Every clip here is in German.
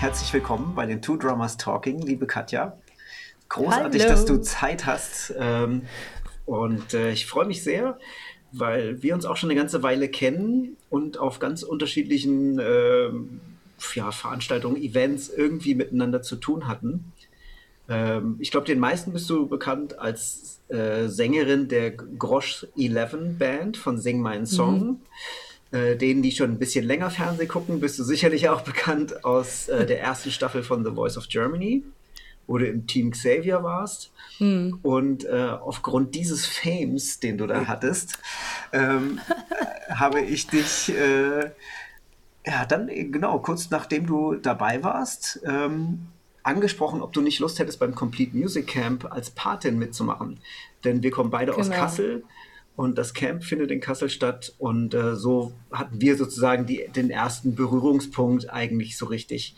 Herzlich willkommen bei den Two Drummers Talking, liebe Katja. Großartig, Hallo. dass du Zeit hast. Ähm, und äh, ich freue mich sehr, weil wir uns auch schon eine ganze Weile kennen und auf ganz unterschiedlichen ähm, ja, Veranstaltungen, Events irgendwie miteinander zu tun hatten. Ähm, ich glaube, den meisten bist du bekannt als äh, Sängerin der Grosch 11 Band von Sing meinen Song. Äh, denen, die schon ein bisschen länger Fernsehen gucken, bist du sicherlich auch bekannt aus äh, der ersten Staffel von The Voice of Germany, wo du im Team Xavier warst. Und äh, aufgrund dieses Fames, den du da hattest, ähm, äh, habe ich dich äh, ja dann äh, genau kurz nachdem du dabei warst ähm, angesprochen, ob du nicht Lust hättest beim Complete Music Camp als Patin mitzumachen. Denn wir kommen beide aus Genau. Kassel und das Camp findet in Kassel statt und äh, so hatten wir sozusagen die, den ersten Berührungspunkt eigentlich so richtig.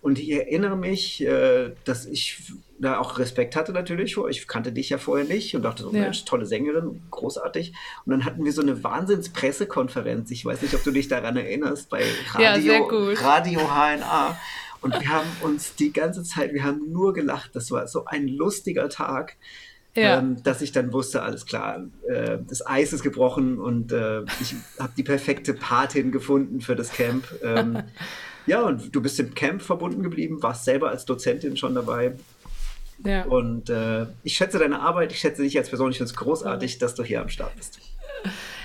Und ich erinnere mich, äh, dass ich da auch Respekt hatte natürlich vor. Ich kannte dich ja vorher nicht und dachte so, Ja. Mensch, tolle Sängerin, großartig. Und dann hatten wir so eine Wahnsinnspressekonferenz. Ich weiß nicht, ob du dich daran erinnerst, bei Radio, Ja. Radio HNA. Und wir haben uns die ganze Zeit, wir haben nur gelacht. Das war so ein lustiger Tag, Ja. ähm, dass ich dann wusste, alles klar, äh, das Eis ist gebrochen und äh, ich habe die perfekte Patin gefunden für das Camp. Ähm, ja, und du bist im Camp verbunden geblieben, warst selber als Dozentin schon dabei. ja. Und äh, ich schätze deine Arbeit, ich schätze dich als Person, ich finde es großartig, dass du hier am Start bist.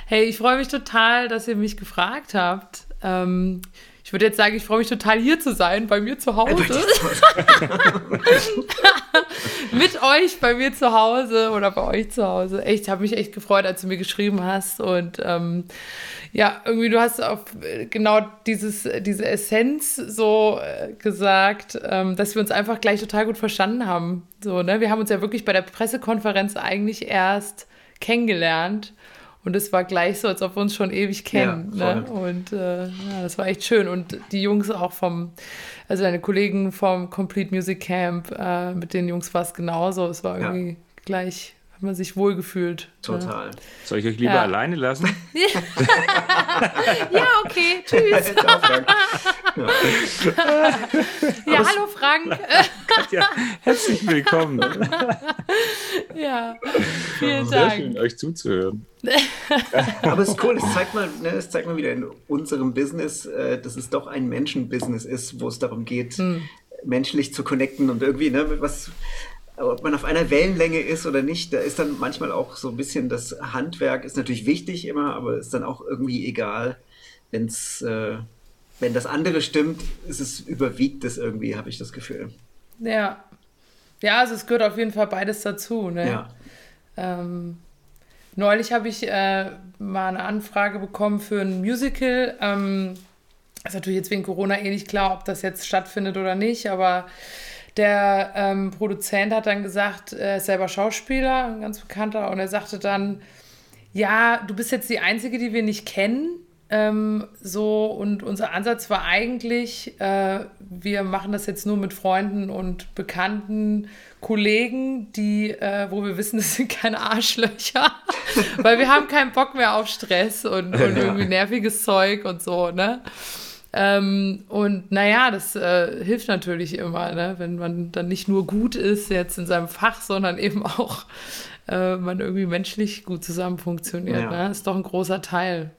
Hey, ich freue mich total, dass ihr mich gefragt habt. Ähm, ich würde jetzt sagen, ich freue mich total hier zu sein, bei mir zu Hause. Mit euch bei mir zu Hause oder bei euch zu Hause. Echt, habe mich echt gefreut, als du mir geschrieben hast. Und ähm, ja, irgendwie, du hast auf äh, genau dieses, diese Essenz so äh, gesagt, ähm, dass wir uns einfach gleich total gut verstanden haben. So, ne? Wir haben uns ja wirklich bei der Pressekonferenz eigentlich erst kennengelernt. Und es war gleich so, als ob wir uns schon ewig kennen. Ja, ne? Und äh, ja, das war echt schön. Und die Jungs auch vom, also deine Kollegen vom Complete Music Camp, äh, mit den Jungs war es genauso. Es war Ja. irgendwie gleich, hat man sich wohlgefühlt. Total. Soll ich euch lieber Ja. alleine lassen? Ja, okay, tschüss. Ja, hallo Frank. ja, herzlich willkommen. ja, vielen Sehr Dank. schön, euch zuzuhören. Aber es ist cool, es zeigt mal, ne, es zeigt mal wieder in unserem Business, äh, dass es doch ein Menschenbusiness ist, wo es darum geht, menschlich zu connecten und irgendwie, ne, was, ob man auf einer Wellenlänge ist oder nicht, da ist dann manchmal auch so ein bisschen das Handwerk ist natürlich wichtig immer, aber ist dann auch irgendwie egal, wenn's, äh, wenn das andere stimmt, ist es überwiegt es irgendwie, habe ich das Gefühl. Ja. Ja, also es gehört auf jeden Fall beides dazu. Ne? Ja. Ähm, neulich habe ich äh, mal eine Anfrage bekommen für ein Musical. Ähm, ist natürlich jetzt wegen Corona eh nicht klar, ob das jetzt stattfindet oder nicht, aber der ähm, Produzent hat dann gesagt, er ist selber Schauspieler, ein ganz bekannter, und er sagte dann, ja, du bist jetzt die Einzige, die wir nicht kennen. Ähm, so, und unser Ansatz war eigentlich, äh, wir machen das jetzt nur mit Freunden und bekannten Kollegen, die, äh, wo wir wissen, das sind keine Arschlöcher, weil wir haben keinen Bock mehr auf Stress und, und irgendwie nerviges Zeug und so, ne? Ähm, und naja, das äh, hilft natürlich immer, ne? wenn man dann nicht nur gut ist jetzt in seinem Fach, sondern eben auch äh, man irgendwie menschlich gut zusammen funktioniert. Ja. Ne? Ist doch ein großer Teil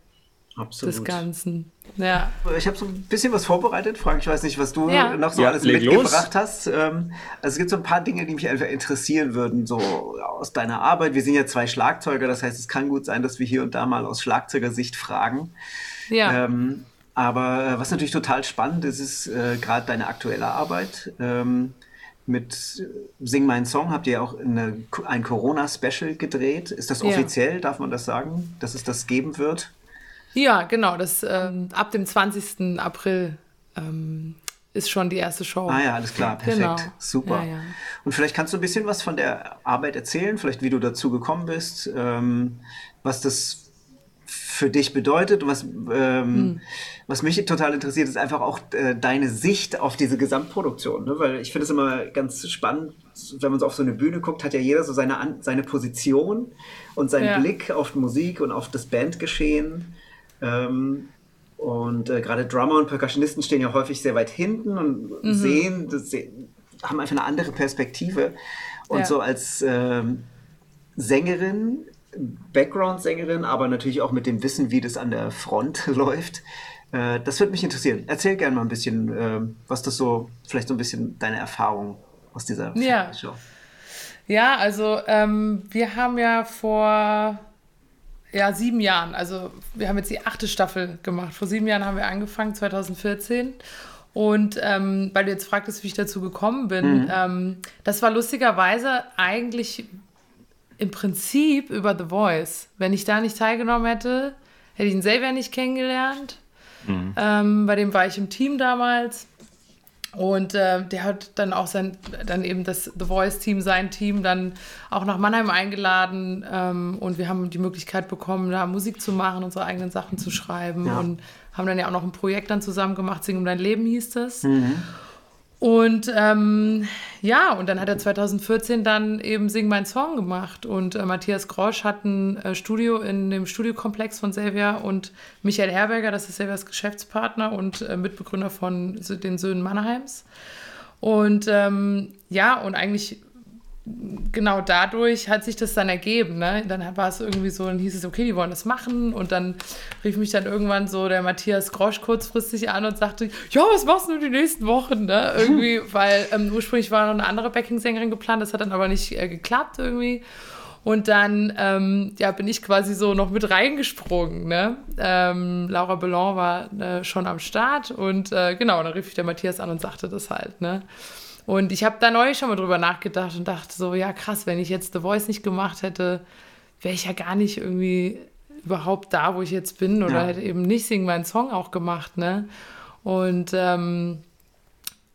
Absolut. des Ganzen. Ja. Ich habe so ein bisschen was vorbereitet, Frank. Ich weiß nicht, was du Ja. noch so Ja, alles mitgebracht hast. Ähm, also es gibt so ein paar Dinge, die mich einfach interessieren würden, so aus deiner Arbeit. Wir sind ja zwei Schlagzeuger, das heißt, es kann gut sein, dass wir hier und da mal aus Schlagzeugersicht fragen. Ja. Ähm, aber äh, was natürlich total spannend ist, ist äh, gerade deine aktuelle Arbeit. Ähm, mit äh, Sing Mein Song habt ihr ja auch eine, ein Corona-Special gedreht. Ist das Ja. offiziell, darf man das sagen, dass es das geben wird? ja, genau. Das ähm, ab dem 20. April ähm, ist schon die erste Show. Ah ja, alles klar, perfekt. Genau. Super. Ja, ja. Und vielleicht kannst du ein bisschen was von der Arbeit erzählen, vielleicht wie du dazu gekommen bist, ähm, was das für dich bedeutet und was, ähm, Hm. was mich total interessiert, ist einfach auch äh, deine Sicht auf diese Gesamtproduktion. Ne? Weil ich finde es immer ganz spannend, wenn man so auf so eine Bühne guckt, hat ja jeder so seine, An seine Position und seinen Ja. Blick auf Musik und auf das Bandgeschehen. Ähm, Und äh, gerade Drummer und Percussionisten stehen ja häufig sehr weit hinten und mhm. sehen, das, haben einfach eine andere Perspektive. Und ja. so als ähm, Sängerin, Background-Sängerin, aber natürlich auch mit dem Wissen, wie das an der Front läuft. Äh, das würde mich interessieren. Erzähl gerne mal ein bisschen, äh, was das so, vielleicht so ein bisschen deine Erfahrung aus dieser ja. Show. Ja, also ähm, wir haben ja vor ja, sieben Jahren, also wir haben jetzt die achte Staffel gemacht. Vor sieben Jahren haben wir angefangen, 2014. Und ähm, weil du jetzt fragtest, wie ich dazu gekommen bin, mhm. ähm, das war lustigerweise eigentlich im Prinzip über The Voice. Wenn ich da nicht teilgenommen hätte, hätte ich ihn selber nicht kennengelernt. Mhm. Ähm, bei dem war ich im Team damals. Und äh, der hat dann auch sein, dann eben das The Voice-Team, sein Team, dann auch nach Mannheim eingeladen. Ähm, und wir haben die Möglichkeit bekommen, da Musik zu machen, unsere eigenen Sachen zu schreiben. Ja. Und haben dann ja auch noch ein Projekt dann zusammen gemacht, Sing um dein Leben hieß das. Mhm. Und ähm, ja, und dann hat er 2014 dann eben Sing mein Song gemacht. Und äh, Matthias Grosch hat ein äh, Studio in dem Studiokomplex von Xavier und Michael Herberger, das ist Xaviers Geschäftspartner und äh, Mitbegründer von den Söhnen Mannheims. Und ähm, ja, und eigentlich genau dadurch hat sich das dann ergeben. Ne? Dann war es irgendwie so, dann hieß es, okay, die wollen das machen. Und dann rief mich dann irgendwann so der Matthias Grosch kurzfristig an und sagte, ja, was machst du die nächsten Wochen? Ne? Irgendwie, weil ähm, ursprünglich war noch eine andere Backing-Sängerin geplant, das hat dann aber nicht äh, geklappt irgendwie. Und dann ähm, ja, bin ich quasi so noch mit reingesprungen. Ne? Ähm, Laura Bellon war äh, schon am Start und äh, genau, dann rief ich der Matthias an und sagte das halt. Ne? Und ich habe da neulich schon mal drüber nachgedacht und dachte so, ja krass, wenn ich jetzt The Voice nicht gemacht hätte, wäre ich ja gar nicht irgendwie überhaupt da, wo ich jetzt bin oder ja. hätte eben nicht Sing meinen Song auch gemacht, ne? Und, ähm,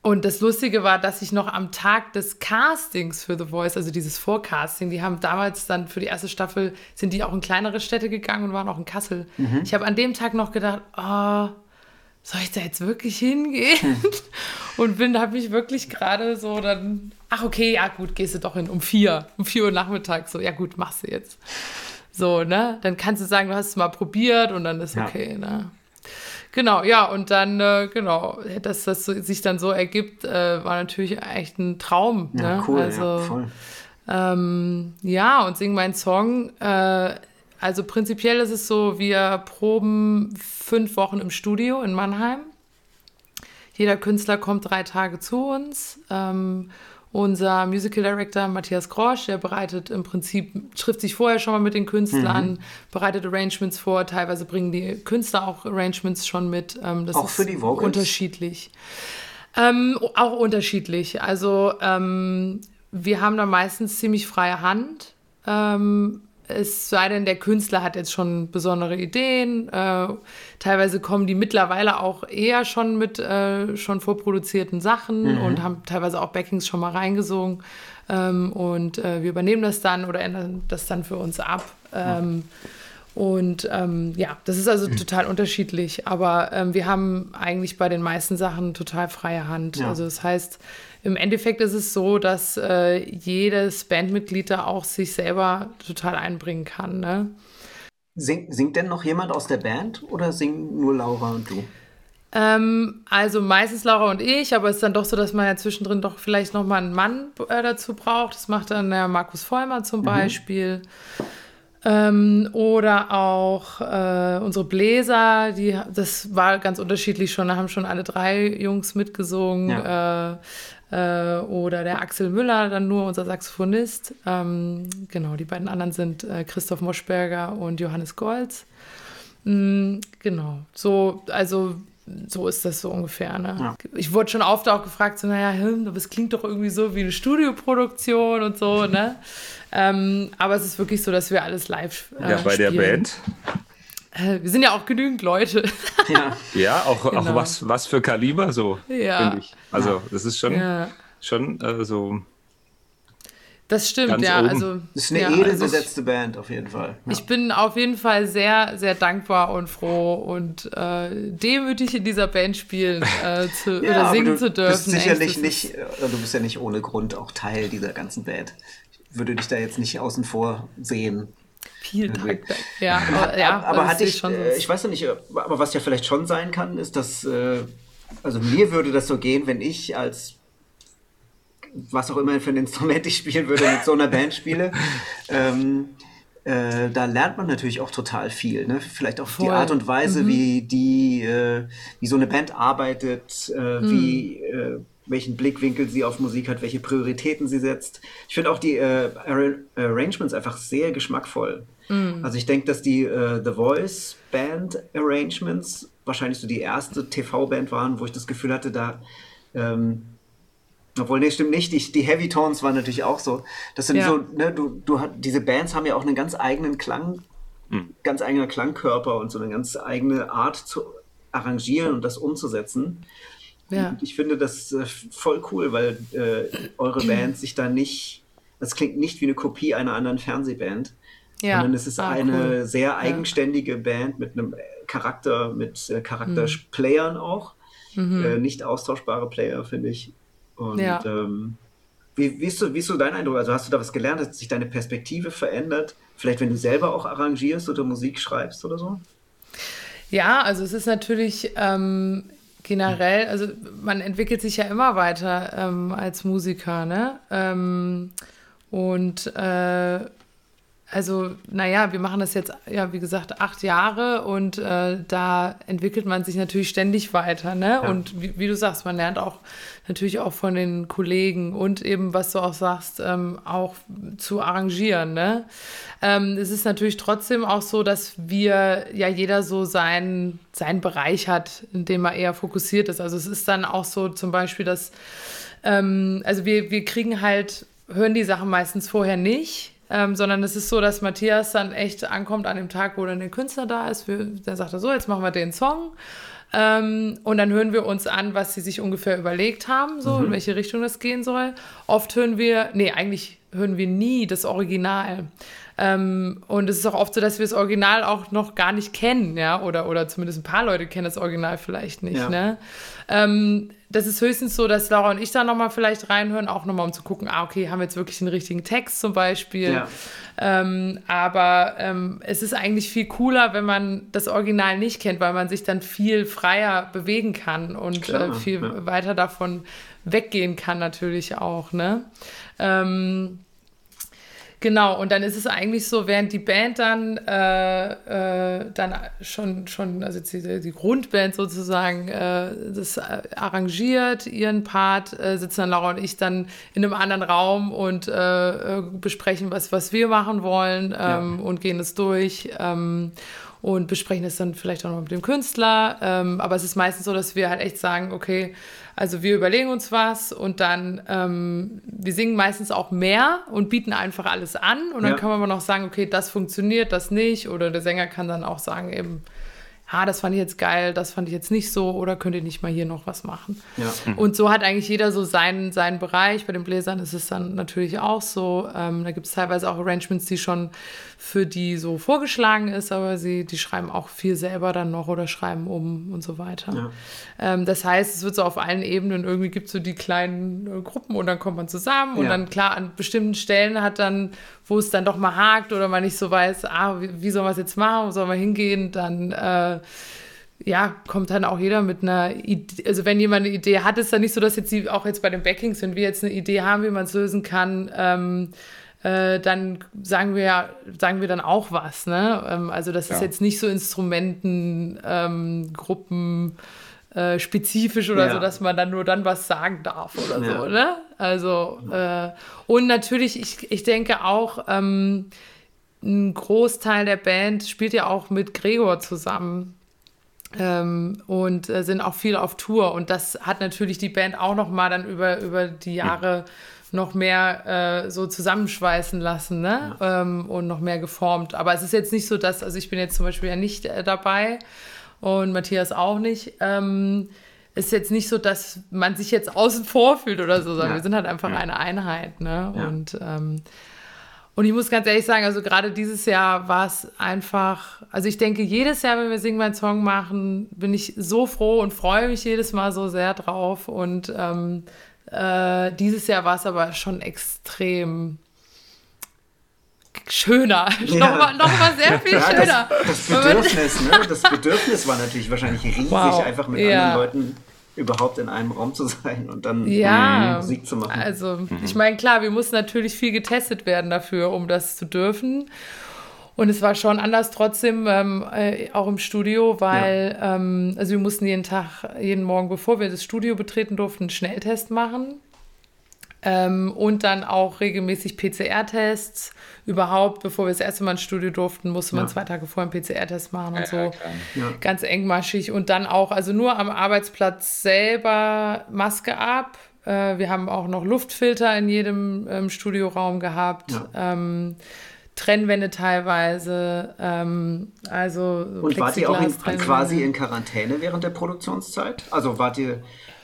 und das Lustige war, dass ich noch am Tag des Castings für The Voice, also dieses Vorcasting, die haben damals dann für die erste Staffel, sind die auch in kleinere Städte gegangen und waren auch in Kassel. Mhm. Ich habe an dem Tag noch gedacht, oh, soll ich da jetzt wirklich hingehen? Hm. Und bin, habe mich wirklich gerade so dann, ach okay, ja gut, gehst du doch hin um vier, um vier Uhr Nachmittag, so, ja gut, machst du jetzt. So, ne? Dann kannst du sagen, du hast es mal probiert und dann ist okay, ja. ne? Genau, ja, und dann, äh, genau, dass das sich dann so ergibt, äh, war natürlich echt ein Traum. Ja, ne? cool, also, ja, voll. Ähm, ja, und Sing mein Song, äh, also prinzipiell ist es so, wir proben fünf Wochen im Studio in Mannheim. Jeder Künstler kommt drei Tage zu uns. Ähm, unser Musical Director Matthias Grosch, der bereitet im Prinzip, trifft sich vorher schon mal mit den Künstlern, mhm. bereitet Arrangements vor. Teilweise bringen die Künstler auch Arrangements schon mit. Ähm, auch für die Vocals? Unterschiedlich. Ähm, auch unterschiedlich. Also ähm, wir haben da meistens ziemlich freie Hand. Ähm, es sei denn, der Künstler hat jetzt schon besondere Ideen. Äh, teilweise kommen die mittlerweile auch eher schon mit äh, schon vorproduzierten Sachen mhm. und haben teilweise auch Backings schon mal reingesungen. Ähm, und äh, wir übernehmen das dann oder ändern das dann für uns ab. Ähm, und ähm, ja, das ist also mhm. total unterschiedlich. Aber ähm, wir haben eigentlich bei den meisten Sachen total freie Hand. Ja. Also das heißt, im Endeffekt ist es so, dass äh, jedes Bandmitglied da auch sich selber total einbringen kann. Ne? Sing, singt denn noch jemand aus der Band oder singen nur Laura und du? Ähm, also meistens Laura und ich, aber es ist dann doch so, dass man ja zwischendrin doch vielleicht noch mal einen Mann äh, dazu braucht. Das macht dann der Markus Vollmer zum mhm. Beispiel. Ähm, oder auch äh, unsere Bläser, die, das war ganz unterschiedlich schon. Da haben schon alle drei Jungs mitgesungen. Ja. Äh, äh, oder der Axel Müller, dann nur unser Saxophonist. Ähm, genau, die beiden anderen sind äh, Christoph Moschberger und Johannes Golz. Mhm, genau, so, also so ist das so ungefähr. Ne? Ja. Ich wurde schon oft auch gefragt, so, naja, das klingt doch irgendwie so wie eine Studioproduktion und so, ne? ähm, aber es ist wirklich so, dass wir alles live äh, Ja, bei spielen. der Band äh, wir sind ja auch genügend Leute. Ja, ja auch, genau. auch was, was für Kaliber so, ja. finde ich. Also, das ist schon, ja. schon äh, so. Das stimmt, ja. Oben. Also, das ist eine ja, edelbesetzte also Band auf jeden Fall. Ja. Ich bin auf jeden Fall sehr, sehr dankbar und froh und äh, demütig in dieser Band spielen äh, zu, ja, oder singen zu dürfen. Bist sicherlich nicht, äh, du bist ja nicht ohne Grund auch Teil dieser ganzen Band. Ich würde dich da jetzt nicht außen vor sehen. Viel Takte. Ja, aber, ja, aber, aber hatte ich, schon äh, ich weiß noch nicht, aber was ja vielleicht schon sein kann, ist, dass, äh, also mir würde das so gehen, wenn ich als was auch immer für ein Instrument ich spielen würde, mit so einer Band spiele. Ähm, äh, da lernt man natürlich auch total viel. Ne? Vielleicht auch Voll. die Art und Weise, mhm. wie die, äh, wie so eine Band arbeitet, äh, mhm. wie äh, welchen Blickwinkel sie auf Musik hat, welche Prioritäten sie setzt. Ich finde auch die äh, Arrangements einfach sehr geschmackvoll. Mhm. Also ich denke, dass die äh, The Voice Band Arrangements wahrscheinlich so die erste TV-Band waren, wo ich das Gefühl hatte, da ähm, obwohl, nee, stimmt nicht. Die, die Heavy Tones waren natürlich auch so. Das sind ja. so, ne, du, du hat, diese Bands haben ja auch einen ganz eigenen Klang, hm. ganz eigener Klangkörper und so eine ganz eigene Art zu arrangieren und das umzusetzen. Ja. Und ich finde das äh, voll cool, weil äh, eure Band sich da nicht, das klingt nicht wie eine Kopie einer anderen Fernsehband, ja. sondern es ist ah, eine cool. sehr eigenständige ja. Band mit einem Charakter, mit äh, Charakterplayern mhm. auch. Mhm. Äh, nicht austauschbare Player, finde ich. Und ja. ähm, wie, wie, ist so, wie ist so dein Eindruck? Also hast du da was gelernt? Hat sich deine Perspektive verändert? Vielleicht, wenn du selber auch arrangierst oder Musik schreibst oder so? Ja, also es ist natürlich ähm, generell, also man entwickelt sich ja immer weiter ähm, als Musiker, ne? Ähm, und äh, also, naja, wir machen das jetzt, ja, wie gesagt, acht Jahre und äh, da entwickelt man sich natürlich ständig weiter, ne? Ja. Und wie, wie, du sagst, man lernt auch natürlich auch von den Kollegen und eben, was du auch sagst, ähm, auch zu arrangieren, ne? Ähm, es ist natürlich trotzdem auch so, dass wir ja jeder so seinen, seinen Bereich hat, in dem er eher fokussiert ist. Also es ist dann auch so zum Beispiel, dass, ähm, also wir, wir kriegen halt, hören die Sachen meistens vorher nicht ähm, sondern es ist so, dass Matthias dann echt ankommt an dem Tag, wo dann der Künstler da ist. Wir, dann sagt er so, jetzt machen wir den Song. Ähm, und dann hören wir uns an, was sie sich ungefähr überlegt haben, so mhm. in welche Richtung das gehen soll. Oft hören wir, nee, eigentlich hören wir nie das Original. Ähm, und es ist auch oft so, dass wir das Original auch noch gar nicht kennen, ja, oder, oder zumindest ein paar Leute kennen das Original vielleicht nicht. Ja. Ne? Ähm, das ist höchstens so, dass Laura und ich da nochmal vielleicht reinhören, auch nochmal um zu gucken, ah, okay, haben wir jetzt wirklich den richtigen Text zum Beispiel. Ja. Ähm, aber ähm, es ist eigentlich viel cooler, wenn man das Original nicht kennt, weil man sich dann viel freier bewegen kann und Klar, äh, viel ja. weiter davon weggehen kann natürlich auch. Ne? Ähm, Genau, und dann ist es eigentlich so, während die Band dann, äh, äh, dann schon, schon also die, die Grundband sozusagen, äh, das arrangiert, ihren Part, äh, sitzen dann Laura und ich dann in einem anderen Raum und äh, äh, besprechen, was, was wir machen wollen ähm, ja. und gehen es durch. Ähm, und besprechen es dann vielleicht auch noch mit dem Künstler. Ähm, aber es ist meistens so, dass wir halt echt sagen, okay, also wir überlegen uns was und dann, ähm, wir singen meistens auch mehr und bieten einfach alles an und dann ja. kann man aber noch sagen, okay, das funktioniert, das nicht oder der Sänger kann dann auch sagen eben, ah, das fand ich jetzt geil, das fand ich jetzt nicht so oder könnt ihr nicht mal hier noch was machen. Ja. Mhm. Und so hat eigentlich jeder so seinen, seinen Bereich. Bei den Bläsern ist es dann natürlich auch so. Ähm, da gibt es teilweise auch Arrangements, die schon für die so vorgeschlagen ist, aber sie, die schreiben auch viel selber dann noch oder schreiben um und so weiter. Ja. Ähm, das heißt, es wird so auf allen Ebenen, irgendwie gibt es so die kleinen äh, Gruppen und dann kommt man zusammen und ja. dann klar, an bestimmten Stellen hat dann, wo es dann doch mal hakt oder man nicht so weiß, ah, wie, wie soll man es jetzt machen, wo soll man hingehen, dann äh, ja, kommt dann auch jeder mit einer Idee, also wenn jemand eine Idee hat, ist dann nicht so, dass jetzt die, auch jetzt bei den Backings, wenn wir jetzt eine Idee haben, wie man es lösen kann, ähm, äh, dann sagen wir ja, sagen wir dann auch was. Ne? Ähm, also das ja. ist jetzt nicht so Instrumenten, ähm, äh, spezifisch oder ja. so, dass man dann nur dann was sagen darf oder ja. so. Ne? Also äh, und natürlich, ich, ich denke auch, ähm, ein Großteil der Band spielt ja auch mit Gregor zusammen. Ähm, und äh, sind auch viel auf Tour und das hat natürlich die Band auch noch mal dann über, über die Jahre noch mehr äh, so zusammenschweißen lassen ne? Ja. Ähm, und noch mehr geformt. Aber es ist jetzt nicht so, dass, also ich bin jetzt zum Beispiel ja nicht äh, dabei und Matthias auch nicht. Ähm, ist jetzt nicht so, dass man sich jetzt außen vor fühlt oder so, sondern ja. wir sind halt einfach ja. eine Einheit. Ne? Und, ähm, und ich muss ganz ehrlich sagen, also gerade dieses Jahr war es einfach, also ich denke, jedes Jahr, wenn wir Sing mein Song machen, bin ich so froh und freue mich jedes Mal so sehr drauf. Und ähm, äh, dieses Jahr war es aber schon extrem schöner. Ja. Nochmal, nochmal sehr viel ja, schöner. Das, das Bedürfnis, ne? Das Bedürfnis war natürlich wahrscheinlich riesig, wow. einfach mit ja. anderen Leuten überhaupt in einem Raum zu sein und dann ja, Musik zu machen. Also, mhm. ich meine, klar, wir mussten natürlich viel getestet werden dafür, um das zu dürfen. Und es war schon anders trotzdem, ähm, äh, auch im Studio, weil ja. ähm, also wir mussten jeden Tag, jeden Morgen, bevor wir das Studio betreten durften, einen Schnelltest machen. Ähm, und dann auch regelmäßig PCR-Tests. Überhaupt, bevor wir das erste Mal ins Studio durften, musste man ja. zwei Tage vorher einen PCR-Test machen und ja, so. Ja. Ganz engmaschig. Und dann auch, also nur am Arbeitsplatz selber Maske ab. Äh, wir haben auch noch Luftfilter in jedem ähm, Studioraum gehabt. Ähm, Trennwände teilweise. Ähm, also Und wart ihr auch in, quasi in Quarantäne während der Produktionszeit? Also wart ihr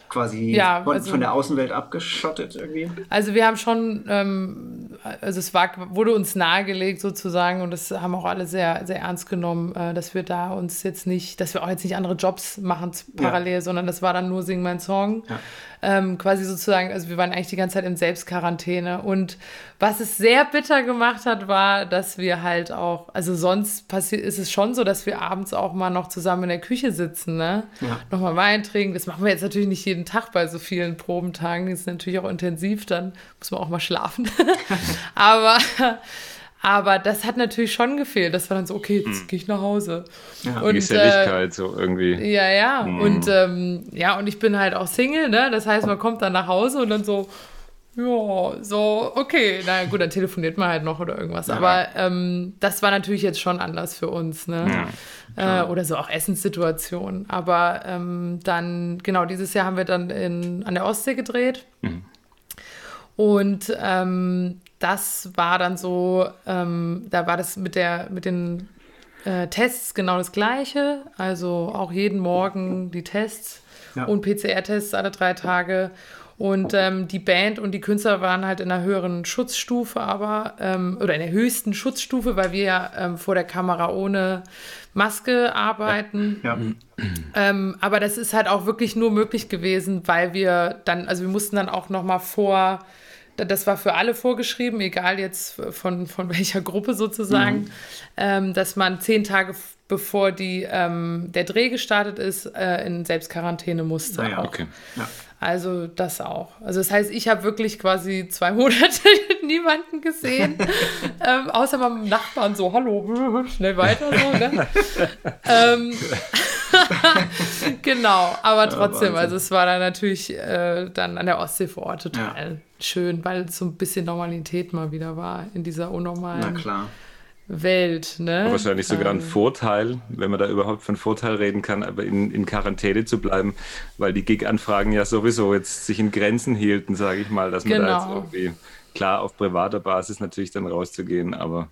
quasi ja, von, also, von, der Außenwelt abgeschottet irgendwie? Also wir haben schon, ähm, also es war, wurde uns nahegelegt sozusagen und das haben auch alle sehr, sehr ernst genommen, äh, dass wir da uns jetzt nicht, dass wir auch jetzt nicht andere Jobs machen parallel, ja. sondern das war dann nur Sing mein Song. Ja ähm, quasi sozusagen, also wir waren eigentlich die ganze Zeit in Selbstquarantäne. Und was es sehr bitter gemacht hat, war, dass wir halt auch, also sonst passiert ist es schon so, dass wir abends auch mal noch zusammen in der Küche sitzen, ne? Ja. Nochmal Wein trinken. Das machen wir jetzt natürlich nicht jeden Tag bei so vielen Probentagen. Das ist natürlich auch intensiv, dann muss man auch mal schlafen. Aber aber das hat natürlich schon gefehlt. Das war dann so, okay, jetzt hm. gehe ich nach Hause. Ja, und, Geselligkeit äh, so irgendwie. Ja, ja. Mhm. Und ähm, ja, und ich bin halt auch Single, ne? Das heißt, man kommt dann nach Hause und dann so, ja, so, okay, na gut, dann telefoniert man halt noch oder irgendwas. Ja. Aber ähm, das war natürlich jetzt schon anders für uns, ne? Ja, äh, oder so auch Essenssituationen. Aber ähm, dann, genau, dieses Jahr haben wir dann in, an der Ostsee gedreht. Mhm. Und ähm, das war dann so, ähm, da war das mit, der, mit den äh, Tests genau das Gleiche. Also auch jeden Morgen die Tests ja. und PCR-Tests alle drei Tage. Und ähm, die Band und die Künstler waren halt in einer höheren Schutzstufe, aber ähm, oder in der höchsten Schutzstufe, weil wir ja ähm, vor der Kamera ohne Maske arbeiten. Ja. ja. Ähm, aber das ist halt auch wirklich nur möglich gewesen, weil wir dann, also wir mussten dann auch noch mal vor das war für alle vorgeschrieben, egal jetzt von, von welcher Gruppe sozusagen, mhm. ähm, dass man zehn Tage bevor die, ähm, der Dreh gestartet ist, äh, in Selbstquarantäne musste. Ah, ja, okay. Ja. Also das auch. Also das heißt, ich habe wirklich quasi zwei Monate niemanden gesehen, ähm, außer meinem Nachbarn so, hallo, schnell weiter so. Ne? ähm, genau, aber trotzdem, ja, also es war dann natürlich äh, dann an der Ostsee vor Ort total ja. schön, weil es so ein bisschen Normalität mal wieder war in dieser unnormalen Welt. Ne? Aber wahrscheinlich sogar ein ähm. Vorteil, wenn man da überhaupt von Vorteil reden kann, aber in, in Quarantäne zu bleiben, weil die Gig-Anfragen ja sowieso jetzt sich in Grenzen hielten, sage ich mal, dass man genau. da jetzt genau. irgendwie klar auf privater Basis natürlich dann rauszugehen, aber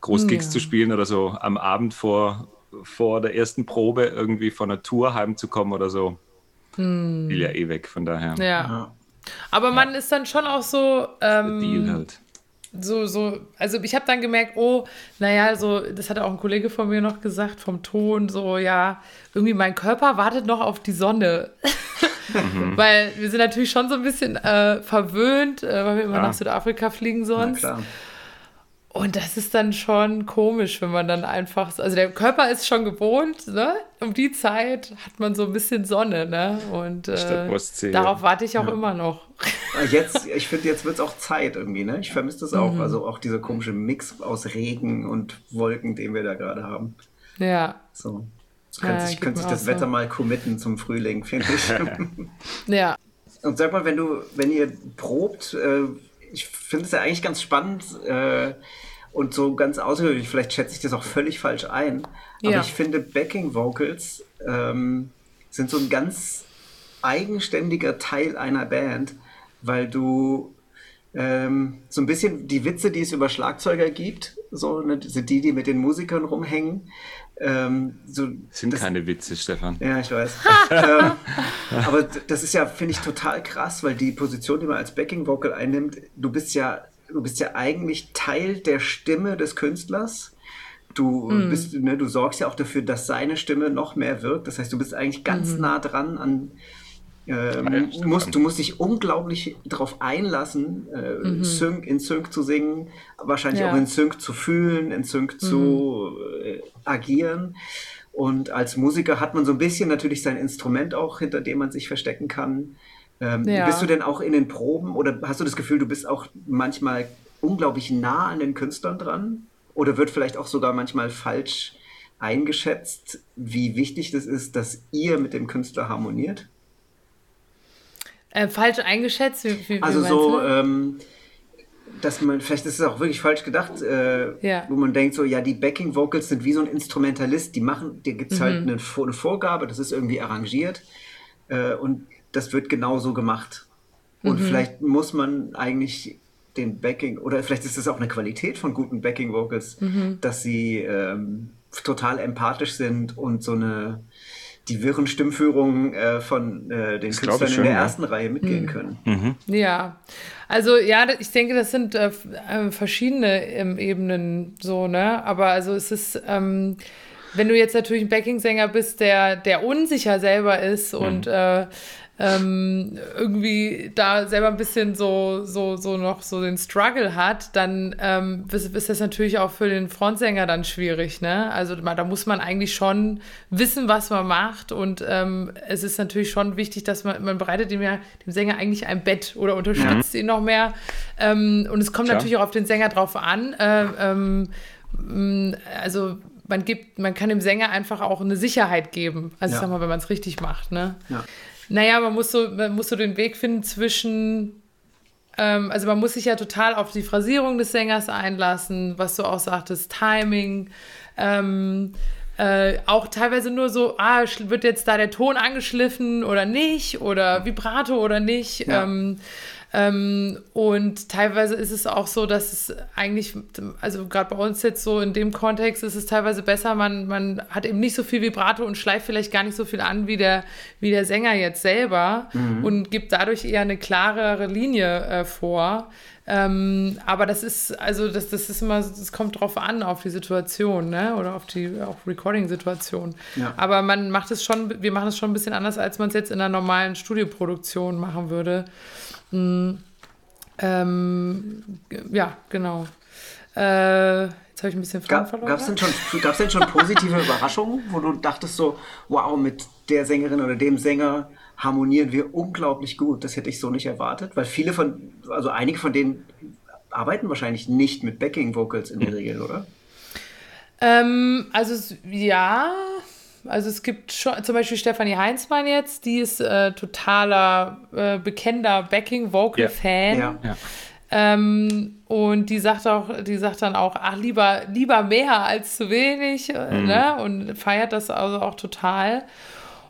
Großgigs ja. zu spielen oder so am Abend vor vor der ersten Probe irgendwie von einer Tour heimzukommen oder so. Hm. Will ja eh weg, von daher. Ja. ja. Aber man ist dann schon auch so. Ähm, Deal halt. So, so, also ich habe dann gemerkt, oh, naja, so, das hat auch ein Kollege von mir noch gesagt, vom Ton, so, ja, irgendwie mein Körper wartet noch auf die Sonne. mhm. Weil wir sind natürlich schon so ein bisschen äh, verwöhnt, äh, weil wir immer ja. nach Südafrika fliegen sonst. Na klar. Und das ist dann schon komisch, wenn man dann einfach, also der Körper ist schon gewohnt, ne? Um die Zeit hat man so ein bisschen Sonne, ne? Und äh, darauf warte ich auch ja. immer noch. Jetzt, ich finde, jetzt wird es auch Zeit irgendwie, ne? Ich vermisse das auch. Mhm. Also auch dieser komische Mix aus Regen und Wolken, den wir da gerade haben. Ja. So. So könnte ja, sich, könnte sich das so. Wetter mal committen zum Frühling, finde ich. ja. Und sag mal, wenn du, wenn ihr probt, äh, ich finde es ja eigentlich ganz spannend äh, und so ganz außergewöhnlich. Vielleicht schätze ich das auch völlig falsch ein. Aber ja. ich finde, Backing Vocals ähm, sind so ein ganz eigenständiger Teil einer Band, weil du ähm, so ein bisschen die Witze, die es über Schlagzeuger gibt, so ne, sind die, die mit den Musikern rumhängen. Ähm, so, sind das, keine Witze, Stefan. Ja, ich weiß. ähm, aber das ist ja, finde ich, total krass, weil die Position, die man als Backing Vocal einnimmt, du bist ja, du bist ja eigentlich Teil der Stimme des Künstlers. Du mm. bist, ne, du sorgst ja auch dafür, dass seine Stimme noch mehr wirkt. Das heißt, du bist eigentlich ganz mm. nah dran an Ähm, ja, musst, du musst dich unglaublich darauf einlassen, äh, mhm. Sync, in Sync zu singen, wahrscheinlich ja. auch in Sync zu fühlen, in Sync mhm. zu äh, agieren. Und als Musiker hat man so ein bisschen natürlich sein Instrument auch, hinter dem man sich verstecken kann. Ähm, ja. Bist du denn auch in den Proben oder hast du das Gefühl, du bist auch manchmal unglaublich nah an den Künstlern dran? Oder wird vielleicht auch sogar manchmal falsch eingeschätzt, wie wichtig das ist, dass ihr mit dem Künstler harmoniert? Äh, falsch eingeschätzt? Wie, wie, also so, ähm, dass man, vielleicht ist es auch wirklich falsch gedacht, äh, ja. wo man denkt so, ja, die Backing Vocals sind wie so ein Instrumentalist, die machen, dir gibt es halt mhm. halt eine, eine, Vorgabe, das ist irgendwie arrangiert äh, und das wird genauso gemacht. Und mhm. vielleicht muss man eigentlich den Backing, oder vielleicht ist es auch eine Qualität von guten Backing Vocals, mhm. dass sie ähm, total empathisch sind und so eine die wirren Stimmführungen äh, von äh, den das Künstlern in der ersten Reihe mitgehen mhm. können. Mhm. Ja, also ja, ich denke, das sind äh, äh verschiedene ähm, Ebenen so, ne? Aber also es ist, ähm, wenn du jetzt natürlich ein Backing-Sänger bist, der, der unsicher selber ist mhm. und äh, ähm, irgendwie da selber ein bisschen so, so, so noch so den Struggle hat, dann ähm, ist, ist, das natürlich auch für den Frontsänger dann schwierig. Ne? Also da muss man eigentlich schon wissen, was man macht und ähm, es ist natürlich schon wichtig, dass man, man bereitet dem, ja, dem Sänger eigentlich ein Bett oder unterstützt ja. ihn noch mehr. Ähm, und es kommt Klar. natürlich auch auf den Sänger drauf an. Äh, ähm, also man gibt, man kann dem Sänger einfach auch eine Sicherheit geben. Also ja. sag mal, wenn man es richtig macht. Ne? Ja. Naja, man muss so, man muss so den Weg finden zwischen, ähm, also man muss sich ja total auf die Phrasierung des Sängers einlassen, was du auch sagtest, Timing, ähm, äh, auch teilweise nur so, ah, wird jetzt da der Ton angeschliffen oder nicht oder Vibrato oder nicht. Ja. Ähm, ähm, und teilweise ist es auch so, dass es eigentlich, also gerade bei uns jetzt so in dem Kontext ist es teilweise besser, man, man hat eben nicht so viel Vibrato und schleift vielleicht gar nicht so viel an wie der, wie der Sänger jetzt selber mhm. und gibt dadurch eher eine klarere Linie äh, vor. Ähm, aber das ist, also das, das ist immer, das kommt drauf an, auf die Situation, ne? Oder auf die Recording-Situation. Ja. Aber man macht es schon, wir machen es schon ein bisschen anders, als man es jetzt in einer normalen Studioproduktion machen würde. Mhm. Ähm, ja, genau. Äh, jetzt habe ich ein bisschen Fragen verloren. Gab es denn, schon, denn schon positive Überraschungen, wo du dachtest so, wow, mit der Sängerin oder dem Sänger harmonieren wir unglaublich gut. Das hätte ich so nicht erwartet, weil viele von, also einige von denen arbeiten wahrscheinlich nicht mit Backing Vocals in der Regel, oder? Ähm, also ja, also es gibt schon, zum Beispiel Stefanie Heinzmann jetzt, die ist äh, totaler äh, bekennender Backing-Vocal-Fan. Ja. Ja. Ähm, und die sagt auch, die sagt dann auch, ach, lieber, lieber mehr als zu wenig, äh, mhm. ne? Und feiert das also auch total.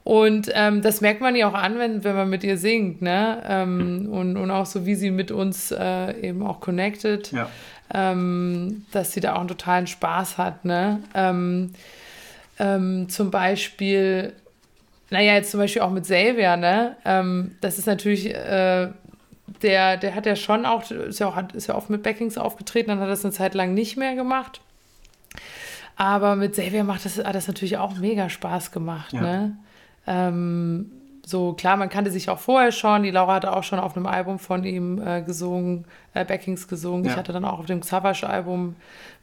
Und ähm, das merkt man ja auch an, wenn, wenn man mit ihr singt, ne? Ähm, mhm. und, und auch so, wie sie mit uns äh, eben auch connected, ja. ähm, dass sie da auch einen totalen Spaß hat, ne? Ähm, zum Beispiel, naja, jetzt zum Beispiel auch mit Xavier, ne? Ähm, das ist natürlich, äh, der, der hat ja schon auch, ist ja, auch, ist ja oft mit Backings aufgetreten, dann hat er das eine Zeit lang nicht mehr gemacht. Aber mit Xavier macht das, hat das natürlich auch mega Spaß gemacht, ja. ne? Ähm, so klar, man kannte sich auch vorher schon. Die Laura hatte auch schon auf einem Album von ihm äh, gesungen, äh, Backings gesungen. Ja. Ich hatte dann auch auf dem Savage-Album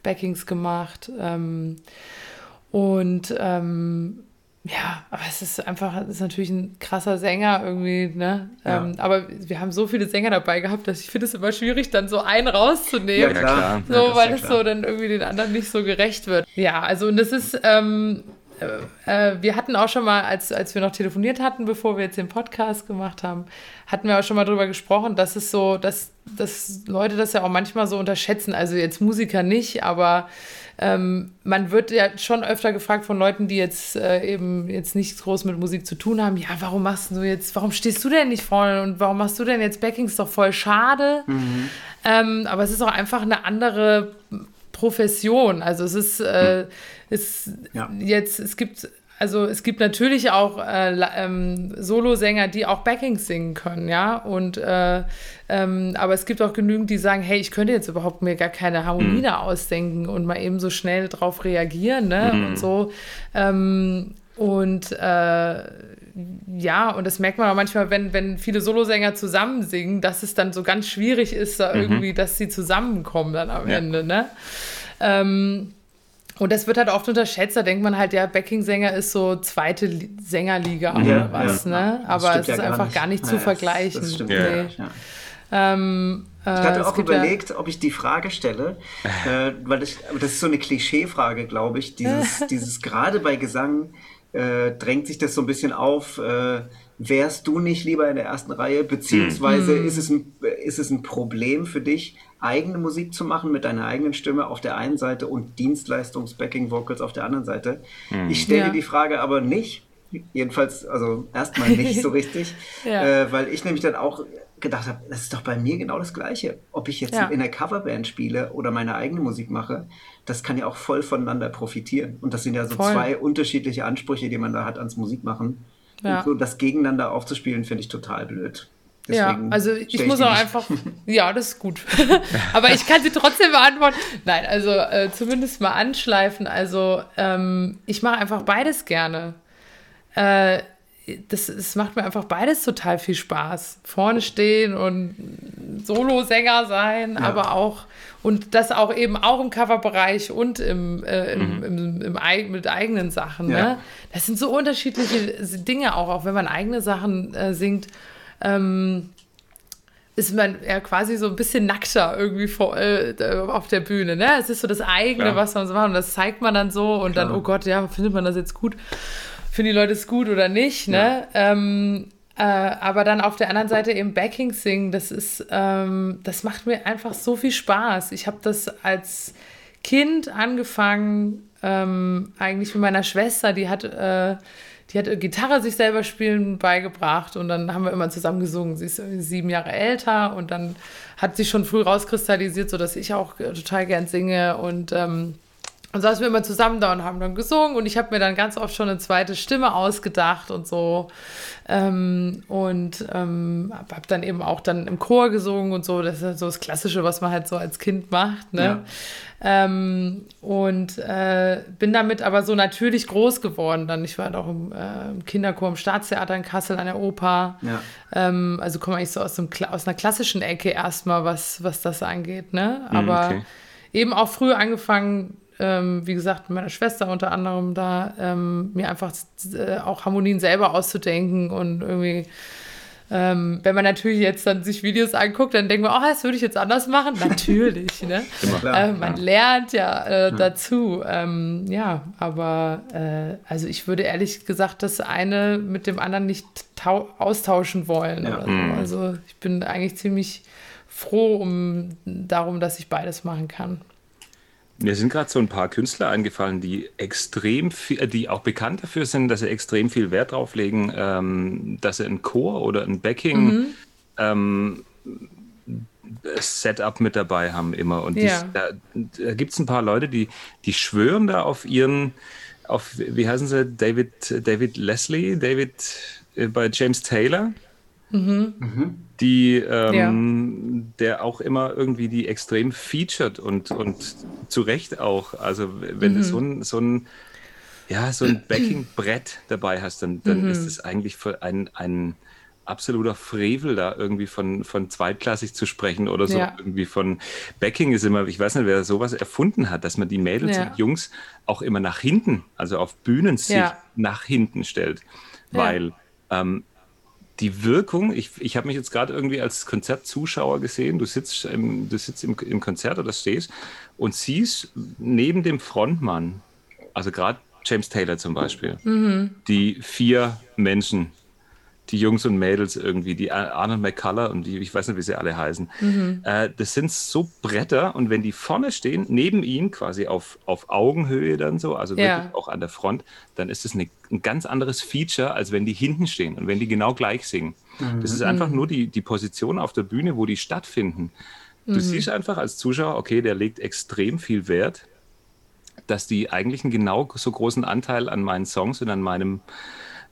Backings gemacht. Ähm, und ähm, ja, aber es ist einfach, es ist natürlich ein krasser Sänger irgendwie, ne? Ja. Ähm, aber wir haben so viele Sänger dabei gehabt, dass ich finde es immer schwierig, dann so einen rauszunehmen. Ja, klar. So, ja, weil es so dann irgendwie den anderen nicht so gerecht wird. Ja, also und das ist, ähm, äh, äh, wir hatten auch schon mal, als, als wir noch telefoniert hatten, bevor wir jetzt den Podcast gemacht haben, hatten wir auch schon mal darüber gesprochen, dass es so, dass, dass Leute das ja auch manchmal so unterschätzen. Also jetzt Musiker nicht, aber ähm, man wird ja schon öfter gefragt von Leuten, die jetzt äh, eben jetzt nichts groß mit Musik zu tun haben, ja, warum machst du jetzt, warum stehst du denn nicht vorne und warum machst du denn jetzt Backings? Doch voll schade. Mhm. Ähm, aber es ist auch einfach eine andere Profession. Also es ist, äh, es ja. jetzt, es gibt also es gibt natürlich auch äh, ähm, Solosänger, die auch Backings singen können, ja. Und äh, ähm, aber es gibt auch genügend, die sagen, hey, ich könnte jetzt überhaupt mir gar keine Harmonie mhm. da ausdenken und mal eben so schnell drauf reagieren, ne? Mhm. Und so. Ähm, und äh, ja, und das merkt man auch manchmal, wenn, wenn viele Solosänger zusammen singen, dass es dann so ganz schwierig ist, da mhm. irgendwie, dass sie zusammenkommen dann am ja. Ende. Ne? Ähm, und das wird halt oft unterschätzt. Da denkt man halt, ja, Backing-Sänger ist so zweite Sängerliga ja, oder was, ja. ne? Aber es ist ja einfach nicht. gar nicht zu vergleichen. Das stimmt. Nee. Ähm, äh, ich hatte auch überlegt, ob ich die Frage stelle, äh, weil das, das ist so eine Klischeefrage, glaube ich. Dieses, dieses gerade bei Gesang äh, drängt sich das so ein bisschen auf. Äh, wärst du nicht lieber in der ersten Reihe? Beziehungsweise mhm. ist, es ein, ist es ein Problem für dich, eigene Musik zu machen mit deiner eigenen Stimme auf der einen Seite und Dienstleistungs-Backing-Vocals auf der anderen Seite? Mhm. Ich stelle ja. die Frage aber nicht. Jedenfalls, also erstmal nicht so richtig, ja. äh, weil ich nämlich dann auch gedacht habe, das ist doch bei mir genau das Gleiche. Ob ich jetzt ja. in der Coverband spiele oder meine eigene Musik mache, das kann ja auch voll voneinander profitieren. Und das sind ja so voll. zwei unterschiedliche Ansprüche, die man da hat ans Musikmachen. Ja. Und so das gegeneinander aufzuspielen, finde ich total blöd. Deswegen ja, also ich muss auch einfach, ja, das ist gut. Aber ich kann sie trotzdem beantworten. Nein, also äh, zumindest mal anschleifen. Also ähm, ich mache einfach beides gerne. Äh, das, das macht mir einfach beides total viel Spaß. Vorne stehen und Solosänger sein, ja. aber auch und das auch eben auch im Coverbereich und im, äh, im, mhm. im, im, im, mit eigenen Sachen. Ja. Ne? Das sind so unterschiedliche Dinge auch, auch wenn man eigene Sachen äh, singt. Ähm, ist man ja quasi so ein bisschen nackter irgendwie vor, äh, auf der Bühne. Ne? Es ist so das eigene, ja. was man so macht und das zeigt man dann so und Klar. dann, oh Gott, ja, findet man das jetzt gut? finden die Leute es gut oder nicht, ne? Ja. Ähm, äh, aber dann auf der anderen Seite eben Backing singen, das ist, ähm, das macht mir einfach so viel Spaß. Ich habe das als Kind angefangen, ähm, eigentlich mit meiner Schwester, die hat, äh, die hat Gitarre sich selber spielen beigebracht und dann haben wir immer zusammen gesungen. Sie ist sieben Jahre älter und dann hat sich schon früh rauskristallisiert, sodass ich auch total gern singe und ähm, und saßen wir immer zusammen da und haben dann gesungen und ich habe mir dann ganz oft schon eine zweite Stimme ausgedacht und so. Ähm, und ähm, habe dann eben auch dann im Chor gesungen und so. Das ist halt so das Klassische, was man halt so als Kind macht. Ne? Ja. Ähm, und äh, bin damit aber so natürlich groß geworden. Dann ich war halt auch im, äh, im Kinderchor im Staatstheater in Kassel an der Oper. Ja. Ähm, also komme eigentlich so aus, dem, aus einer klassischen Ecke erstmal, was, was das angeht. Ne? Mhm, aber okay. eben auch früh angefangen ähm, wie gesagt, mit meiner Schwester unter anderem da, ähm, mir einfach äh, auch Harmonien selber auszudenken und irgendwie ähm, wenn man natürlich jetzt dann sich Videos anguckt, dann denkt man, oh, das würde ich jetzt anders machen. Natürlich, ne? Äh, man ja. lernt ja äh, dazu. Ähm, ja, aber äh, also ich würde ehrlich gesagt das eine mit dem anderen nicht austauschen wollen. Ja. So. Mhm. Also ich bin eigentlich ziemlich froh um darum, dass ich beides machen kann. Mir sind gerade so ein paar Künstler eingefallen, die extrem viel, die auch bekannt dafür sind, dass sie extrem viel Wert drauf legen, ähm, dass sie ein Chor oder ein Backing mhm. ähm, Setup mit dabei haben immer. Und ja. dies, da, da gibt es ein paar Leute, die, die schwören da auf ihren, auf, wie heißen sie, David, David Leslie, David äh, bei James Taylor. Mhm. Mhm die ähm, ja. der auch immer irgendwie die extrem featured und, und zu Recht auch. Also wenn mhm. du so ein, so ein ja, so ein Backing-Brett dabei hast, dann, dann mhm. ist es eigentlich ein, ein absoluter Frevel, da irgendwie von, von zweitklassig zu sprechen oder so. Ja. Irgendwie von Backing ist immer, ich weiß nicht, wer sowas erfunden hat, dass man die Mädels ja. und Jungs auch immer nach hinten, also auf Bühnen sich nach hinten stellt. Weil ähm, die Wirkung, ich, ich habe mich jetzt gerade irgendwie als Konzertzuschauer gesehen, du sitzt, im, du sitzt im, im Konzert oder stehst und siehst neben dem Frontmann, also gerade James Taylor zum Beispiel, mhm. die vier Menschen, die Jungs und Mädels irgendwie, die Arnold McCullough und die, ich weiß nicht, wie sie alle heißen. Mhm. Äh, das sind so Bretter und wenn die vorne stehen, neben ihnen quasi auf, auf Augenhöhe dann so, also ja. wirklich auch an der Front, dann ist das eine, ein ganz anderes Feature, als wenn die hinten stehen und wenn die genau gleich singen. Mhm. Das ist einfach nur die, die Position auf der Bühne, wo die stattfinden. Du mhm. siehst einfach als Zuschauer, okay, der legt extrem viel Wert, dass die eigentlich einen genau so großen Anteil an meinen Songs und an meinem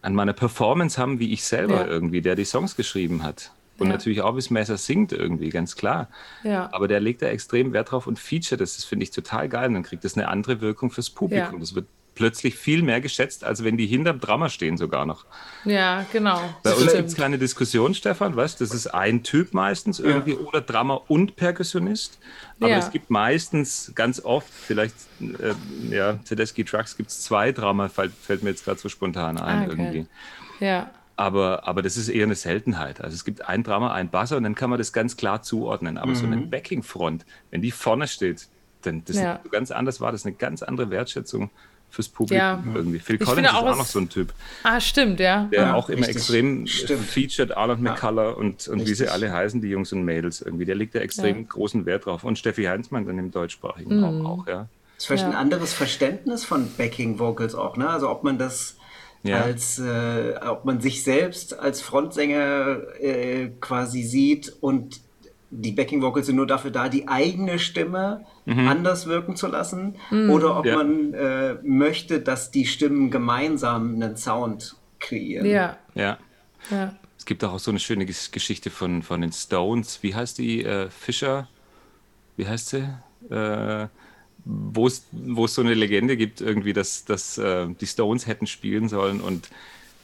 an meiner Performance haben, wie ich selber ja. irgendwie, der die Songs geschrieben hat. Und ja. natürlich auch, wie es Messer singt irgendwie, ganz klar. Ja. Aber der legt da extrem Wert drauf und feature das. Das finde ich total geil. Und dann kriegt das eine andere Wirkung fürs Publikum. Das wird plötzlich viel mehr geschätzt, als wenn die hinterm Drama stehen sogar noch. Ja, genau. Bei uns gibt es keine Diskussion, Stefan, weißt das ist ein Typ meistens irgendwie ja. oder Drama und Perkussionist. Aber ja. es gibt meistens, ganz oft, vielleicht, äh, ja, Tedeschi Trucks gibt es zwei Drama, fällt, fällt, mir jetzt gerade so spontan ein ah, okay. irgendwie. Ja. Aber, aber das ist eher eine Seltenheit. Also es gibt ein Drama, ein Basser und dann kann man das ganz klar zuordnen. Aber mhm. so eine mhm. Backing-Front, wenn die vorne steht, dann das ja. ganz anders war, das ist eine ganz andere Wertschätzung fürs Publikum ja. irgendwie. Phil ich Collins ist auch, noch so ein Typ. Ah, stimmt, ja. Der ja, auch immer richtig. extrem stimmt. featured, Arnold ja. McCullough und, und wie sie alle heißen, die Jungs und Mädels irgendwie. Der legt da extrem großen Wert drauf. Und Steffi Heinzmann dann im deutschsprachigen mhm. Raum auch, ja. Das ist vielleicht ein anderes Verständnis von Backing Vocals auch, ne? Also ob man das als äh, ob man sich selbst als Frontsänger äh, quasi sieht und die Backing Vocals sind nur dafür da, die eigene Stimme mhm. anders wirken zu lassen. Mhm. Oder ob ja. man äh, möchte, dass die Stimmen gemeinsam einen Sound kreieren. Ja. Ja. ja. Es gibt auch so eine schöne Geschichte von, von den Stones. Wie heißt die? Äh, Fischer? Wie heißt sie? Äh, wo es so eine Legende gibt, irgendwie, dass, dass äh, die Stones hätten spielen sollen und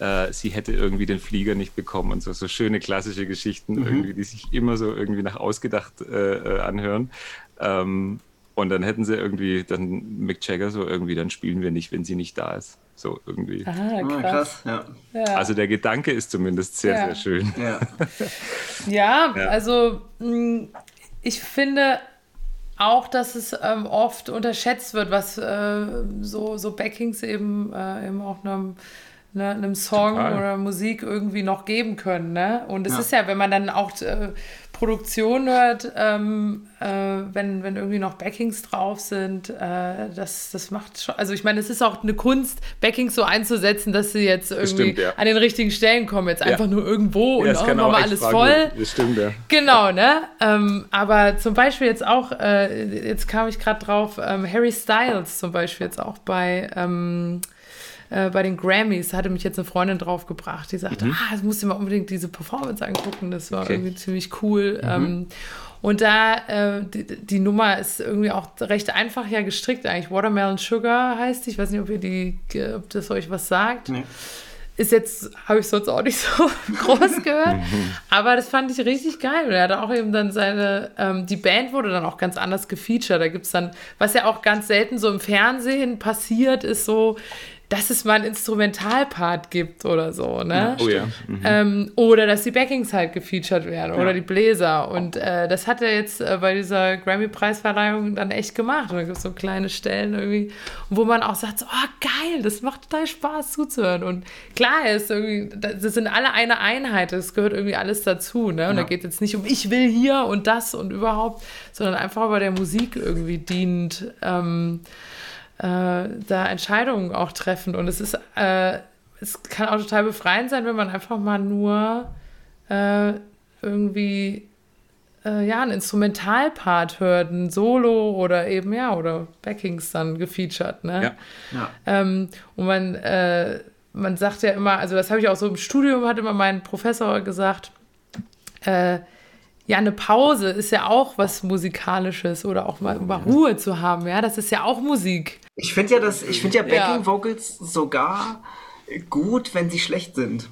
äh, sie hätte irgendwie den Flieger nicht bekommen und so, so schöne klassische Geschichten, mhm. irgendwie, die sich immer so irgendwie nach ausgedacht äh, äh, anhören. Ähm, und dann hätten sie irgendwie, dann Mick Jagger so irgendwie, dann spielen wir nicht, wenn sie nicht da ist. So irgendwie. Ah, ah krass. krass ja. Ja. Also der Gedanke ist zumindest sehr, ja. sehr schön. Ja, also mm, ich finde auch, dass es ähm, oft unterschätzt wird, was äh, so, so Backings eben, äh, eben auch einem ne, einem Song Total. oder Musik irgendwie noch geben können. Ne? Und es ja. ist ja, wenn man dann auch äh, Produktion hört, ähm, äh, wenn, wenn irgendwie noch Backings drauf sind, äh, das, das macht schon, also ich meine, es ist auch eine Kunst, Backings so einzusetzen, dass sie jetzt irgendwie stimmt, ja. an den richtigen Stellen kommen, jetzt einfach nur irgendwo und oh, machen wir alles voll. Das stimmt, ja. Genau, ne? Ähm, aber zum Beispiel jetzt auch, äh, jetzt kam ich gerade drauf, ähm, Harry Styles zum Beispiel jetzt auch bei ähm, äh, bei den Grammys hatte mich jetzt eine Freundin draufgebracht, die sagte, mhm. ah, das musst du mal unbedingt diese Performance angucken, das war okay. irgendwie ziemlich cool. Mhm. Ähm, und da, äh, die, die, Nummer ist irgendwie auch recht einfach ja gestrickt eigentlich. Watermelon Sugar heißt die. Ich weiß nicht, ob ihr die, ob das euch was sagt. Nee. Ist jetzt, habe ich sonst auch nicht so groß gehört. aber das fand ich richtig geil. Und er hatte auch eben dann seine, ähm, die Band wurde dann auch ganz anders gefeatured. Da gibt es dann, was ja auch ganz selten so im Fernsehen passiert, ist so, dass es mal einen Instrumentalpart gibt oder so, ne? Oh ja. Mhm. Ähm, oder dass die Backings halt gefeatured werden ja. oder die Bläser. Und äh, das hat er jetzt äh, bei dieser Grammy-Preisverleihung dann echt gemacht. Und da gibt es so kleine Stellen irgendwie, wo man auch sagt, so, oh geil, das macht total Spaß zuzuhören. Und klar ist irgendwie, das sind alle eine Einheit, das gehört irgendwie alles dazu, ne? Und ja. da geht jetzt nicht um ich will hier und das und überhaupt, sondern einfach bei der Musik irgendwie dient. Ähm, äh, da Entscheidungen auch treffen. Und es ist, äh, es kann auch total befreiend sein, wenn man einfach mal nur äh, irgendwie äh, ja, ein Instrumentalpart hört, ein Solo oder eben, ja, oder Backings dann gefeatured, ne? Ja. ja. Ähm, und man, äh, man sagt ja immer, also das habe ich auch so im Studium, hat immer mein Professor gesagt, äh, ja, eine Pause ist ja auch was Musikalisches oder auch mal, mal Ruhe zu haben, ja, das ist ja auch Musik. Ich finde ja, das, ich finde ja Backing Vocals sogar gut, wenn sie schlecht sind.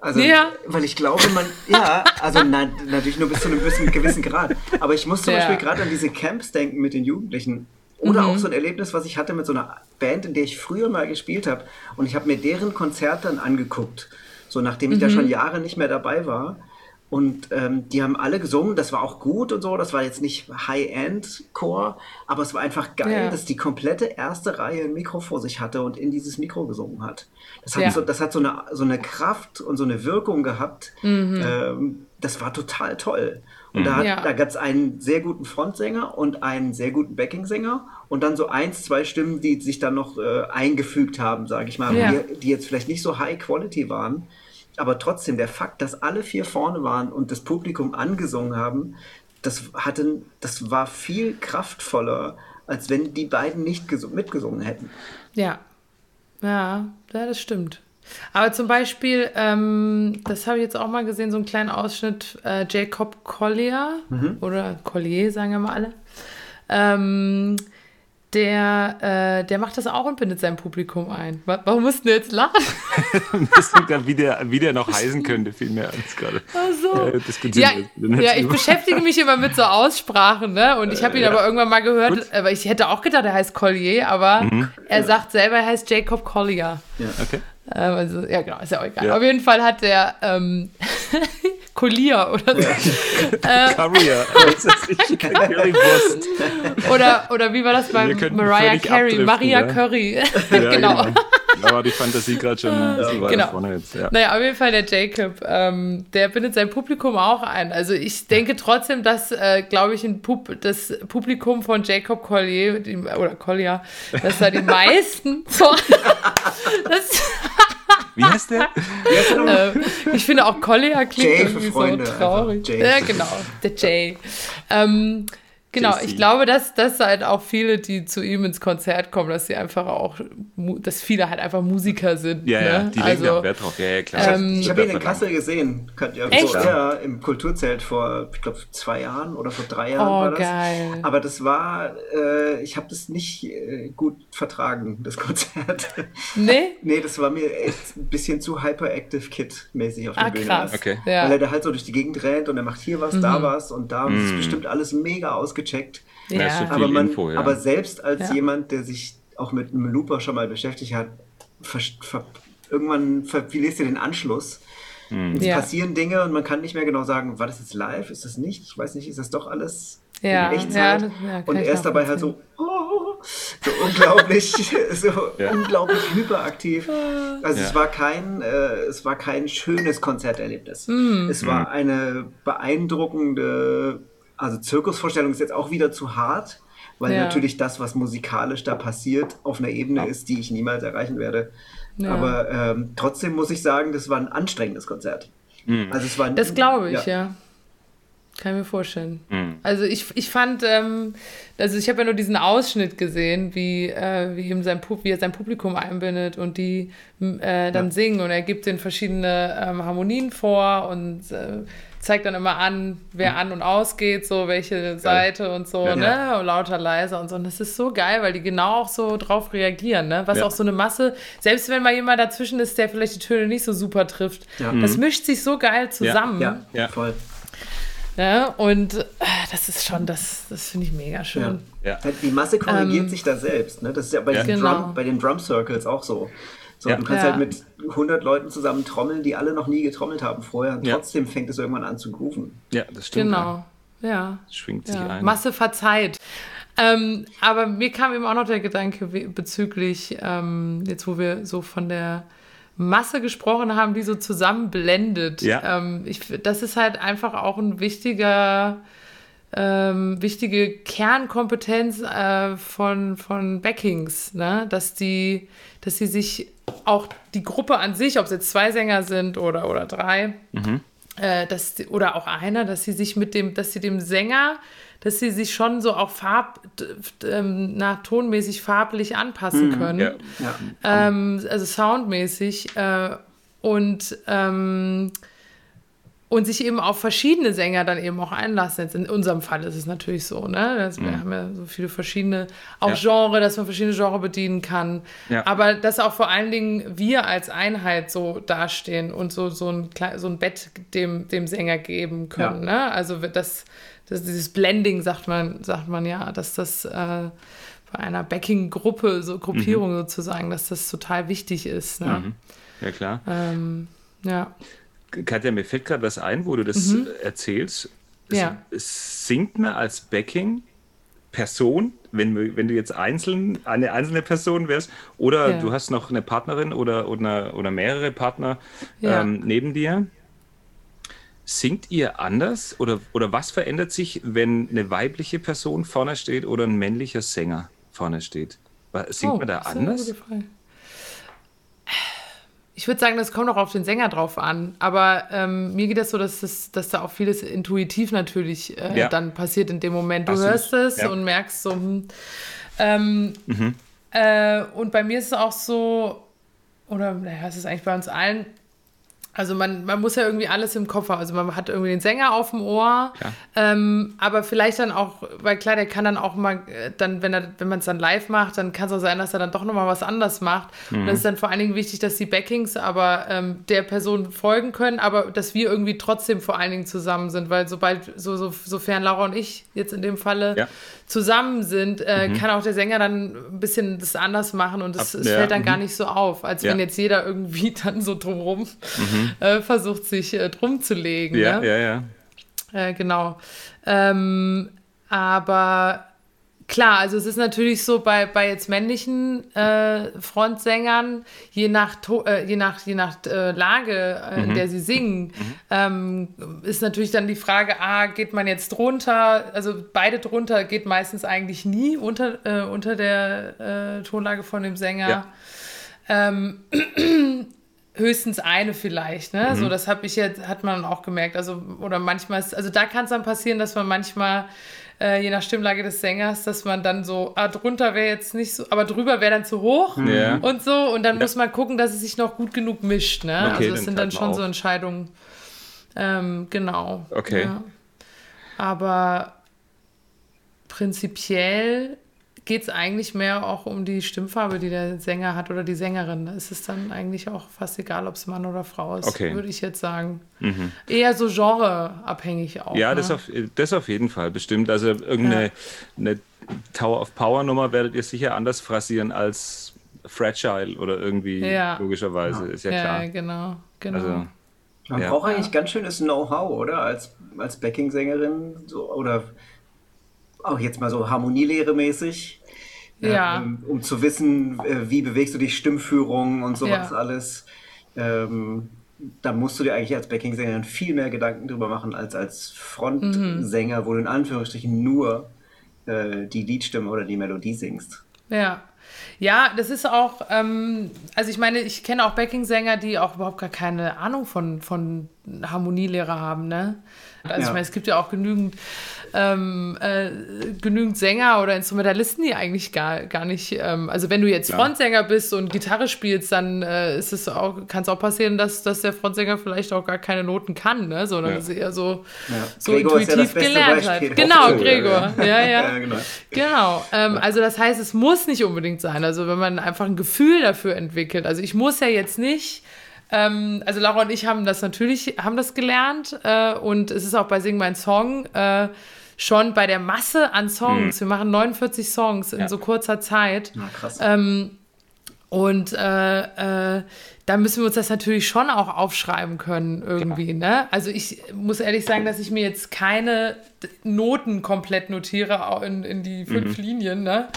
Also, ja. weil ich glaube, man, ja, also na, natürlich nur bis zu einem gewissen, gewissen Grad. Aber ich muss zum ja. Beispiel gerade an diese Camps denken mit den Jugendlichen. Oder mhm. auch so ein Erlebnis, was ich hatte mit so einer Band, in der ich früher mal gespielt habe. Und ich habe mir deren Konzert dann angeguckt. So nachdem ich mhm. da schon Jahre nicht mehr dabei war. Und ähm, die haben alle gesungen, das war auch gut und so, das war jetzt nicht High-End-Chor, aber es war einfach geil, ja. dass die komplette erste Reihe ein Mikro vor sich hatte und in dieses Mikro gesungen hat. Das hat, ja. so, das hat so, eine, so eine Kraft und so eine Wirkung gehabt, mhm. ähm, das war total toll. Und mhm. da, ja. da gab es einen sehr guten Frontsänger und einen sehr guten Backingsänger und dann so eins, zwei Stimmen, die sich dann noch äh, eingefügt haben, sage ich mal, die, die jetzt vielleicht nicht so High Quality waren aber trotzdem, der Fakt, dass alle vier vorne waren und das Publikum angesungen haben, das, hatte, das war viel kraftvoller, als wenn die beiden nicht mitgesungen hätten. Ja. ja, ja, das stimmt. Aber zum Beispiel, ähm, das habe ich jetzt auch mal gesehen, so einen kleinen Ausschnitt, äh, Jacob Collier mhm. oder Collier, sagen wir mal alle. Ähm, der, äh, der macht das auch und bindet sein Publikum ein. Warum musst du jetzt lachen? Ein bisschen gerade, wie der, wie der noch heißen könnte, viel mehr als gerade. Ach so. Äh, ja, ja, ich beschäftige mich immer mit so Aussprachen, ne? Und ich habe ihn ja. aber irgendwann mal gehört, Gut. aber ich hätte auch gedacht, er heißt Collier, aber mhm. er ja. sagt selber, er heißt Jacob Collier. Ja, okay. Ähm, also, ja, genau, ist ja auch egal. Auf jeden Fall hat der ähm, Collier oder so. äh, Currier. oder, oder wie war das bei Mariah Carey? Maria ja? Curry. Genau. genau. Da war die Fantasie gerade schon ein bisschen weiter genau. vorne jetzt. Ja. Naja, auf jeden Fall der Jacob, ähm, der bindet sein Publikum auch ein. Also ich denke trotzdem, dass, äh, glaube ich, ein Pub das Publikum von Jacob Collier, die, oder Collier, dass da die meisten so, das, wie heißt der? äh, ich finde auch Collier klingt Jay irgendwie so traurig. Ja, genau, der Jay. Ähm, Genau, ich glaube, dass, dass halt auch viele, die zu ihm ins Konzert kommen, dass sie einfach auch, dass viele halt einfach Musiker sind. Ja, ne? ja die legen also, Wert drauf. Ja, ja klar. Ähm, ich habe ihn in Kassel gesehen. Könnt ihr Echt? So, ja, im Kulturzelt vor, ich glaube, zwei Jahren oder vor drei Jahren oh, war das. geil. Aber das war, äh, ich habe das nicht äh, gut vertragen, das Konzert. Nee? nee, das war mir echt ein bisschen zu Hyperactive Kid-mäßig auf der ah, Bühne. Krass. Okay. Ja. Weil er da halt so durch die Gegend rennt und er macht hier was, mhm. da was und da. Mhm. Das ist bestimmt alles mega ausgecheckt gecheckt. Ja. ja aber, man, Info, ja. aber selbst als ja. jemand, der sich auch mit einem Looper schon mal beschäftigt hat, ver, ver, irgendwann verlierst du den Anschluss. Hm. Es passieren Dinge und man kann nicht mehr genau sagen, war das jetzt live, ist das nicht? Ich weiß nicht, ist das doch alles ja, in Echtzeit? Und er ist dabei halt so, oh, so unglaublich, so unglaublich hyperaktiv. Also es war kein, äh, es war kein schönes Konzerterlebnis. Mhm. Es war hm. eine beeindruckende also Zirkusvorstellung ist jetzt auch wieder zu hart, weil ja. natürlich das, was musikalisch da passiert, auf einer Ebene ist, die ich niemals erreichen werde. Ja. Aber ähm, trotzdem muss ich sagen, das war ein anstrengendes Konzert. Mhm. Also es war das glaube ich, ja. ja. Kann ich mir vorstellen. Mhm. Also ich, ich fand, ähm, also ich habe ja nur diesen Ausschnitt gesehen, wie, äh, wie, ihm sein, wie er sein Publikum einbindet und die äh, dann ja. singen und er gibt den verschiedene ähm, Harmonien vor und äh, zeigt dann immer an, wer an und ausgeht, so welche geil. Seite und so, ja, ne? Ja. Und lauter, leiser und so. Und das ist so geil, weil die genau auch so drauf reagieren, ne? Was ja. auch so eine Masse, selbst wenn mal jemand dazwischen ist, der vielleicht die Töne nicht so super trifft, das mhm. mischt sich so geil zusammen. Ja, ja. voll. Ja, und äh, das ist schon, das, das finde ich mega schön. Ja. Die Masse korrigiert ähm, sich da selbst. Ne? Das ist ja bei, genau. Drum, bei den Drum Circles auch so. So, ja. Du kannst ja. halt mit 100 Leuten zusammen trommeln, die alle noch nie getrommelt haben vorher. Und ja. trotzdem fängt es irgendwann an zu grooven. Ja, das stimmt. Genau. Ja. Das schwingt sich ein. Masse verzeiht. Ähm, aber mir kam eben auch noch der Gedanke bezüglich, ähm, jetzt wo wir so von der Masse gesprochen haben, die so zusammenblendet. Ja. Ähm, ich, das ist halt einfach auch ein wichtiger ähm, wichtige Kernkompetenz äh, von, von Backings, ne? dass, die, dass sie sich auch die Gruppe an sich, ob es jetzt zwei Sänger sind oder, oder drei, mhm. äh, dass oder auch einer, dass sie sich mit dem, dass sie dem Sänger, dass sie sich schon so auch farb, ähm, nach tonmäßig farblich anpassen mhm. können. Ja. Ja. Ähm, also soundmäßig. Äh, und ähm, und sich eben auf verschiedene Sänger dann eben auch einlassen. Jetzt in unserem Fall ist es natürlich so, ne? Das, wir mhm. haben ja so viele verschiedene, auch ja. Genre, dass man verschiedene Genre bedienen kann. Ja. Aber dass auch vor allen Dingen wir als Einheit so dastehen und so, so, ein, so ein Bett dem, dem Sänger geben können. Ja. Ne? Also das, das, dieses Blending sagt man, sagt man ja, dass das äh, bei einer Backing-Gruppe, so Gruppierung mhm. sozusagen, dass das total wichtig ist. Ne? Mhm. Ja, klar. Ähm, ja. Katja, mir fällt gerade was ein, wo du das mhm. erzählst. Es, ja. es singt mir als Backing Person, wenn, wenn du jetzt einzeln, eine einzelne Person wärst, oder ja. du hast noch eine Partnerin oder, oder, oder mehrere Partner ja. ähm, neben dir. Singt ihr anders oder, oder was verändert sich, wenn eine weibliche Person vorne steht oder ein männlicher Sänger vorne steht? Singt oh, man da anders? Ich würde sagen, das kommt auch auf den Sänger drauf an. Aber ähm, mir geht das so, dass, das, dass da auch vieles intuitiv natürlich äh, ja. dann passiert in dem Moment. Du Absolut. hörst es ja. und merkst so. Hm, ähm, mhm. äh, und bei mir ist es auch so, oder naja, es ist eigentlich bei uns allen, Also man, man muss ja irgendwie alles im haben. Also man hat irgendwie den Sänger auf dem Ohr, ähm, aber vielleicht dann auch, weil klar, der kann dann auch mal, äh, dann, wenn er, wenn man es dann live macht, dann kann es auch sein, dass er dann doch nochmal was anders macht. Mhm. Und das ist dann vor allen Dingen wichtig, dass die Backings aber ähm, der Person folgen können, aber dass wir irgendwie trotzdem vor allen Dingen zusammen sind, weil sobald, so, so, sofern Laura und ich jetzt in dem Falle ja. zusammen sind, äh, mhm. kann auch der Sänger dann ein bisschen das anders machen und es, ja. fällt dann mhm. gar nicht so auf, als wenn jetzt jeder irgendwie dann so drumrum mhm äh, versucht, sich äh, drum zu legen. Ja, ne? ja, ja. Äh, genau. Ähm, aber klar, also es ist natürlich so bei, bei jetzt männlichen äh, Frontsängern, je nach, äh, je nach, je nach äh, Lage, äh, mhm. in der sie singen, mhm. ähm, ist natürlich dann die Frage, ah, geht man jetzt drunter? Also beide drunter geht meistens eigentlich nie unter, äh, unter der äh, Tonlage von dem Sänger. Ja. Ähm, höchstens eine vielleicht, ne? Mhm. So, das habe ich jetzt, hat man auch gemerkt. Also, oder manchmal ist, also da kann es dann passieren, dass man manchmal, äh, je nach Stimmlage des Sängers, dass man dann so, ah, drunter wäre jetzt nicht so, aber drüber wäre dann zu hoch ja. und so. Und dann ja. muss man gucken, dass es sich noch gut genug mischt, ne? Okay, also das sind dann schon auf. so Entscheidungen. Ähm, genau. Okay. Ja. Aber prinzipiell geht es eigentlich mehr auch um die Stimmfarbe, die der Sänger hat oder die Sängerin. Da ist es dann eigentlich auch fast egal, ob es Mann oder Frau ist, okay. würde ich jetzt sagen. Mhm. Eher so genreabhängig auch. Ja, ne? das, auf, das auf jeden Fall, bestimmt. Also irgendeine ja. Tower of Power Nummer werdet ihr sicher anders phrasieren als Fragile oder irgendwie, ja. logischerweise, ja. ist ja klar. Ja, genau, genau. Also, man braucht eigentlich ganz schönes Know-how, oder? Als, als Backing-Sängerin so, oder auch jetzt mal so Harmonielehre mäßig. Ja. Ähm, um zu wissen, äh, wie bewegst du dich, Stimmführung und sowas ja. alles. Ähm, da musst du dir eigentlich als Backing-Sängerin viel mehr Gedanken drüber machen als als Frontsänger, mhm. wo du in Anführungsstrichen nur äh, die Liedstimme oder die Melodie singst. Ja. Ja, das ist auch, ähm, also ich meine, ich kenne auch Backing-Sänger, die auch überhaupt gar keine Ahnung von, von Harmonielehre haben, ne? Also ja. ich meine, es gibt ja auch genügend ähm, äh, genügend Sänger oder Instrumentalisten, die eigentlich gar, gar nicht, ähm, also wenn du jetzt Frontsänger bist und Gitarre spielst, dann äh, ist es auch, kann es auch passieren, dass, dass der Frontsänger vielleicht auch gar keine Noten kann, ne? sondern ja. es eher so, ja. so intuitiv ja gelernt Beispiel. hat. Genau, Gregor. Ja, ja. genau. genau. Ähm, also das heißt, es muss nicht unbedingt sein. Also wenn man einfach ein Gefühl dafür entwickelt. Also ich muss ja jetzt nicht ähm, also Laura und ich haben das natürlich, haben das gelernt äh, und es ist auch bei Sing mein Song äh, schon bei der Masse an Songs. Mhm. Wir machen 49 Songs in ja. so kurzer Zeit. Ja, krass. Ähm, und äh, äh, da müssen wir uns das natürlich schon auch aufschreiben können irgendwie. Ne? Also ich muss ehrlich sagen, dass ich mir jetzt keine Noten komplett notiere in, in die fünf mhm. Linien. Ne?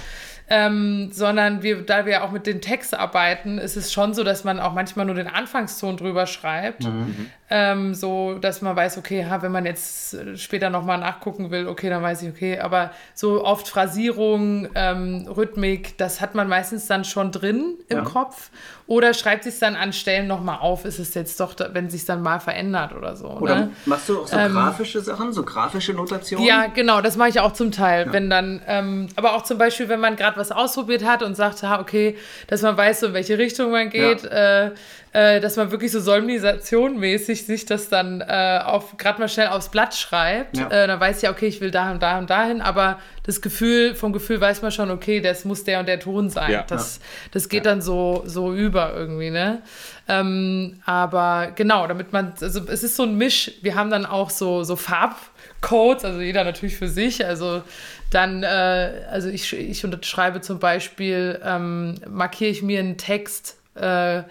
Ähm, sondern wir, da wir auch mit den Text arbeiten, ist es schon so, dass man auch manchmal nur den Anfangston drüber schreibt, mhm. Ähm, so dass man weiß, okay, ha, wenn man jetzt später nochmal nachgucken will, okay, dann weiß ich, okay, aber so oft Phrasierung, ähm, Rhythmik, das hat man meistens dann schon drin im ja. Kopf oder schreibt sich dann an Stellen nochmal auf, ist es jetzt doch, wenn sich dann mal verändert oder so. Oder ne? machst du auch so ähm, grafische Sachen, so grafische Notationen? Ja, genau, das mache ich auch zum Teil. Ja. Wenn dann, ähm, aber auch zum Beispiel, wenn man gerade was ausprobiert hat und sagt, ha, okay, dass man weiß, so in welche Richtung man geht. Ja. Äh, äh, dass man wirklich so Solemnisation-mäßig sich das dann äh, auf gerade mal schnell aufs Blatt schreibt. Ja. Äh, dann weiß ich ja, okay, ich will da und da und dahin, aber das Gefühl, vom Gefühl weiß man schon, okay, das muss der und der Ton sein. Ja. Das, das geht ja. dann so, so über irgendwie, ne? Ähm, aber genau, damit man, also es ist so ein Misch, wir haben dann auch so, so Farbcodes, also jeder natürlich für sich, also dann, äh, also ich, ich unterschreibe zum Beispiel, ähm, markiere ich mir einen Text, äh,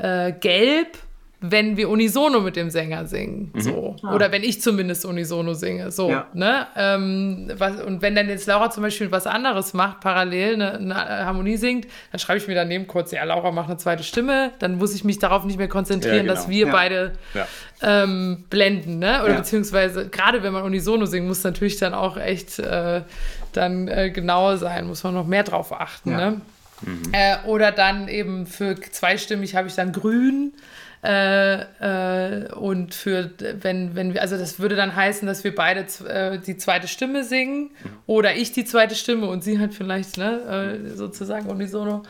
äh, gelb, wenn wir unisono mit dem Sänger singen. Mhm. So. Ah. Oder wenn ich zumindest unisono singe. So, ja. ne? Ähm, was, und wenn dann jetzt Laura zum Beispiel was anderes macht, parallel eine, eine Harmonie singt, dann schreibe ich mir daneben kurz, ja, Laura macht eine zweite Stimme, dann muss ich mich darauf nicht mehr konzentrieren, ja, genau. dass wir beide ähm, blenden, ne? Oder beziehungsweise, gerade wenn man unisono singt, muss natürlich dann auch echt äh, dann äh, genauer sein, muss man noch mehr drauf achten, ne? Mhm. Äh, oder dann eben für zweistimmig habe ich dann grün. Äh, äh, und für, wenn, wenn wir, also das würde dann heißen, dass wir beide äh, die zweite Stimme singen mhm. oder ich die zweite Stimme und sie halt vielleicht, ne, äh, sozusagen unisono.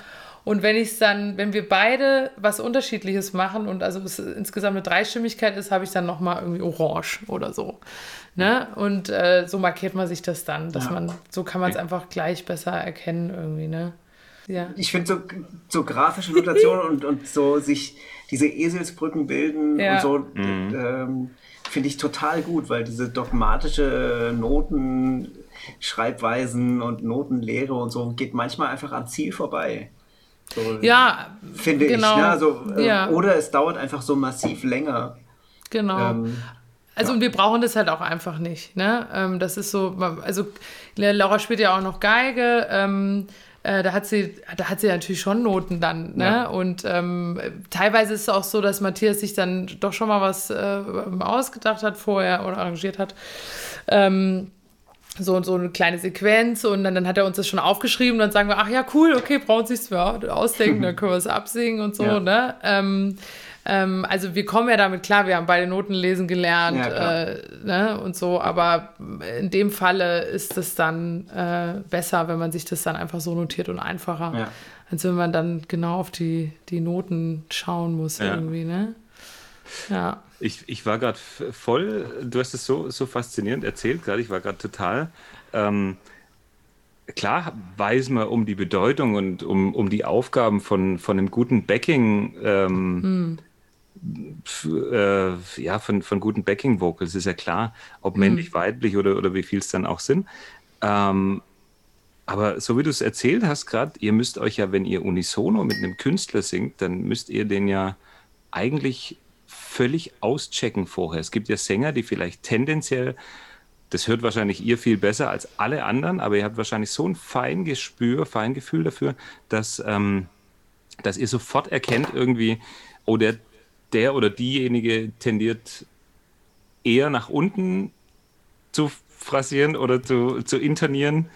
Und wenn ich es dann, wenn wir beide was Unterschiedliches machen und also es insgesamt eine Dreistimmigkeit ist, habe ich dann nochmal irgendwie Orange oder so. Ne? Und äh, so markiert man sich das dann, dass ja. man, so kann man es einfach gleich besser erkennen irgendwie, ne? Ja. Ich finde so, so grafische Notationen und, und so sich diese Eselsbrücken bilden ja. und so, mhm. ähm, finde ich total gut, weil diese dogmatische Notenschreibweisen und Notenlehre und so geht manchmal einfach am Ziel vorbei. So, ja, finde genau. ich. Ne? Also, äh, ja. Oder es dauert einfach so massiv länger. Genau. Ähm, also ja. und wir brauchen das halt auch einfach nicht. Ne? Ähm, das ist so, also Laura spielt ja auch noch Geige. Ähm, äh, da hat sie, da hat sie natürlich schon Noten dann, ne? Ja. Und ähm, teilweise ist es auch so, dass Matthias sich dann doch schon mal was äh, ausgedacht hat vorher oder arrangiert hat. Ähm, so, so eine kleine Sequenz und dann, dann hat er uns das schon aufgeschrieben und dann sagen wir, ach ja, cool, okay, brauchen Sie es mehr ausdenken, dann können wir es absingen und so, ja. ne? Ähm, ähm, also wir kommen ja damit klar, wir haben beide Noten lesen gelernt ja, äh, ne, und so, aber in dem Falle ist es dann äh, besser, wenn man sich das dann einfach so notiert und einfacher, ja. als wenn man dann genau auf die, die Noten schauen muss ja. irgendwie, ne? Ja. Ich, ich war gerade voll, du hast es so, so faszinierend erzählt gerade, ich war gerade total. Ähm, klar weiß man um die Bedeutung und um, um die Aufgaben von, von einem guten Backing ähm, hm äh, ja, von, von guten Backing-Vocals, ist ja klar, ob mhm. männlich, weiblich oder, oder wie viel es dann auch sind. Ähm, aber so wie du es erzählt hast gerade, ihr müsst euch ja, wenn ihr unisono mit einem Künstler singt, dann müsst ihr den ja eigentlich völlig auschecken vorher. Es gibt ja Sänger, die vielleicht tendenziell, das hört wahrscheinlich ihr viel besser als alle anderen, aber ihr habt wahrscheinlich so ein Feingespür, Feingefühl dafür, dass, ähm, dass ihr sofort erkennt irgendwie, oh, der, der oder diejenige tendiert eher nach unten zu phrasieren oder zu, zu intonieren.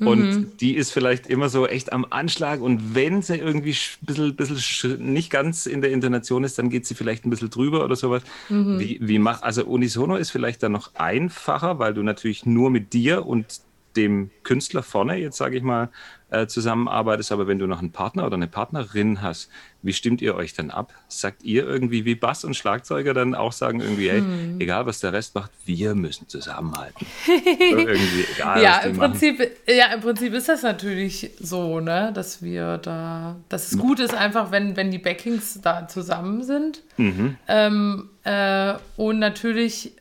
Und mhm. die ist vielleicht immer so echt am Anschlag. Und wenn sie irgendwie ein bisschen, bisschen nicht ganz in der Intonation ist, dann geht sie vielleicht ein bisschen drüber oder sowas. Mhm. Wie, wie mach, also Unisono ist vielleicht dann noch einfacher, weil du natürlich nur mit dir und dem Künstler vorne, jetzt sage ich mal, äh, zusammenarbeitest, aber wenn du noch einen Partner oder eine Partnerin hast, wie stimmt ihr euch dann ab? Sagt ihr irgendwie wie Bass und Schlagzeuger dann auch sagen irgendwie, hey, hm. egal was der Rest macht, wir müssen zusammenhalten. irgendwie egal, ja, im Prinzip, ja, im Prinzip ist das natürlich so, ne, dass wir da, dass es gut ist einfach, wenn, wenn die Backings da zusammen sind. Mhm. Ähm, äh, und natürlich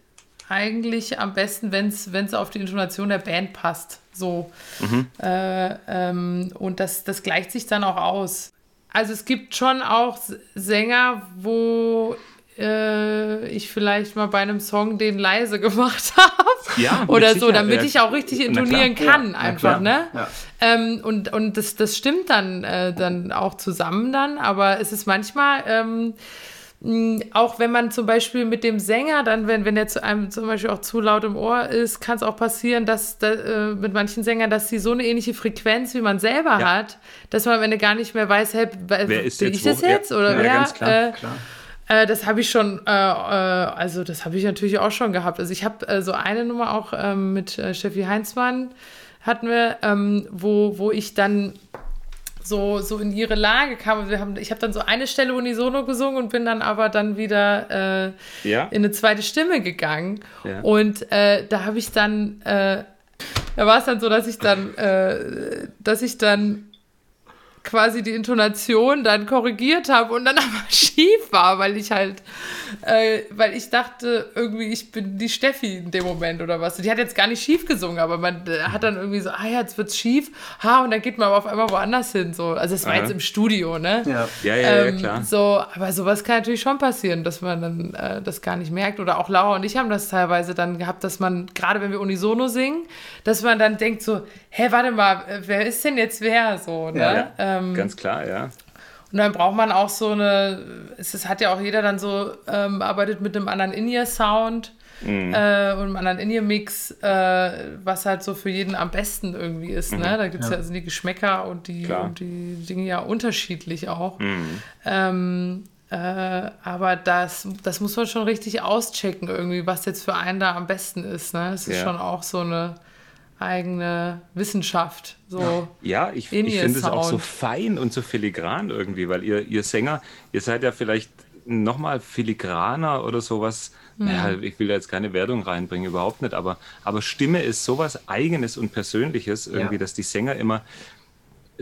eigentlich am besten, wenn es auf die Intonation der Band passt. So. Mhm. Äh, ähm, und das, das gleicht sich dann auch aus. Also es gibt schon auch Sänger, wo äh, ich vielleicht mal bei einem Song den leise gemacht habe. Ja, oder so, damit ich auch richtig intonieren kann, ja, einfach, ne? Ja. Ähm, und und das, das stimmt dann, äh, dann auch zusammen dann, aber es ist manchmal. Ähm, hm, auch wenn man zum Beispiel mit dem Sänger dann, wenn, wenn der zu einem zum Beispiel auch zu laut im Ohr ist, kann es auch passieren, dass da, äh, mit manchen Sängern, dass sie so eine ähnliche Frequenz wie man selber ja. hat, dass man am Ende gar nicht mehr weiß, hey, wer ist bin ich das jetzt? Ja. Oder ja, wer? Ganz klar, äh, klar. Äh, das habe ich schon, äh, äh, also das habe ich natürlich auch schon gehabt. Also ich habe so eine Nummer auch ähm, mit Steffi Heinzmann hatten wir, ähm, wo, wo ich dann so, so in ihre Lage kam. Wir haben, ich habe dann so eine Stelle unisono gesungen und bin dann aber dann wieder äh, ja. in eine zweite Stimme gegangen. Ja. Und äh, da habe ich dann, äh, da war es dann so, dass ich dann, äh, dass ich dann quasi die Intonation dann korrigiert habe und dann aber schief war, weil ich halt, äh, weil ich dachte, irgendwie, ich bin die Steffi in dem Moment oder was. Die hat jetzt gar nicht schief gesungen, aber man äh, hat dann irgendwie so, ah ja, jetzt wird's schief, ha, und dann geht man aber auf einmal woanders hin. So. Also es war Aha. jetzt im Studio, ne? Ja, ja, ja, ähm, ja, klar. So, aber sowas kann natürlich schon passieren, dass man dann äh, das gar nicht merkt. Oder auch Laura und ich haben das teilweise dann gehabt, dass man, gerade wenn wir unisono singen, dass man dann denkt so, hä, warte mal, wer ist denn jetzt wer? So, ne? Ja, ähm, ganz klar, ja. Und dann braucht man auch so eine, es, hat ja auch jeder dann so, ähm, arbeitet mit einem anderen In-Ear-Sound mhm. äh, und einem anderen In-Ear-Mix, äh, was halt so für jeden am besten irgendwie ist. Ne? Mhm. Ne? Da gibt es ja. ja also die Geschmäcker und die, und die Dinge ja unterschiedlich auch. Mhm. Ähm, äh, aber das, das muss man schon richtig auschecken, irgendwie, was jetzt für einen da am besten ist. Ne? Es ist ja. schon auch so eine eigene Wissenschaft. So ja, ich, ich finde es auch so fein und so filigran irgendwie, weil ihr, ihr Sänger, ihr seid ja vielleicht nochmal filigraner oder sowas. Mhm. Naja, ich will jetzt keine Wertung reinbringen, überhaupt nicht, aber, aber Stimme ist sowas Eigenes und Persönliches irgendwie, ja. dass die Sänger immer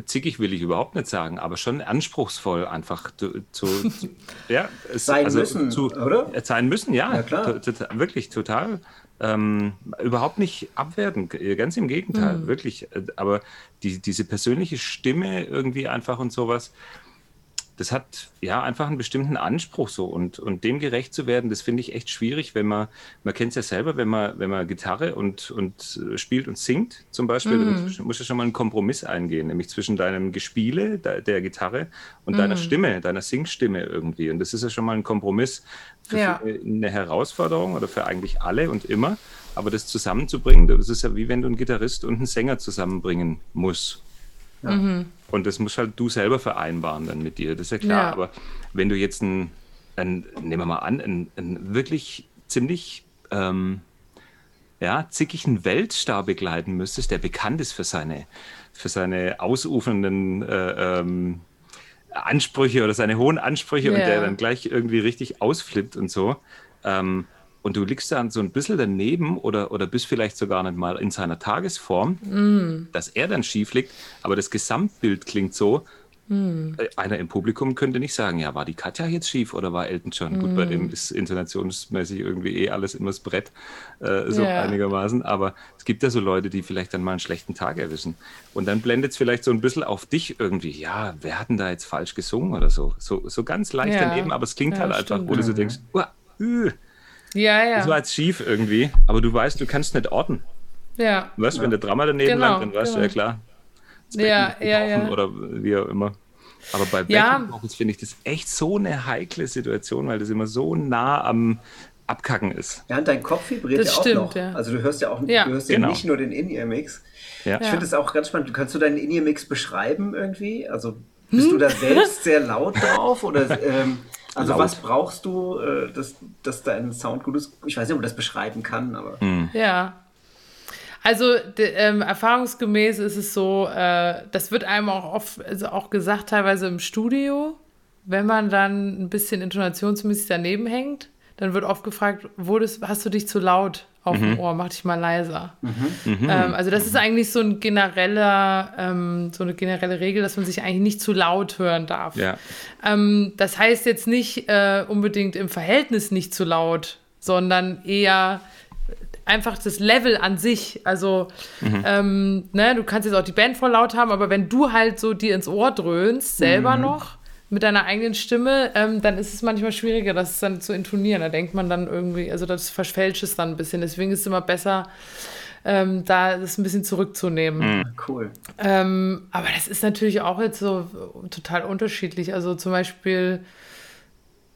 zickig will ich überhaupt nicht sagen, aber schon anspruchsvoll einfach zu, zu ja, es, sein also müssen, zu, oder? Sein müssen, ja, ja klar. wirklich total ähm, überhaupt nicht abwerten, ganz im Gegenteil, mhm. wirklich. Äh, aber die, diese persönliche Stimme irgendwie einfach und sowas, das hat ja einfach einen bestimmten Anspruch so und, und dem gerecht zu werden, das finde ich echt schwierig, wenn man, man kennt es ja selber, wenn man, wenn man Gitarre und, und äh, spielt und singt zum Beispiel, mm. dann musst du schon mal einen Kompromiss eingehen, nämlich zwischen deinem Gespiele der, der Gitarre und mm. deiner Stimme, deiner Singstimme irgendwie. Und das ist ja schon mal ein Kompromiss für ja. eine Herausforderung oder für eigentlich alle und immer. Aber das zusammenzubringen, das ist ja wie wenn du einen Gitarrist und einen Sänger zusammenbringen musst. Ja. Mhm. Und das musst halt du selber vereinbaren dann mit dir, das ist ja klar. Ja. Aber wenn du jetzt einen, einen, nehmen wir mal an, einen, einen wirklich ziemlich ähm, ja, zickigen Weltstar begleiten müsstest, der bekannt ist für seine, für seine ausufernden äh, ähm, Ansprüche oder seine hohen Ansprüche yeah. und der dann gleich irgendwie richtig ausflippt und so. Ähm, und du liegst dann so ein bisschen daneben oder, oder bist vielleicht sogar nicht mal in seiner Tagesform, mm. dass er dann schief liegt, aber das Gesamtbild klingt so, mm. einer im Publikum könnte nicht sagen, ja, war die Katja jetzt schief oder war Elton John? Mm. Gut, bei dem mm. ist intonationsmäßig irgendwie eh alles immer das Brett, äh, so yeah. einigermaßen, aber es gibt ja so Leute, die vielleicht dann mal einen schlechten Tag erwischen. Und dann blendet es vielleicht so ein bisschen auf dich irgendwie, ja, wer hat denn da jetzt falsch gesungen oder so? So, so ganz leicht yeah. daneben, aber es klingt ja, halt einfach, wo du so denkst, uah, uh, ja, ja. Das war jetzt schief irgendwie, aber du weißt, du kannst nicht orten. Ja. Weißt du, wenn der Drama daneben genau, langt, dann weißt genau. du ja klar. Ja, ja, ja. Oder wie auch immer. Aber bei ja. finde ich das echt so eine heikle Situation, weil das immer so nah am Abkacken ist. Ja, und dein Kopf vibriert das ja stimmt, auch noch. Ja. Also du hörst ja auch ja. Du hörst ja genau. nicht nur den In-Ear-Mix. Ja. Ich finde es auch ganz spannend. Kannst du deinen In-Ear-Mix beschreiben irgendwie? Also bist hm? du da selbst sehr laut drauf oder ähm, also laut. was brauchst du, äh, dass, dass dein Sound gut ist? Ich weiß nicht, ob man das beschreiben kann, aber. Mhm. Ja. Also de, ähm, erfahrungsgemäß ist es so, äh, das wird einem auch oft, also auch gesagt, teilweise im Studio, wenn man dann ein bisschen intonationsmäßig daneben hängt, dann wird oft gefragt, wurdest, hast du dich zu laut auf mhm. dem Ohr, mach dich mal leiser. Mhm. mhm. Ähm, also das ist eigentlich so ein genereller, ähm, so eine generelle Regel, dass man sich eigentlich nicht zu laut hören darf. Ja. Ähm, das heißt jetzt nicht äh, unbedingt im Verhältnis nicht zu laut, sondern eher einfach das Level an sich. Also, mhm. ähm, ne, du kannst jetzt auch die Band voll laut haben, aber wenn du halt so dir ins Ohr dröhnst, selber mhm. noch, mit deiner eigenen Stimme, ähm, dann ist es manchmal schwieriger, das dann zu intonieren. Da denkt man dann irgendwie, also das verfälscht es dann ein bisschen. Deswegen ist es immer besser, ähm, da das ein bisschen zurückzunehmen. Mhm. Cool. Ähm, aber das ist natürlich auch jetzt so total unterschiedlich. Also zum Beispiel,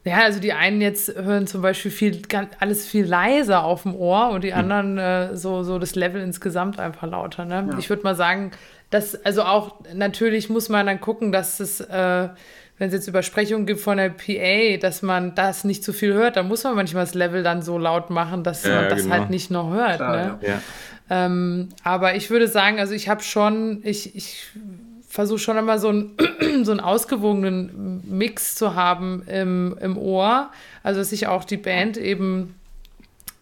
ja, also die einen jetzt hören zum Beispiel viel, alles viel leiser auf dem Ohr und die mhm. anderen äh, so, so das Level insgesamt einfach lauter. Ne? Ja. Ich würde mal sagen, dass, also auch natürlich muss man dann gucken, dass es äh, wenn es jetzt Übersprechungen gibt von der PA, dass man das nicht zu viel hört, dann muss man manchmal das Level dann so laut machen, dass ja, man das genau. halt nicht noch hört. Klar, ne? ja. ähm, aber ich würde sagen, also ich habe schon, ich, ich versuche schon immer so, ein, so einen ausgewogenen Mix zu haben im, im Ohr. Also dass ich auch die Band eben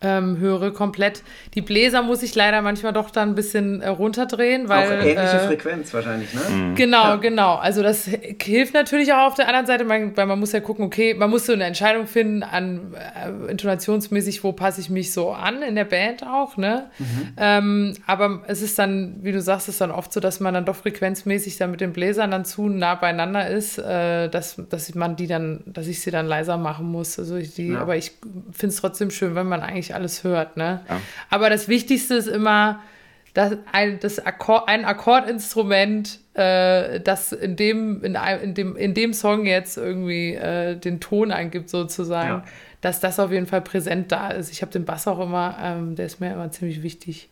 ähm, höre komplett. Die Bläser muss ich leider manchmal doch dann ein bisschen äh, runterdrehen, weil. Auch ähnliche äh, Frequenz wahrscheinlich, ne? Mhm. Genau, ja. genau. Also das hilft natürlich auch auf der anderen Seite, weil man muss ja gucken, okay, man muss so eine Entscheidung finden an äh, intonationsmäßig, wo passe ich mich so an in der Band auch, ne? Mhm. Ähm, aber es ist dann, wie du sagst, es ist dann oft so, dass man dann doch frequenzmäßig dann mit den Bläsern dann zu nah beieinander ist, äh, dass, dass man die dann, dass ich sie dann leiser machen muss. Also ich die, ja. aber ich finde es trotzdem schön, wenn man eigentlich alles hört. Ne? Ja. Aber das Wichtigste ist immer, dass ein, das Akkord, ein Akkordinstrument, äh, das in dem, in, in, dem, in dem Song jetzt irgendwie äh, den Ton angibt, sozusagen, ja. dass das auf jeden Fall präsent da ist. Ich habe den Bass auch immer, ähm, der ist mir immer ziemlich wichtig.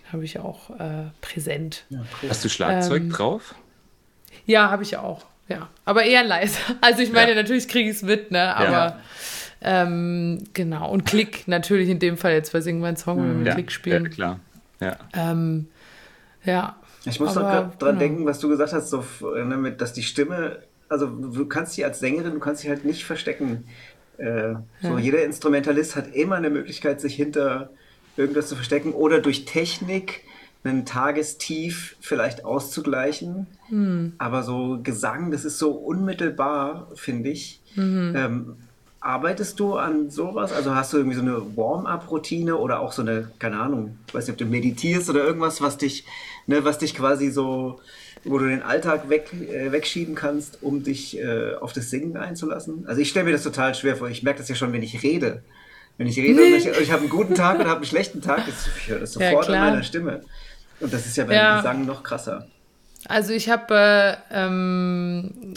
Den habe ich auch äh, präsent. Ja, cool. Hast du Schlagzeug ähm, drauf? Ja, habe ich auch. Ja, aber eher leise. Also ich meine, natürlich kriege ich es mit, ne? Aber ähm, genau. Und Klick natürlich in dem Fall jetzt bei Sing mein Song, wenn wir mit ja, Klick spielen. Ja, klar. Ja. Ähm, Ja. Ich muss noch gerade dran genau. denken, was du gesagt hast, so, ne, dass die Stimme, also du kannst sie als Sängerin, du kannst sie halt nicht verstecken. Äh, ja. So jeder Instrumentalist hat immer eine Möglichkeit, sich hinter irgendwas zu verstecken oder durch Technik einen Tagestief vielleicht auszugleichen. Hm. Aber so Gesang, das ist so unmittelbar, finde ich. Mhm. Ähm, arbeitest du an sowas? Also hast du irgendwie so eine Warm-up-Routine oder auch so eine, keine Ahnung, ich weiß nicht, ob du meditierst oder irgendwas, was dich, ne, was dich quasi so, wo du den Alltag weg, äh, wegschieben kannst, um dich äh, auf das Singen einzulassen? Also ich stelle mir das total schwer vor. Ich merke das ja schon, wenn ich rede. Wenn ich rede nee. und ich, ich habe einen guten Tag oder habe einen schlechten Tag, das, ich höre das sofort ja, in meiner Stimme. Und das ist ja beim ja. Gesang noch krasser. Also ich habe, äh, ähm,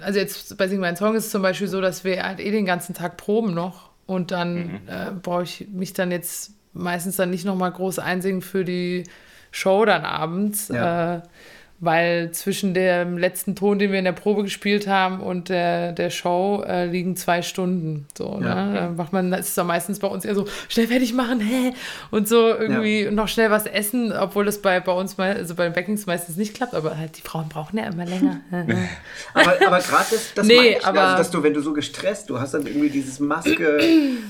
also jetzt bei Sing Mein Song ist es zum Beispiel so, dass wir halt eh den ganzen Tag proben noch und dann mhm. äh, brauche ich mich dann jetzt meistens dann nicht nochmal groß einsingen für die Show dann abends. Ja. Äh, weil zwischen dem letzten Ton, den wir in der Probe gespielt haben, und der, der Show äh, liegen zwei Stunden. So, ja. ne? Da macht man, das ist doch meistens bei uns eher so, schnell fertig machen, hä? Und so irgendwie ja. noch schnell was essen, obwohl das bei, bei uns mal, also bei den Backings meistens nicht klappt, aber halt die Frauen brauchen ja immer länger. aber aber gerade das, das nee, ich, aber, also, dass du, wenn du so gestresst, du hast dann irgendwie dieses Maske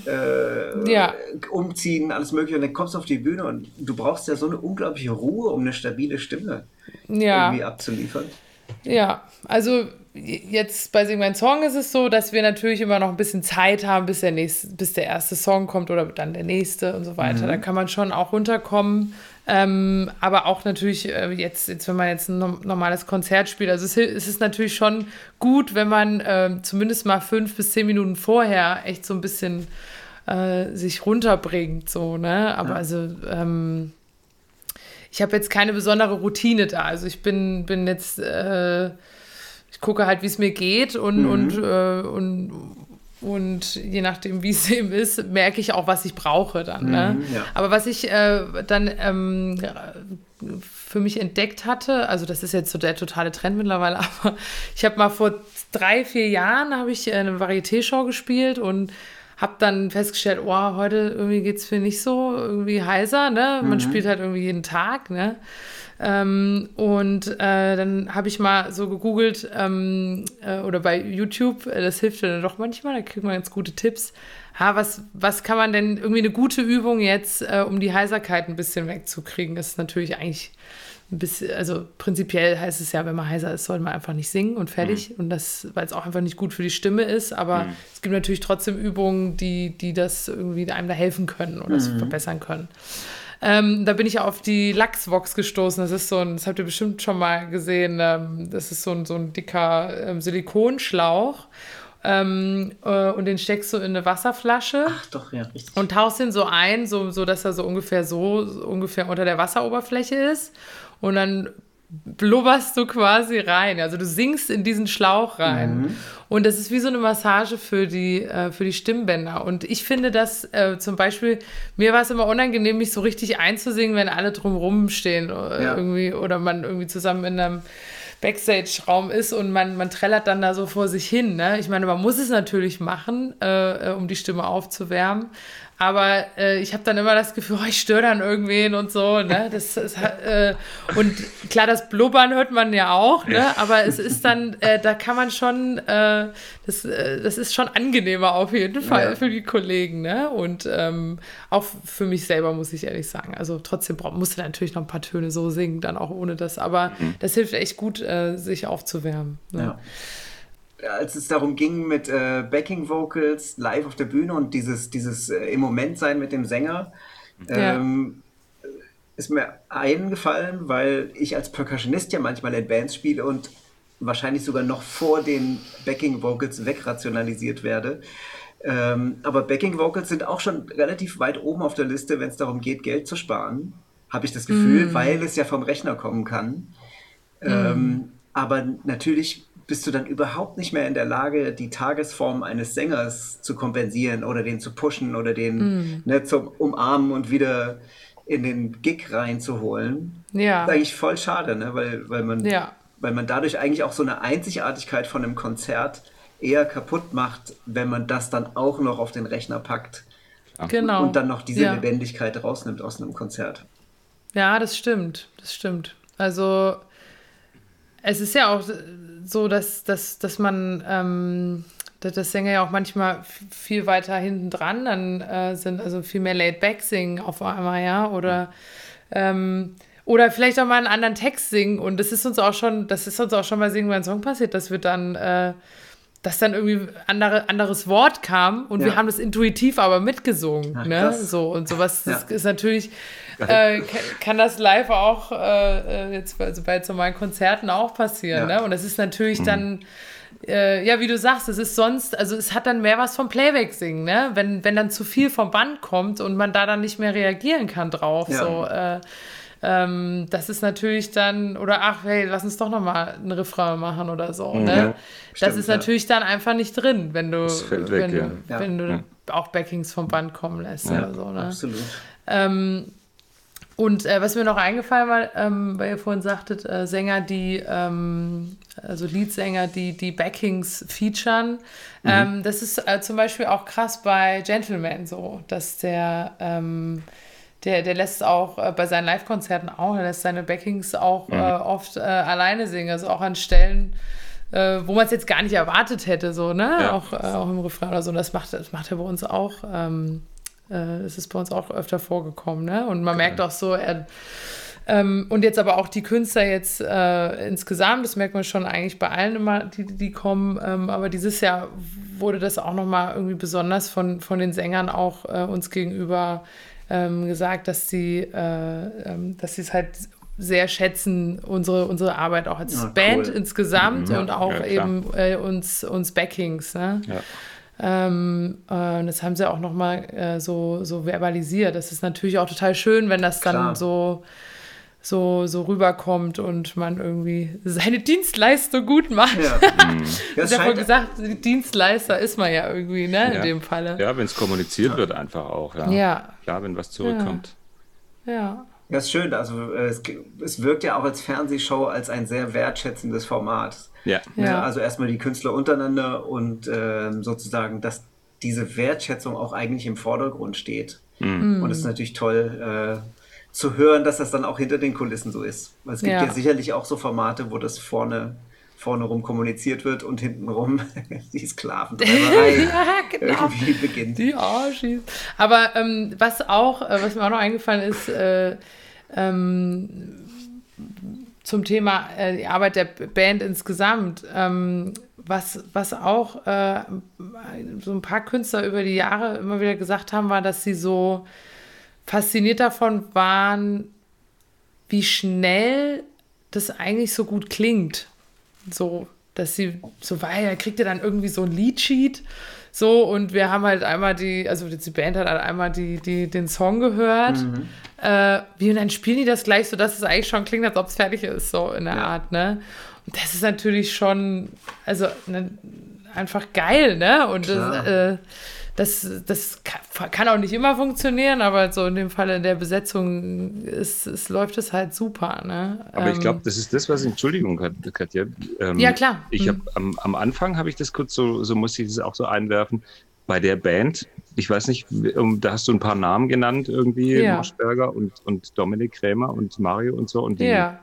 äh, ja. umziehen, alles mögliche, und dann kommst du auf die Bühne und du brauchst ja so eine unglaubliche Ruhe um eine stabile Stimme ja. irgendwie abzuliefern. Ja, also jetzt bei Sing Mein Song ist es so, dass wir natürlich immer noch ein bisschen Zeit haben, bis der, nächste, bis der erste Song kommt oder dann der nächste und so weiter. Mhm. Da kann man schon auch runterkommen. Ähm, aber auch natürlich äh, jetzt, jetzt, wenn man jetzt ein normales Konzert spielt, also es, es ist natürlich schon gut, wenn man äh, zumindest mal fünf bis zehn Minuten vorher echt so ein bisschen äh, sich runterbringt, so, ne? Aber ja. also ähm, ich habe jetzt keine besondere Routine da. Also ich bin, bin jetzt, äh, ich gucke halt, wie es mir geht und, mhm. und, äh, und, und je nachdem, wie es eben ist, merke ich auch, was ich brauche dann. Ne? Mhm, ja. Aber was ich äh, dann ähm, für mich entdeckt hatte, also das ist jetzt so der totale Trend mittlerweile, aber ich habe mal vor drei, vier Jahren habe ich eine Varieté-Show gespielt und habe dann festgestellt, oh, heute irgendwie geht es mir nicht so irgendwie heiser, ne? Man mhm. spielt halt irgendwie jeden Tag, ne? Ähm, und äh, dann habe ich mal so gegoogelt ähm, äh, oder bei YouTube, äh, das hilft dann doch manchmal, da kriegt man ganz gute Tipps. Ha, was, was kann man denn irgendwie eine gute Übung jetzt, äh, um die Heiserkeit ein bisschen wegzukriegen? Das ist natürlich eigentlich bisschen, also prinzipiell heißt es ja, wenn man heiser ist, soll man einfach nicht singen und fertig. Mhm. Und das, weil es auch einfach nicht gut für die Stimme ist. Aber mhm. es gibt natürlich trotzdem Übungen, die, die das irgendwie einem da helfen können oder mhm. verbessern können. Ähm, da bin ich auf die Lachsvox gestoßen. Das ist so ein, das habt ihr bestimmt schon mal gesehen. Ähm, das ist so ein, so ein dicker ähm, Silikonschlauch. Ähm, äh, und den steckst du in eine Wasserflasche. Ach doch, ja, richtig. Und tauchst ihn so ein, so, so dass er so ungefähr so, so ungefähr unter der Wasseroberfläche ist und dann blubberst du quasi rein. Also du singst in diesen Schlauch rein. Mhm. Und das ist wie so eine Massage für die, äh, für die Stimmbänder. Und ich finde das äh, zum Beispiel, mir war es immer unangenehm, mich so richtig einzusingen, wenn alle drumherum stehen äh, ja. irgendwie oder man irgendwie zusammen in einem Backstage-Raum ist und man, man trällert dann da so vor sich hin. Ne? Ich meine, man muss es natürlich machen, äh, äh um die Stimme aufzuwärmen. Aber äh, ich habe dann immer das Gefühl, oh, ich störe dann irgendwen und so. Ne? Das, ist, äh, und klar, das Blubbern hört man ja auch, ne? aber es ist dann, äh, da kann man schon, äh, das, äh, das ist schon angenehmer auf jeden Fall ja. für die Kollegen. Ne? Und ähm, auch für mich selber, muss ich ehrlich sagen. Also trotzdem musste natürlich noch ein paar Töne so singen, dann auch ohne das. Aber mhm. das hilft echt gut, äh, sich aufzuwärmen. Ne? Ja als es darum ging mit äh, Backing Vocals live auf der Bühne und dieses, dieses äh, im Moment sein mit dem Sänger, ähm, ja. ist mir eingefallen, weil ich als Percussionist ja manchmal in Bands spiele und wahrscheinlich sogar noch vor den Backing Vocals wegrationalisiert werde. Ähm, aber Backing Vocals sind auch schon relativ weit oben auf der Liste, wenn es darum geht, Geld zu sparen, habe ich das Gefühl, mm. weil es ja vom Rechner kommen kann. Mm. Ähm, aber natürlich bist du dann überhaupt nicht mehr in der Lage, die Tagesform eines Sängers zu kompensieren oder den zu pushen oder den mm. ne, zum Umarmen und wieder in den Gig reinzuholen. Ja. Das ist eigentlich voll schade, ne? weil, weil, man, ja. weil man dadurch eigentlich auch so eine Einzigartigkeit von einem Konzert eher kaputt macht, wenn man das dann auch noch auf den Rechner packt. Genau. Und dann noch diese ja. Lebendigkeit rausnimmt aus einem Konzert. Ja, das stimmt. Das stimmt. Also es ist ja auch so, dass, dass, dass man ähm, das Sänger ja auch manchmal viel weiter hinten dran dann äh, sind, also viel mehr Laid-Back singen auf einmal, ja, oder ähm, oder vielleicht auch mal einen anderen Text singen. Und das ist uns auch schon, das ist uns auch schon mal singen, wenn ein Song passiert, dass wir dann äh, dass dann irgendwie andere, anderes Wort kam und ja. wir haben das intuitiv aber mitgesungen. Ach, ne? So und sowas das ja. ist natürlich, äh, kann das live auch äh, jetzt also bei so meinen Konzerten auch passieren. Ja. Ne? Und das ist natürlich mhm. dann äh, ja, wie du sagst, es ist sonst, also es hat dann mehr was vom Playback singen, ne? Wenn, wenn dann zu viel vom Band kommt und man da dann nicht mehr reagieren kann drauf. So, äh, ähm, das ist natürlich dann, oder ach, hey, lass uns doch nochmal einen Refrain machen oder so. Mhm, ne? Ja, das stimmt, ist natürlich dann einfach nicht drin, wenn du, wenn, weg, ja. wenn du auch Backings vom Band kommen lässt oder so. Ne? Absolut. Ähm, und äh, was mir noch eingefallen war, ähm, weil ihr vorhin sagtet, äh, Sänger, die, ähm, also Leadsänger, die die Backings featuren, mhm. ähm, das ist äh, zum Beispiel auch krass bei Gentleman so, dass der, ähm, der, der lässt auch äh, bei seinen Live-Konzerten auch, er lässt seine Backings auch mhm. Äh, oft äh, alleine singen, also auch an Stellen, wo man es jetzt gar nicht erwartet hätte, so, ne? Ja. Auch, auch im Refrain oder so. Und das macht, das macht er bei uns auch. Ähm, äh, es ist bei uns auch öfter vorgekommen, ne? Und man okay. merkt auch so, er, ähm, und jetzt aber auch die Künstler jetzt äh, insgesamt, das merkt man schon eigentlich bei allen immer, die, die kommen. Ähm, aber dieses Jahr wurde das auch nochmal irgendwie besonders von, von den Sängern auch äh, uns gegenüber ähm, gesagt, dass sie, äh, ähm, dass sie es halt sehr schätzen, unsere, unsere Arbeit auch als ah, Band insgesamt ja, und auch ja, eben äh, uns, uns Backings. Ne? Ja. Ähm, äh, das haben sie auch nochmal äh, so, so verbalisiert. Das ist natürlich auch total schön, wenn das dann Klar. so, so, so rüberkommt und man irgendwie seine Dienstleistung gut macht. Ja, mhm. ich habe gesagt, Dienstleister ist man ja irgendwie, ne, ja. in dem Falle. Ja, wenn es kommuniziert ja. wird, einfach auch. Ja. ja. Klar, wenn was zurückkommt. Ja. Ja, ist schön. Also äh, es, es wirkt ja auch als Fernsehshow als ein sehr wertschätzendes Format. Ja. ja. Also erstmal die Künstler untereinander und äh, sozusagen, dass diese Wertschätzung auch eigentlich im Vordergrund steht. Mhm. Und es ist natürlich toll äh, zu hören, dass das dann auch hinter den Kulissen so ist. Weil es gibt ja. ja sicherlich auch so Formate, wo das vorne vorne rum kommuniziert wird und hinten rum die Sklaventreiberei ja, genau. irgendwie beginnt. Die Arschis. Aber ähm, was auch, äh, was mir auch noch eingefallen ist, äh, ähm, zum Thema äh, die Arbeit der Band insgesamt, ähm, was, was auch äh, so ein paar Künstler über die Jahre immer wieder gesagt haben, war, dass sie so fasziniert davon waren, wie schnell das eigentlich so gut klingt. So, dass sie so, weil er kriegt ja dann irgendwie so ein Liedsheet so, und wir haben halt einmal die, also die Band hat halt einmal die, die, den Song gehört. Mhm. Äh, wie, und dann spielen die das gleich so, dass es eigentlich schon klingt, als ob es fertig ist, so in der ja. Art, ne? Und das ist natürlich schon, also ne, einfach geil, ne? Und das, äh, das, das kann auch nicht immer funktionieren, aber so in dem Fall in der Besetzung ist, ist, läuft es halt super. Ne? Aber ähm, ich glaube, das ist das, was, Entschuldigung, Katja. Ähm, ja, klar. Ich hab, mhm. am, am Anfang habe ich das kurz so, so muss ich das auch so einwerfen, bei der Band, ich weiß nicht, da hast du ein paar Namen genannt irgendwie, ja. Moschberger und, und Dominik Krämer und Mario und so und die, ja.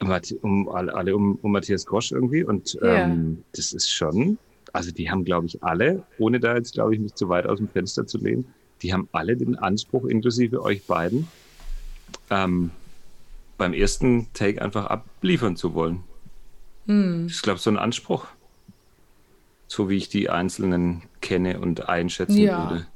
um, alle um, um Matthias Grosch irgendwie und ja. ähm, das ist schon also die haben, glaube ich, alle, ohne da jetzt, glaube ich, nicht zu weit aus dem Fenster zu lehnen, die haben alle den Anspruch, inklusive euch beiden, ähm, beim ersten Take einfach abliefern zu wollen. Hm. Das ist, glaube ich, so ein Anspruch. So wie ich die Einzelnen kenne und einschätzen ja. würde.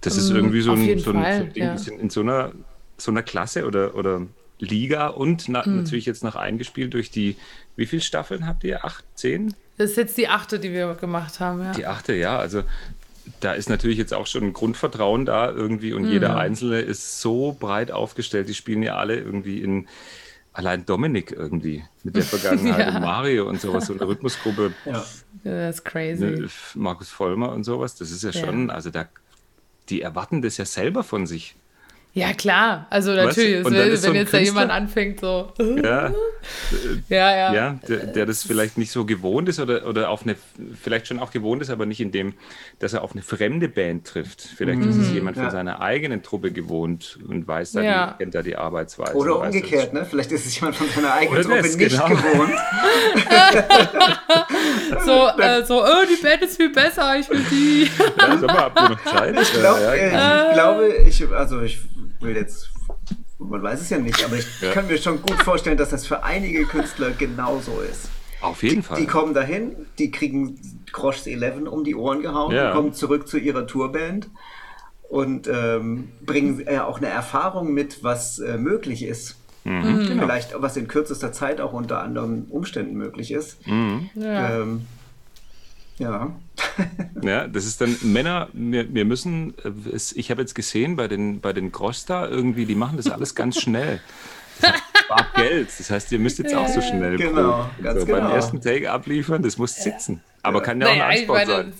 Das ist hm, irgendwie so ein, so ein, Fall, Ding, ja. in so einer, so einer Klasse oder, oder Liga und na, hm. natürlich jetzt noch eingespielt durch die, wie viele Staffeln habt ihr? Acht, zehn? Das ist jetzt die achte, die wir gemacht haben, ja. Die achte, ja. Also da ist natürlich jetzt auch schon ein Grundvertrauen da irgendwie und mhm. jeder Einzelne ist so breit aufgestellt. Die spielen ja alle irgendwie in allein Dominik irgendwie mit der Vergangenheit ja. und Mario und sowas, so eine Rhythmusgruppe. Ja. Das ist crazy. Ne, Markus Vollmer und sowas, das ist ja schon, ja. also da, die erwarten das ja selber von sich. Ja, klar. Also natürlich, weißt, wenn, so jetzt Künstler, da jemand anfängt, so. Ja, ja, ja. ja der, der, das vielleicht nicht so gewohnt ist oder, oder auf eine, vielleicht schon auch gewohnt ist, aber nicht in dem, dass er auf eine fremde Band trifft. Vielleicht mhm. ist es jemand von ja. seiner eigenen Truppe gewohnt und weiß da, ja. die, kennt da die Arbeitsweise. Oder umgekehrt, ne? Vielleicht ist es jemand von seiner eigenen oder Truppe das, nicht genau. gewohnt. so, äh, so, oh, die Band ist viel besser, ich will die. ja, sag mal, habt ihr noch Zeit? Ich, glaub, ja, äh, ich glaube, ich, also ich will jetzt, man weiß es ja nicht, aber ich ja. kann mir schon gut vorstellen, dass das für einige Künstler genauso ist. Auf jeden die, Fall. Die kommen dahin, die kriegen Grosch's 11 um die Ohren gehauen, ja. kommen zurück zu ihrer Tourband und ähm, bringen ja äh, auch eine Erfahrung mit, was äh, möglich ist. Mhm. mhm. Genau. Vielleicht, was in kürzester Zeit auch unter anderen Umständen möglich ist. Mhm. Ja. Ähm, ja. ja, das ist dann Männer, wir, wir müssen, äh, ich habe jetzt gesehen bei den, bei den Grosta irgendwie, die machen das alles ganz schnell. Das spart Geld. Das heißt, ihr müsst jetzt ja, auch so schnell genau, ganz so, genau. beim ersten Take abliefern, das muss sitzen. Aber kann ja auch naja, ein Ansport sein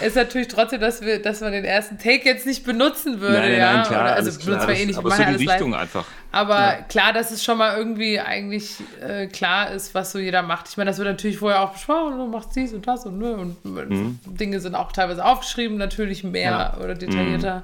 ist natürlich trotzdem, dass wir, dass man den ersten Take jetzt nicht benutzen würde. Nein, nein, ja? nein, klar. Oder, also benutzen wir eh nicht. Aber so die Richtung live. einfach. Aber ja. klar, dass es schon mal irgendwie eigentlich äh, klar ist, was so jeder macht. Ich meine, das wird natürlich vorher auch besprochen, du machst dies und das und ne. Und mhm. Dinge sind auch teilweise aufgeschrieben, natürlich mehr ja. oder detaillierter. Mhm.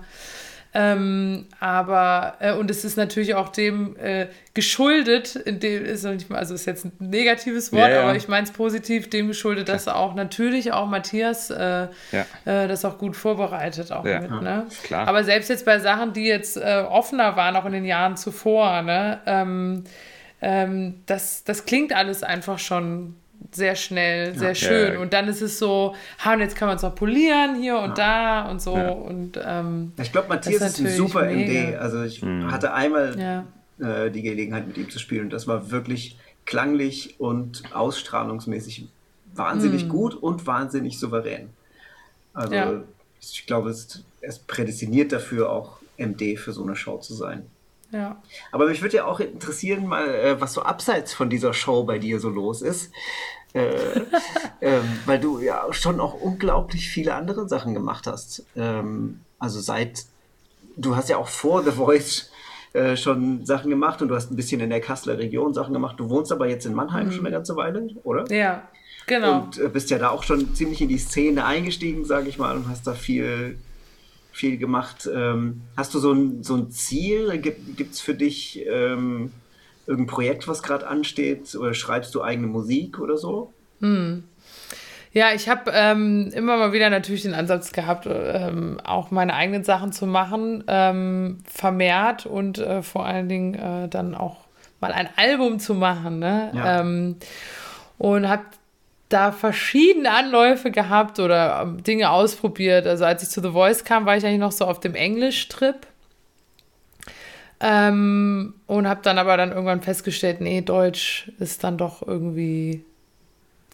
Ähm, aber, äh, und es ist natürlich auch dem äh, geschuldet, in dem ist noch nicht mal, also ist jetzt ein negatives Wort, ja, ja. aber ich meine es positiv, dem geschuldet, dass auch natürlich auch Matthias äh, ja. Äh, das auch gut vorbereitet auch mit. Ne? Klar. Aber selbst jetzt bei Sachen, die jetzt äh, offener waren, auch in den Jahren zuvor, ne? Ähm, ähm, das, das klingt alles einfach schon sehr schnell, sehr ja, schön. Ja, Und dann ist es so, ha, und jetzt kann man es auch polieren hier und da und so. Und, ähm, ich glaube, Matthias ist, ist ein super mega. MD. Also ich mhm. hatte einmal äh, die Gelegenheit, mit ihm zu spielen. Und das war wirklich klanglich und ausstrahlungsmäßig wahnsinnig mhm. gut und wahnsinnig souverän. Also ich glaube, es ist prädestiniert dafür, auch MD für so eine Show zu sein. Ja. Aber mich würde ja auch interessieren, mal, äh, was so abseits von dieser Show bei dir so los ist. Äh, ähm, weil du ja schon auch unglaublich viele andere Sachen gemacht hast. Ähm, also seit, du hast ja auch vor The Voice äh, schon Sachen gemacht und du hast ein bisschen in der Kasseler Region Sachen gemacht. Du wohnst aber jetzt in Mannheim mhm. schon eine ganze Weile, oder? Ja, genau. Und äh, bist ja da auch schon ziemlich in die Szene eingestiegen, sage ich mal, und hast da viel viel gemacht. Ähm, hast du so ein, so ein Ziel? Gibt es für dich ähm, irgendein Projekt, was gerade ansteht? Oder schreibst du eigene Musik oder so? Hm. Ja, ich habe ähm, immer mal wieder natürlich den Ansatz gehabt, ähm, auch meine eigenen Sachen zu machen, ähm, vermehrt und äh, vor allen Dingen äh, dann auch mal ein Album zu machen. Ne? Ja. Ähm, und habe da verschiedene Anläufe gehabt oder ähm, Dinge ausprobiert. Also als ich zu The Voice kam, war ich eigentlich noch so auf dem Englisch-Trip. Ähm, und habe dann aber dann irgendwann festgestellt, nee, Deutsch ist dann doch irgendwie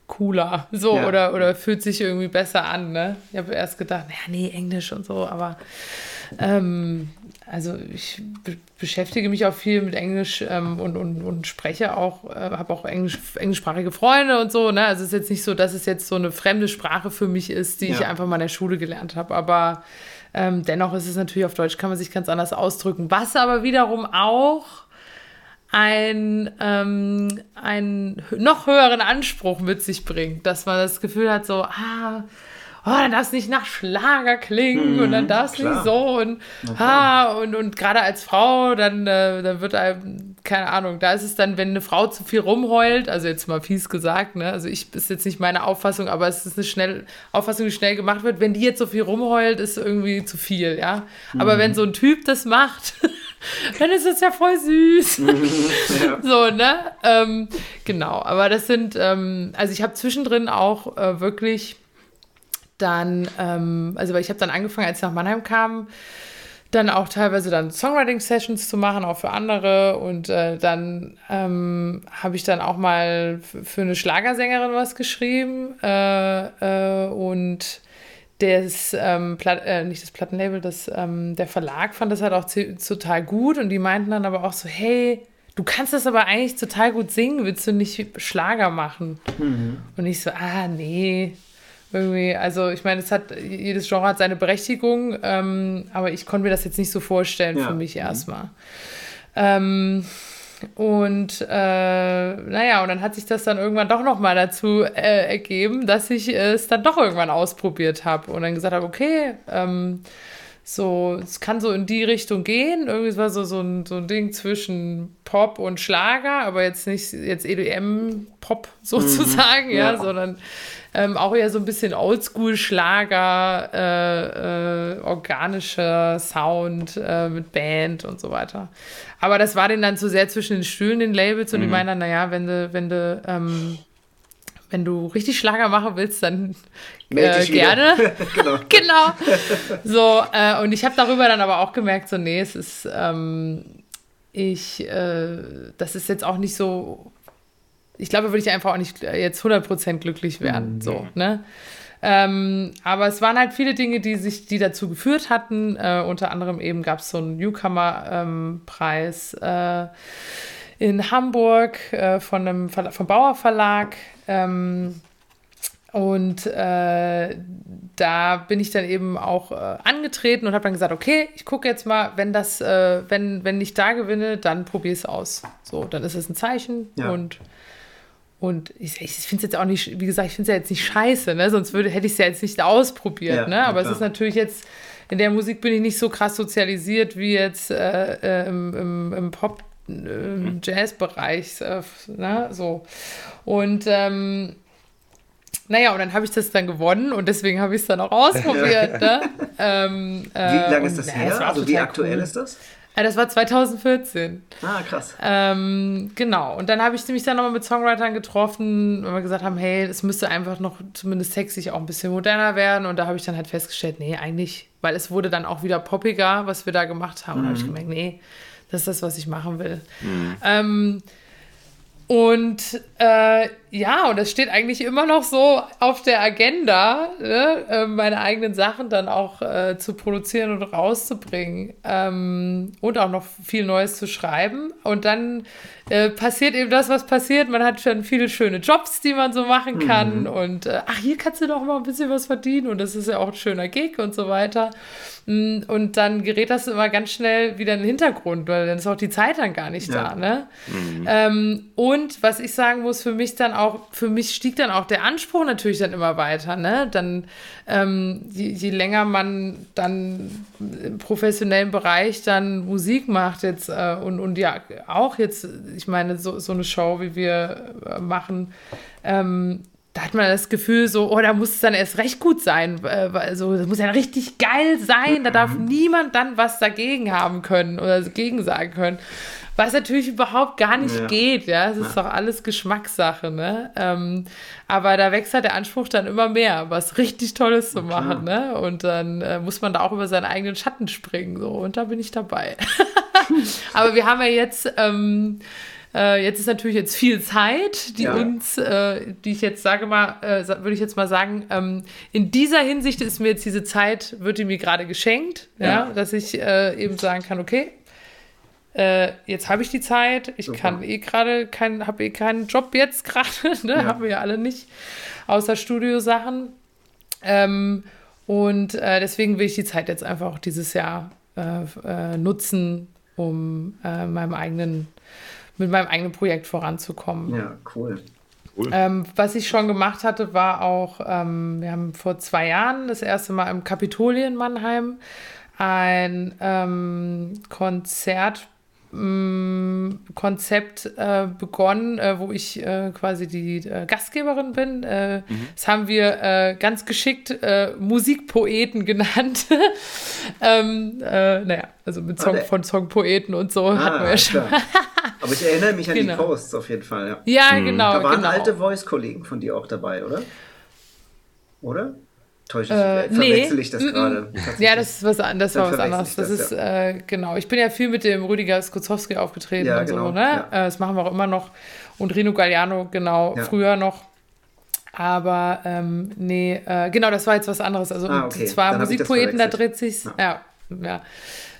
cooler. So, ja. oder, oder fühlt sich irgendwie besser an, ne? Ich habe erst gedacht, ja, nee, Englisch und so, aber ähm, also ich be beschäftige mich auch viel mit Englisch ähm, und, und, und spreche auch, äh, habe auch Englisch, englischsprachige Freunde und so. Ne? Also es ist jetzt nicht so, dass es jetzt so eine fremde Sprache für mich ist, die ja. ich einfach mal in der Schule gelernt habe. Aber ähm, dennoch ist es natürlich auf Deutsch, kann man sich ganz anders ausdrücken. Was aber wiederum auch ein, ähm, einen noch höheren Anspruch mit sich bringt, dass man das Gefühl hat, so, ah, oh, dann darf es nicht nach Schlager klingen mhm, und dann mhm, darf es nicht so und, ah, und, und gerade als Frau, dann, äh, dann wird einem, keine Ahnung, da ist es dann, wenn eine Frau zu viel rumheult, also jetzt mal fies gesagt, ne, also ich, ist jetzt nicht meine Auffassung, aber es ist eine schnell, Auffassung, die schnell gemacht wird, wenn die jetzt so viel rumheult, ist irgendwie zu viel, ja, mhm. aber wenn so ein Typ das macht, dann ist es ja voll süß. ja. So, ne? Ähm, genau, aber das sind, ähm, also ich habe zwischendrin auch äh, wirklich dann, ähm, also ich habe dann angefangen, als ich nach Mannheim kam, dann auch teilweise dann Songwriting-Sessions zu machen, auch für andere. Und äh, dann ähm, habe ich dann auch mal für eine Schlagersängerin was geschrieben. Äh, äh, und das, ähm, äh, nicht das Plattenlabel, das, ähm, der Verlag fand das halt auch total gut. Und die meinten dann aber auch so, hey, du kannst das aber eigentlich total gut singen, willst du nicht Schlager machen? Mhm. Und ich so, ah, nee, Irgendwie, also ich meine, es hat, jedes Genre hat seine Berechtigung, ähm, aber ich konnte mir das jetzt nicht so vorstellen ja. für mich mhm. erstmal. Ähm, und äh, naja, und dann hat sich das dann irgendwann doch nochmal dazu äh, ergeben, dass ich es dann doch irgendwann ausprobiert habe und dann gesagt habe, okay, ähm, so, es kann so in die Richtung gehen. Irgendwie war so, so, ein, so ein Ding zwischen Pop und Schlager, aber jetzt nicht jetzt EDM-Pop sozusagen, mhm, ja. ja, sondern ähm, auch eher so ein bisschen Oldschool-Schlager, äh, äh, organischer Sound äh, mit Band und so weiter. Aber das war denen dann zu sehr zwischen den Stühlen, den Labels, und mhm. die meinen dann, naja, wenn du, wenn du, ähm, wenn du richtig Schlager machen willst, dann äh, gerne. genau. genau. So, äh, und ich habe darüber dann aber auch gemerkt, so, nee, es ist, ähm, ich, äh, das ist jetzt auch nicht so ich glaube, würde ich einfach auch nicht jetzt 100% glücklich werden. Mhm. So, ne? Ähm, aber es waren halt viele Dinge, die sich, die dazu geführt hatten. Äh, unter anderem eben gab es so einen Newcomer-Preis ähm, äh, in Hamburg äh, von einem Verla vom Bauer Verlag. Ähm, und äh, da bin ich dann eben auch äh, angetreten und habe dann gesagt, okay, ich gucke jetzt mal, wenn das, äh, wenn, wenn ich da gewinne, dann probiere es aus. So, dann ist es ein Zeichen ja. und und ich, ich finde es jetzt auch nicht, wie gesagt, ich finde es ja jetzt nicht scheiße, ne? sonst würde, hätte ich es ja jetzt nicht ausprobiert. Ja, ne? Aber es ist natürlich jetzt, in der Musik bin ich nicht so krass sozialisiert wie jetzt äh, äh, im, im, im Pop- im Jazzbereich. Äh, ne? so. Und ähm, naja, und dann habe ich das dann gewonnen und deswegen habe ich es dann auch ausprobiert. ne? ähm, wie lange ist das her? Also wie aktuell cool. ist das? Ja, das war 2014. Ah, krass. Ähm, genau. Und dann habe ich mich dann nochmal mit Songwritern getroffen, weil wir gesagt haben, hey, es müsste einfach noch zumindest sexy auch ein bisschen moderner werden. Und da habe ich dann halt festgestellt, nee, eigentlich, weil es wurde dann auch wieder poppiger, was wir da gemacht haben. Mhm. Und da habe ich gemerkt, nee, das ist das, was ich machen will. Mhm. Ähm, und äh, ja, und das steht eigentlich immer noch so auf der Agenda, ne? äh, meine eigenen Sachen dann auch äh, zu produzieren und rauszubringen ähm, und auch noch viel Neues zu schreiben. Und dann äh, passiert eben das, was passiert. Man hat schon viele schöne Jobs, die man so machen kann. Mhm. Und äh, ach, hier kannst du doch mal ein bisschen was verdienen. Und das ist ja auch ein schöner Gig und so weiter. Mm, und dann gerät das immer ganz schnell wieder in den Hintergrund, weil dann ist auch die Zeit dann gar nicht ja. da. Ne? Mhm. Ähm, und was ich sagen muss, für mich dann auch, für mich stieg dann auch der Anspruch natürlich dann immer weiter. Ne? Dann, ähm, je, je länger man dann im professionellen Bereich dann Musik macht jetzt äh, und, und ja auch jetzt, ich meine, so, so eine Show, wie wir äh, machen, ähm, da hat man das Gefühl so, oh, da muss es dann erst recht gut sein. Also, das muss ja richtig geil sein. Da darf mhm. niemand dann was dagegen haben können oder dagegen sagen können. Was natürlich überhaupt gar nicht ja. geht, ja. Es ist ja. doch alles Geschmackssache, ne? Ähm, aber da wächst halt der Anspruch dann immer mehr, was richtig Tolles zu machen, ne? Und dann äh, muss man da auch über seinen eigenen Schatten springen, so. Und da bin ich dabei. aber wir haben ja jetzt, ähm, äh, jetzt ist natürlich jetzt viel Zeit, die ja. uns, äh, die ich jetzt sage mal, äh, würde ich jetzt mal sagen, ähm, in dieser Hinsicht ist mir jetzt diese Zeit, wird die mir gerade geschenkt, ja. ja dass ich äh, eben sagen kann, okay, äh, jetzt habe ich die Zeit, ich Super. kann eh gerade keinen, habe eh keinen Job jetzt gerade, ne? Ja. haben wir ja alle nicht, außer Studiosachen. Ähm, und äh, deswegen will ich die Zeit jetzt einfach auch dieses Jahr nutzen, um meinem eigenen mit meinem eigenen Projekt voranzukommen. Ja, cool. Cool. Ähm, was ich schon gemacht hatte, war auch, ähm, wir haben vor zwei Jahren das erste Mal im Kapitolien Mannheim ein ähm, Konzert Konzept äh, begonnen, äh, wo ich äh, quasi die äh, Gastgeberin bin. Äh, mhm. Das haben wir äh, ganz geschickt Musikpoeten genannt. ähm, naja, also mit Song von Songpoeten und so ah, hatten wir ja schon. Aber ich erinnere mich an genau. die Posts auf jeden Fall. Ja, ja mhm. genau. Da waren genau. alte Voice-Kollegen von dir auch dabei, oder? Oder? Täusche ich, äh, verwechsel nee. ich das gerade? Ja, das ist was, das war was anderes. Das, das ist, ja. äh, genau. Ich bin ja viel mit dem Rüdiger Skutzowski aufgetreten ja, und genau, so, ne? Ja. Äh, das machen wir auch immer noch. Und Rino Galliano, genau, früher noch. Aber ähm, nee, äh, genau, das war jetzt was anderes. Also ah, okay. zwar Musikpoeten, da dreht sich ja. ja.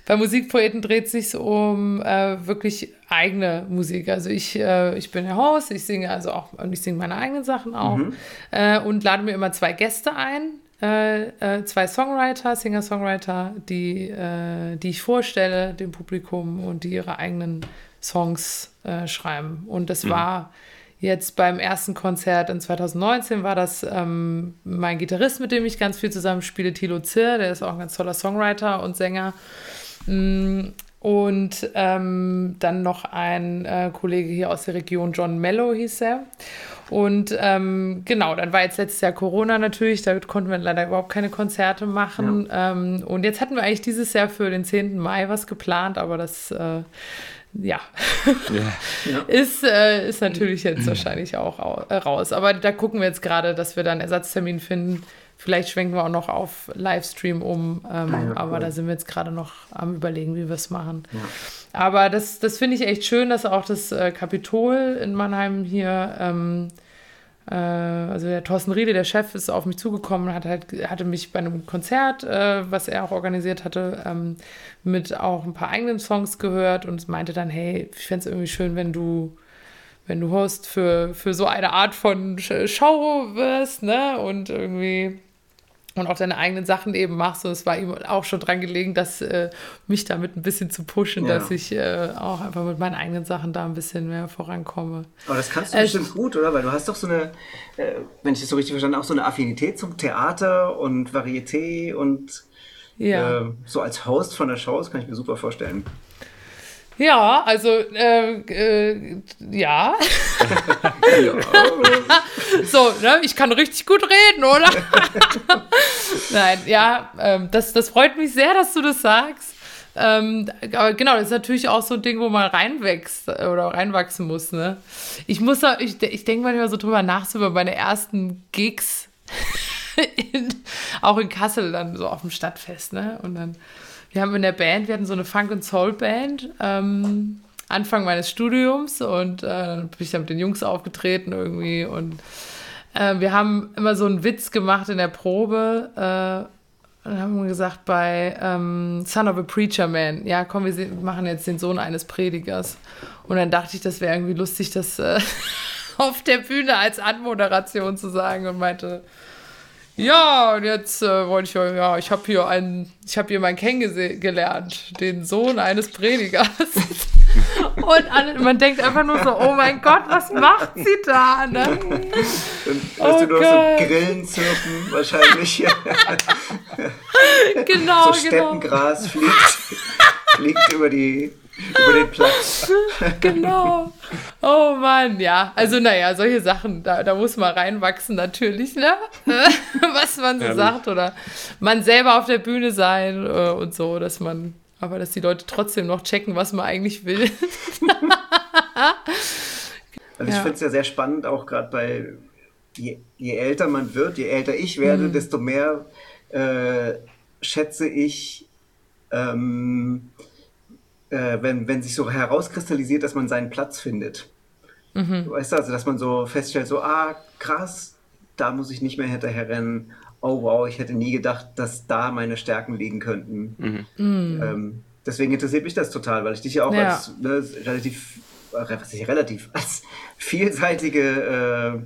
Bei Musikpoeten dreht sich um äh, wirklich eigene Musik. Also ich, äh, ich bin der Host, ich singe also auch, ich singe meine eigenen Sachen auch mhm. und lade mir immer zwei Gäste ein, äh, äh, zwei Songwriter, Singer-Songwriter, die, äh, die ich vorstelle dem Publikum und die ihre eigenen Songs schreiben. Und das mhm. war Jetzt beim ersten Konzert in 2019 war das ähm, mein Gitarrist, mit dem ich ganz viel zusammenspiele, Thilo Zirr, der ist auch ein ganz toller Songwriter und Sänger. Mm, und ähm, dann noch ein äh, Kollege hier aus der Region, John Mello hieß er. Und ähm, genau, dann war jetzt letztes Jahr Corona natürlich, da konnten wir leider überhaupt keine Konzerte machen. Ja. Ähm, und jetzt hatten wir eigentlich dieses Jahr für den 10. Mai was geplant, aber das äh, ja, ja. ist, äh, ist natürlich jetzt wahrscheinlich auch äh, raus. Aber da gucken wir jetzt gerade, dass wir dann einen Ersatztermin finden. Vielleicht schwenken wir auch noch auf Livestream um, ähm, ja, aber cool. da sind wir jetzt gerade noch am Überlegen, wie wir es machen. Aber das, das finde ich echt schön, dass auch das äh, Kapitol in Mannheim hier ähm, äh, also der Thorsten Riede, der Chef, ist auf mich zugekommen, hat halt, hatte mich bei einem Konzert, äh, was er auch organisiert hatte, ähm, mit auch ein paar eigenen Songs gehört und meinte dann, hey, ich fände es irgendwie schön, wenn du wenn du Host für, für so eine Art von Show wirst, ne? Und irgendwie und auch deine eigenen Sachen eben machst. Und es war ihm auch schon dran gelegen, dass äh, mich damit ein bisschen zu pushen, ja. dass ich äh, auch einfach mit meinen eigenen Sachen da ein bisschen mehr vorankomme. Aber das kannst du äh, bestimmt gut, oder? Weil du hast doch so eine, äh, wenn ich das so richtig verstanden habe, auch so eine Affinität zum Theater und Varieté und ja. Äh, so als Host von der Show, das kann ich mir super vorstellen. Ja, also äh, äh, ja. ja. so, ne, ich kann richtig gut reden, oder? Nein, ja, ähm, das, das freut mich sehr, dass du das sagst. Ähm, aber genau, das ist natürlich auch so ein Ding, wo man reinwächst äh, oder reinwachsen muss. Ne? Ich muss, ich, ich denke manchmal so drüber nach, so über meine ersten Gigs, in, auch in Kassel dann so auf dem Stadtfest. Ne? Und dann wir haben in der Band, wir hatten so eine Funk- und Soul-Band, ähm, Anfang meines Studiums und äh, dann bin ich da mit den Jungs aufgetreten irgendwie und äh, wir haben immer so einen Witz gemacht in der Probe äh, und haben gesagt bei ähm, Son of a Preacher Man, ja komm, wir machen jetzt den Sohn eines Predigers. Und dann dachte ich, das wäre irgendwie lustig, das äh, auf der Bühne als Anmoderation zu sagen und meinte, ja, und jetzt äh, wollte ich, ja, ich habe hier einen, ich habe hier meinen kennengelernt, den Sohn eines Predigers. und alle, man denkt einfach nur so, oh mein Gott, was macht sie da? Ne? Dann oh du, nur so Grillen zirpen wahrscheinlich. genau, so genau. Steppengras genau. fliegt, fliegt über die über den Platz. genau. Oh Mann, ja. Also, naja, solche Sachen, da, da muss man reinwachsen, natürlich, ne? Was man so ja, sagt. Oder man selber auf der Bühne sein äh, und so, dass man, aber dass die Leute trotzdem noch checken, was man eigentlich will. also, ich ja. finde es ja sehr spannend, auch gerade bei, je, je, älter man wird, je älter ich werde, mhm. desto mehr äh, schätze ich, ähm, äh, wenn, wenn sich so herauskristallisiert, dass man seinen Platz findet. Mhm. Weißt du, also dass man so feststellt, so, ah, krass, da muss ich nicht mehr hinterher rennen. Oh wow, ich hätte nie gedacht, dass da meine Stärken liegen könnten. Mhm. mhm. Ähm, deswegen interessiert mich das total, weil ich dich ja auch ja. als ne, relativ, äh, was ich relativ, als vielseitige äh,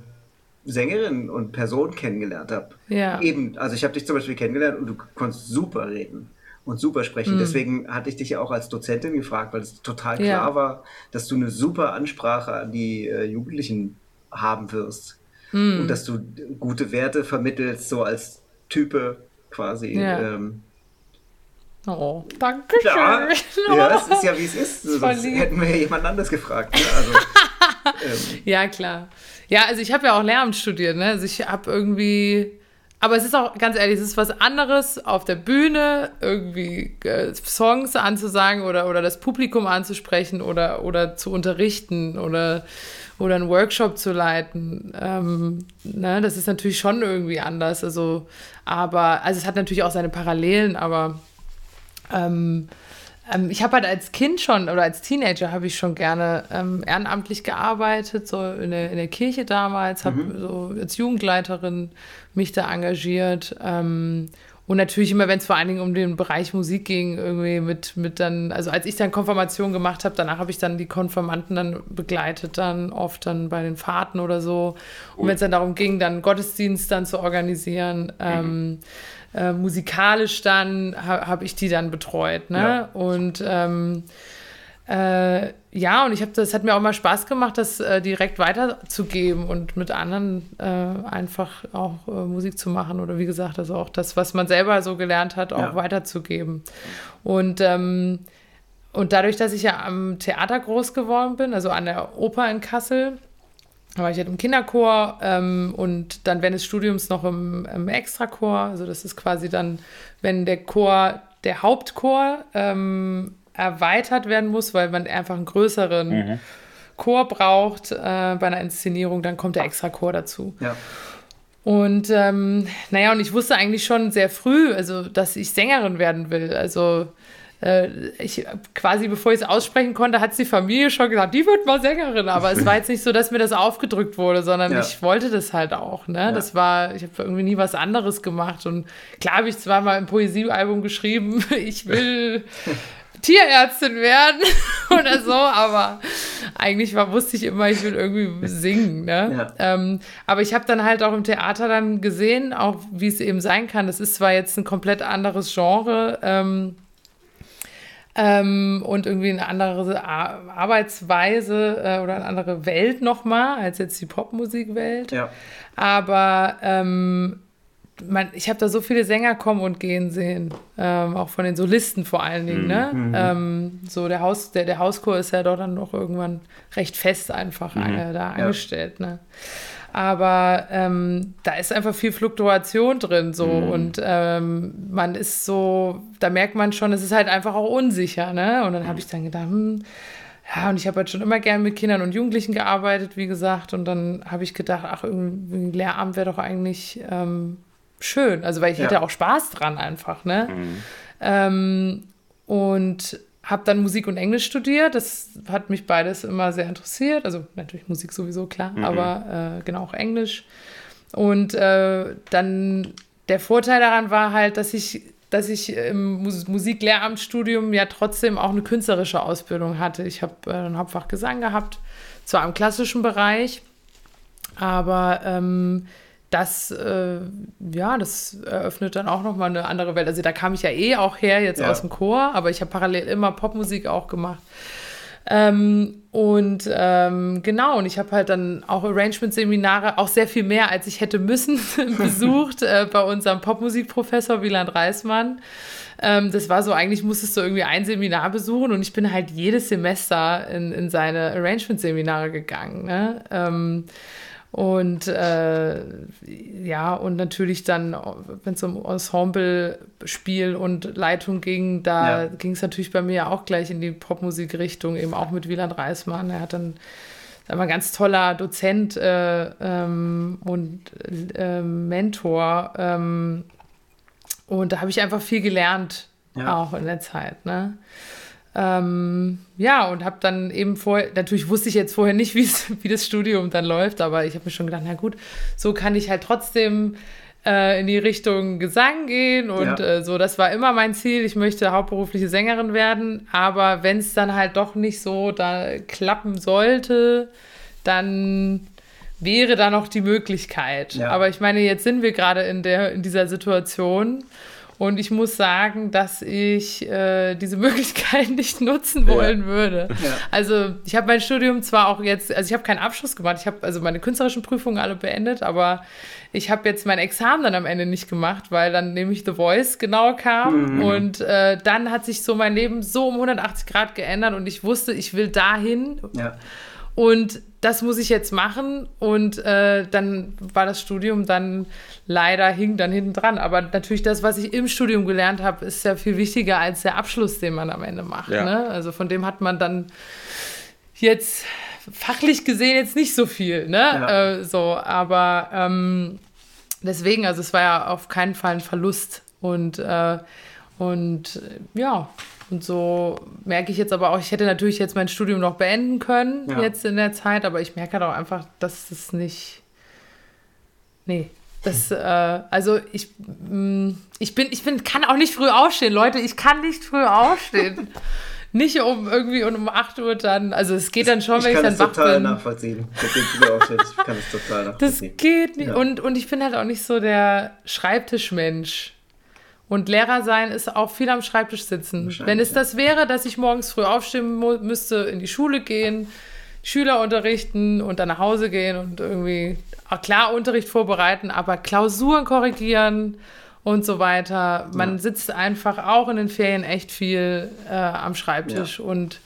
Sängerin und Person kennengelernt habe. Ja. Eben, also ich habe dich zum Beispiel kennengelernt und du konntest super reden und super sprechen. Mhm. Deswegen hatte ich dich ja auch als Dozentin gefragt, weil es total klar ja. war, dass du eine super Ansprache an die äh, Jugendlichen haben wirst. Mhm. Und dass du gute Werte vermittelst, so als Type quasi. Ja. Ähm, Oh, danke schön. Ja, ja, das ist ja wie es ist. Sonst hätten wir ja jemand anderes gefragt. Ne? Also, ähm. Ja, klar. Ja, also ich habe ja auch Lehramt studiert. Ne? Also ich habe irgendwie aber es ist auch, ganz ehrlich, es ist was anderes, auf der Bühne irgendwie äh, Songs anzusagen oder, oder das Publikum anzusprechen oder, oder zu unterrichten oder, oder einen Workshop zu leiten. Ähm, ne, das ist natürlich schon irgendwie anders. Also, aber, also es hat natürlich auch seine Parallelen, aber ähm, ähm, ich habe halt als Kind schon oder als Teenager habe ich schon gerne ähm, ehrenamtlich gearbeitet, so in der, in der Kirche damals, habe mhm. so als Jugendleiterin mich da engagiert. Ähm, und natürlich immer, wenn es vor allen Dingen um den Bereich Musik ging, irgendwie mit, mit dann, also als ich dann Konfirmation gemacht habe, danach habe ich dann die Konfirmanten dann begleitet, dann oft dann bei den Fahrten oder so. Und wenn es dann darum ging, dann Gottesdienst dann zu organisieren, ähm, äh, musikalisch dann ha, habe ich die dann betreut. Ne? Ja. Und ähm, äh, ja, und ich habe das hat mir auch mal Spaß gemacht, das äh, direkt weiterzugeben und mit anderen äh, einfach auch äh, Musik zu machen oder wie gesagt, also auch das, was man selber so gelernt hat, auch ja. weiterzugeben. Und ähm, und dadurch, dass ich ja am Theater groß geworden bin, also an der Oper in Kassel, war ich halt im Kinderchor ähm, und dann während des Studiums noch im, im Extrachor. Also das ist quasi dann, wenn der Chor, der Hauptchor ähm, erweitert werden muss, weil man einfach einen größeren mhm. Chor braucht äh, bei einer Inszenierung, dann kommt der Extrachor dazu. Ja. Und ähm, naja, und ich wusste eigentlich schon sehr früh, also dass ich Sängerin werden will. Also äh, ich quasi bevor ich es aussprechen konnte, hat die Familie schon gesagt, die wird mal Sängerin. Aber es war jetzt nicht so, dass mir das aufgedrückt wurde, sondern ja. ich wollte das halt auch. Ne? Ja. Das war, ich habe irgendwie nie was anderes gemacht. Und klar habe ich zwar mal ein Poesiealbum geschrieben, ich will Tierärztin werden oder so, aber eigentlich war, wusste ich immer, ich will irgendwie singen. Ne? Ja. Ähm, aber ich habe dann halt auch im Theater dann gesehen, auch wie es eben sein kann. Das ist zwar jetzt ein komplett anderes Genre, ähm, ähm, und irgendwie eine andere Arbeitsweise äh, oder eine andere Welt nochmal als jetzt die Popmusikwelt. Ja. Aber ähm, man, ich habe da so viele Sänger kommen und gehen sehen, ähm, auch von den Solisten vor allen Dingen. Ne? Mhm. Ähm, so der, Haus, der, der Hauschor ist ja doch dann noch irgendwann recht fest einfach mhm. äh, da ja. angestellt. Ne? Aber ähm, da ist einfach viel Fluktuation drin so mhm. und ähm, man ist so, da merkt man schon, es ist halt einfach auch unsicher, ne? Und dann habe ich dann gedacht, hm, ja, und ich habe halt schon immer gern mit Kindern und Jugendlichen gearbeitet, wie gesagt, und dann habe ich gedacht, ach, irgendwie ein Lehramt wäre doch eigentlich ähm, schön, also weil ich ja. hätte auch Spaß dran einfach, ne? Mhm. Ähm, und habe dann Musik und Englisch studiert. Das hat mich beides immer sehr interessiert. Also natürlich Musik sowieso, klar, mhm. aber äh, genau auch Englisch. Und äh, dann der Vorteil daran war halt, dass ich, dass ich im Musiklehramtsstudium ja trotzdem auch eine künstlerische Ausbildung hatte. Ich habe äh, ein Hauptfach Gesang gehabt, zwar im klassischen Bereich, aber ähm, das, äh, ja, das eröffnet dann auch nochmal eine andere Welt. Also da kam ich ja eh auch her, jetzt ja. aus dem Chor, aber ich habe parallel immer Popmusik auch gemacht. Ähm, und ähm, genau, und ich habe halt dann auch Arrangement-Seminare, auch sehr viel mehr, als ich hätte müssen, besucht äh, bei unserem Popmusikprofessor Wieland Reismann. Ähm, das war so, eigentlich musstest du irgendwie ein Seminar besuchen und ich bin halt jedes Semester in, in seine Arrangement-Seminare gegangen. Ne? Und äh, ja, und natürlich dann, wenn es um Ensemble-Spiel und Leitung ging, da ja. ging es natürlich bei mir auch gleich in die Popmusikrichtung, eben auch mit Wieland Reismann. Er hat dann er war ein ganz toller Dozent äh, ähm, und äh, Mentor. Ähm, und da habe ich einfach viel gelernt, ja. auch in der Zeit. Ne? Ähm, ja, und habe dann eben vorher, natürlich wusste ich jetzt vorher nicht, wie das Studium dann läuft, aber ich habe mir schon gedacht, na gut, so kann ich halt trotzdem äh, in die Richtung Gesang gehen und ja. äh, so, das war immer mein Ziel. Ich möchte hauptberufliche Sängerin werden, aber wenn es dann halt doch nicht so da klappen sollte, dann wäre da noch die Möglichkeit. Ja. Aber ich meine, jetzt sind wir gerade in in dieser Situation und ich muss sagen, dass ich äh, diese Möglichkeit nicht nutzen wollen ja. würde. Ja. Also ich habe mein Studium zwar auch jetzt, also ich habe keinen Abschluss gemacht, ich habe also meine künstlerischen Prüfungen alle beendet, aber ich habe jetzt mein Examen dann am Ende nicht gemacht, weil dann nämlich The Voice genau kam. Mhm. Und äh, dann hat sich so mein Leben so um 180 Grad geändert und ich wusste, ich will dahin. Ja. Und das muss ich jetzt machen. Und äh, dann war das Studium dann leider hing dann hinten dran. Aber natürlich das, was ich im Studium gelernt habe, ist ja viel wichtiger als der Abschluss, den man am Ende macht. Ja. Ne? Also von dem hat man dann jetzt fachlich gesehen jetzt nicht so viel. Ne? Ja. Äh, so, aber ähm, deswegen, also es war ja auf keinen Fall ein Verlust. Und, äh, und ja, und so merke ich jetzt aber auch, ich hätte natürlich jetzt mein Studium noch beenden können, ja. jetzt in der Zeit, aber ich merke halt auch einfach, dass es nicht. Nee, Das, äh, also ich, mh, mm, ich bin, ich bin, kann auch nicht früh aufstehen, Leute. Ich kann nicht früh aufstehen. nicht um irgendwie um 8 Uhr dann, also es geht dann schon, ich wenn ich dann wach bin. Ich kann es total nachvollziehen. Ich kann es total nachvollziehen. Das geht nicht. Ja. Und, und ich bin halt auch nicht so der Schreibtischmensch. Und Lehrer sein ist auch viel am Schreibtisch sitzen. Wenn es das wäre, dass ich morgens früh aufstehen müsste, in die Schule gehen, Schüler unterrichten und dann nach Hause gehen und irgendwie, klar, Unterricht vorbereiten, aber Klausuren korrigieren und so weiter. Man ja. sitzt einfach auch in den Ferien echt viel äh, am Schreibtisch ja. und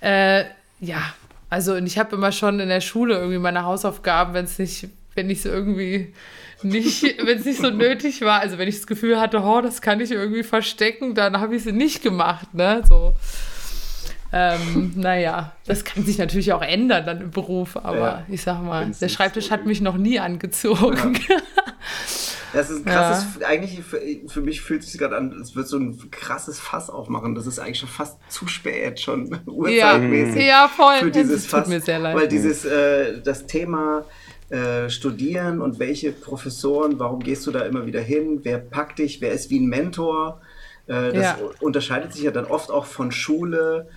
äh, ja, also und ich habe immer schon in der Schule irgendwie meine Hausaufgaben, wenn es nicht, wenn ich es irgendwie nicht, wenn es nicht so nötig war, also wenn ich das Gefühl hatte, oh, das kann ich irgendwie verstecken, dann habe ich sie nicht gemacht, ne? So. Ähm, naja, das kann sich natürlich auch ändern dann im Beruf, aber ja, ich sag mal, der Schreibtisch so hat mich noch nie angezogen. Ja. Das ist ein krasses, ja. eigentlich für, für, mich fühlt es sich gerade an, es wird so ein krasses Fass aufmachen. Das ist eigentlich schon fast zu spät, schon urzeitmäßig. Ja, ja voll. Für dieses das Fass, mir sehr leid. Weil dieses, äh, das Thema äh, Studieren und welche Professoren, warum gehst du da immer wieder hin, wer packt dich, wer ist wie ein Mentor, äh, das ja. unterscheidet sich ja dann oft auch von Schule,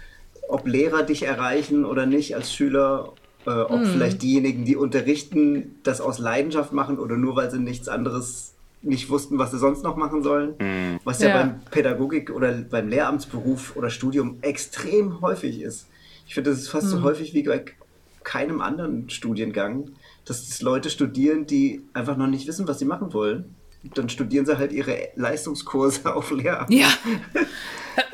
ob Lehrer dich erreichen oder nicht als Schüler äh, ob mhm. vielleicht diejenigen, die unterrichten, das aus Leidenschaft machen oder nur weil sie nichts anderes nicht wussten, was sie sonst noch machen sollen. Mhm. Was ja, ja, beim Pädagogik oder beim Lehramtsberuf oder Studium extrem häufig ist. Ich finde, das ist fast mhm. so häufig wie bei keinem anderen Studiengang, dass es Leute studieren, die einfach noch nicht wissen, was sie machen wollen dann studieren sie halt ihre Leistungskurse auf Lehramt. Ja.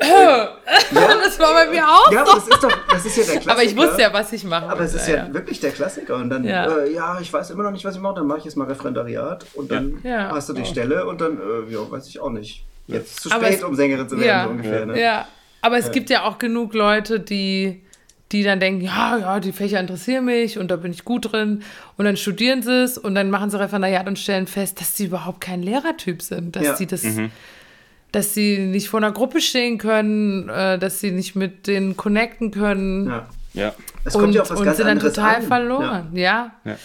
ja. Das war bei mir auch. Ja, aber das ist doch, das ist ja der Klassiker. Aber ich wusste ja, was ich mache. Aber es ist ja, ja, wirklich der Klassiker. Und dann, ja. Äh, ja. ich weiß immer noch nicht, was ich mache, dann mache ich jetzt mal Referendariat und dann ja. hast du die Stelle und dann, äh, ja, weiß ich auch nicht. Jetzt zu spät, es, um Sängerin zu werden, so ungefähr. Ne? Ja, aber es gibt ja auch genug Leute, die die dann denken, ja, ja, die Fächer interessieren mich und da bin ich gut drin. Und dann studieren sie es und dann machen sie Referendariat und stellen fest, dass sie überhaupt kein Lehrertyp sind, dass ja. sie das, mhm. dass sie nicht vor einer Gruppe stehen können, äh, dass sie nicht mit denen connecten können. Ja. ja. Es kommt und, ja auch was und ganz sind dann total an. verloren. Ja. ja.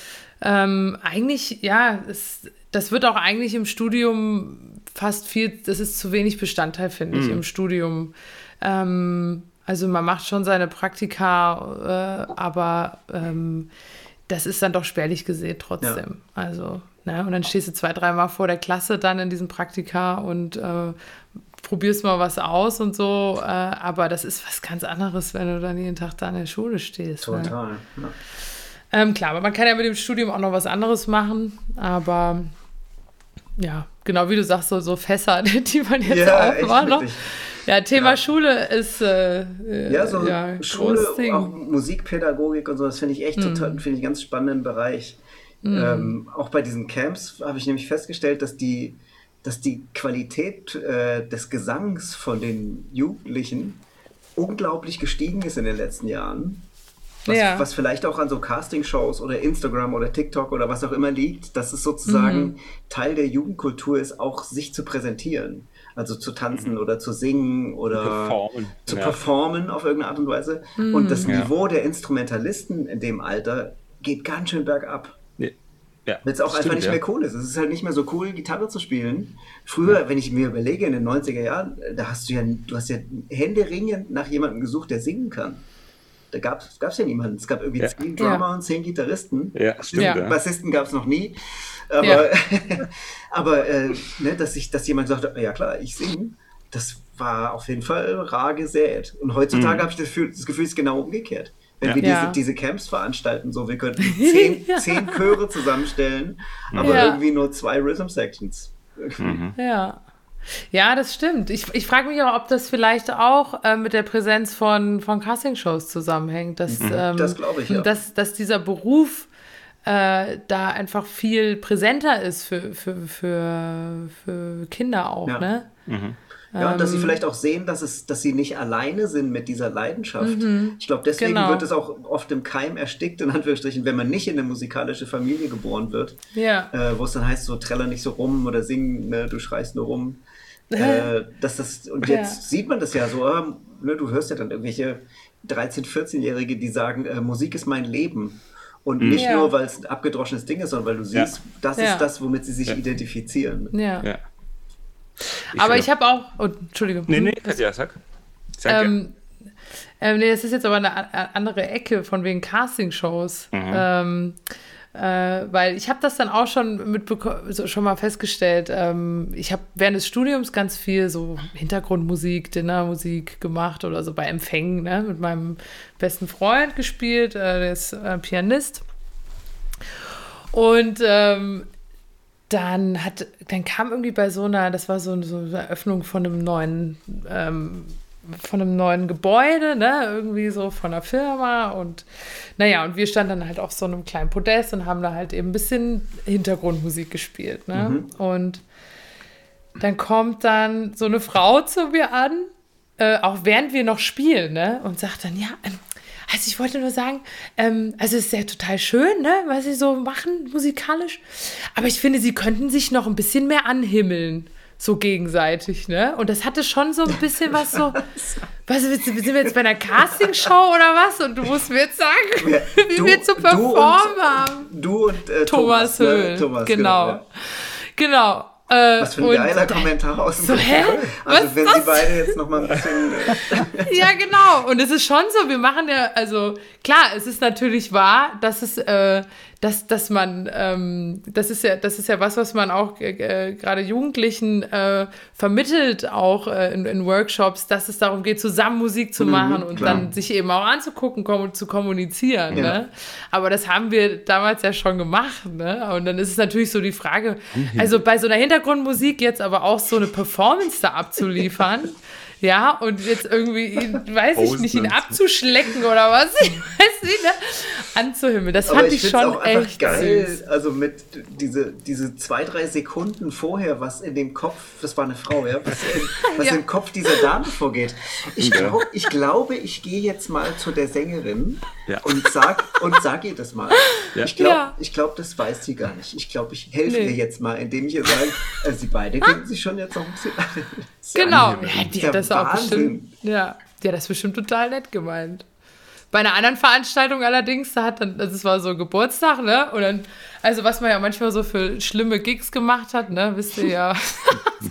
Ähm, eigentlich, ja, es, das wird auch eigentlich im Studium fast viel, das ist zu wenig Bestandteil, finde ich, mhm. im Studium. Ähm, also man macht schon seine Praktika, äh, aber ähm, das ist dann doch spärlich gesehen trotzdem. Ja. Also, ne? Und dann stehst du zwei, dreimal vor der Klasse dann in diesem Praktika und äh, probierst mal was aus und so. Äh, aber das ist was ganz anderes, wenn du dann jeden Tag da in der Schule stehst. Ne? Total. Ne? Ja. Ähm, klar, aber man kann ja mit dem Studium auch noch was anderes machen, aber ja, genau wie du sagst, so, so Fässer, die man jetzt ja, aufmacht. Ja, Thema ja. Schule ist äh, ja so ja, Schule, auch Musikpädagogik und so. Das finde ich echt mhm. total, finde ich ganz spannenden Bereich. Mhm. Ähm, auch bei diesen Camps habe ich nämlich festgestellt, dass die, dass die Qualität äh, des Gesangs von den Jugendlichen unglaublich gestiegen ist in den letzten Jahren. Was, ja. was vielleicht auch an so Castingshows oder Instagram oder TikTok oder was auch immer liegt, dass es sozusagen mhm. Teil der Jugendkultur ist, auch sich zu präsentieren. Also zu tanzen mhm. oder zu singen oder performen. zu ja. performen auf irgendeine Art und Weise. Mhm. Und das Niveau der Instrumentalisten in dem Alter geht ganz schön bergab. Ja, Weil es auch stimmt, einfach nicht ja. mehr cool ist. Es ist halt nicht mehr so cool, Gitarre zu spielen. Früher, ja. wenn ich mir überlege, in den 90er Jahren, da hast du ja, du hast ja händeringend nach jemandem gesucht, der singen kann. Da gab es ja niemanden. Es gab irgendwie ja. zehn Drummer und zehn Gitarristen. Ja, stimmt. Ja. Bassisten gab es noch nie. Aber, aber äh, ne, dass, ich, dass jemand sagt, ja klar, ich singe, das war auf jeden Fall rar gesät. Und heutzutage mhm. habe ich das Gefühl, das Gefühl, es ist genau umgekehrt. Wenn ja. wir diese, diese Camps veranstalten, so, wir könnten zehn, ja. zehn Chöre zusammenstellen, aber ja. irgendwie nur zwei Rhythm Sections. Mhm. Ja. Ja, das stimmt. Ich, ich frage mich auch, ob das vielleicht auch äh, mit der Präsenz von, von Castingshows zusammenhängt. Dass, mhm. ähm, das glaube ich, ja. Dass, dass dieser Beruf äh, da einfach viel präsenter ist für, für, für, für Kinder auch, ja. ne? Mhm. Ja, und dass sie ähm. vielleicht auch sehen, dass, es, dass sie nicht alleine sind mit dieser Leidenschaft. Mhm, ich glaube, deswegen genau. wird es auch oft im Keim erstickt, in Anführungsstrichen, wenn man nicht in eine musikalische Familie geboren wird. Ja. Äh, Wo es dann heißt, so treller nicht so rum oder sing, ne, du schreist nur rum. Äh, dass das, und jetzt ja. sieht man das ja so, äh, ne, du hörst ja dann irgendwelche 13-, 14-Jährige, die sagen, äh, Musik ist mein Leben. Und mhm. nicht ja. nur, weil es ein abgedroschenes Ding ist, sondern weil du siehst, ja. das ist das, womit sie sich identifizieren. Ja. Ich aber ich habe auch. Oh, Entschuldigung. Nee, nee, ja, sag. sag ähm, ähm, nee, das ist jetzt aber eine andere Ecke von wegen Castingshows. Mhm. Ähm, äh, weil ich habe das dann auch schon so schon mal festgestellt. Ähm, ich habe während des Studiums ganz viel so Hintergrundmusik, Dinnermusik gemacht oder so bei Empfängen ne? mit meinem besten Freund gespielt, äh, der ist äh, Pianist. Und ähm, dann hat, dann kam irgendwie bei so einer, das war so, so eine Eröffnung von einem neuen ähm, von einem neuen Gebäude, ne, irgendwie so von einer Firma und naja, und wir standen dann halt auf so einem kleinen Podest und haben da halt eben ein bisschen Hintergrundmusik gespielt, ne, mhm. und dann kommt dann so eine Frau zu mir an, äh, auch während wir noch spielen, ne, und sagt dann, ja, ähm, also ich wollte nur sagen, ähm, also es ist ja total schön, ne, was sie so machen musikalisch, aber ich finde, sie könnten sich noch ein bisschen mehr anhimmeln so gegenseitig, ne? Und das hatte schon so ein bisschen was so. Was, sind wir jetzt bei einer Castingshow oder was? Und du musst mir jetzt sagen, wie du, wir zu performen haben. Du und äh, Thomas, Thomas Höhl. Ne? Thomas, genau. Genau. Genau. Äh, Was für ein geiler Kommentar aus dem so, hä? Also Was wenn Sie beide jetzt noch mal ein bisschen... Äh, ja, genau. Und es ist schon so, wir machen ja, also klar, es ist natürlich wahr, dass es, äh, dass, dass man, ähm, das ist ja, das ist ja was, was man auch äh, gerade Jugendlichen äh, vermittelt, auch äh, in, in, Workshops, dass es darum geht, zusammen Musik zu mhm, machen mhm, und klar. dann sich eben auch anzugucken, kom zu kommunizieren. Ja. Ne? Aber das haben wir damals ja schon gemacht. Ne? Und dann ist es natürlich so die Frage, also bei so einer Hintergrundmusik jetzt aber auch so eine Performance da abzuliefern. Ja, und jetzt irgendwie, ihn, weiß ich nicht, ihn abzuschlecken oder was, ich weiß nicht, ne? anzuhimmeln. Das fand ich, ich schon echt geil. Süß. Also mit diese, diese zwei, drei Sekunden vorher, was in dem Kopf, das war eine Frau, ja, was, in, was ja. im Kopf dieser Dame vorgeht. Ich, glaub, ich glaube, ich gehe jetzt mal zu der Sängerin ja. und sag und sag ihr das mal. Ja. Ich glaube, ja. glaub, das weiß sie gar nicht. Ich glaube, ich helfe nee. ihr jetzt mal, indem ich ihr sage, also sie beide kennen sich schon jetzt noch ein bisschen. Genau, ja, die hat das auch bestimmt. Ja, die hat das bestimmt total nett gemeint. Bei einer anderen Veranstaltung allerdings, da hat dann, also es war so Geburtstag, ne? Und dann, also was man ja manchmal so für schlimme Gigs gemacht hat, ne? Wisst ihr ja.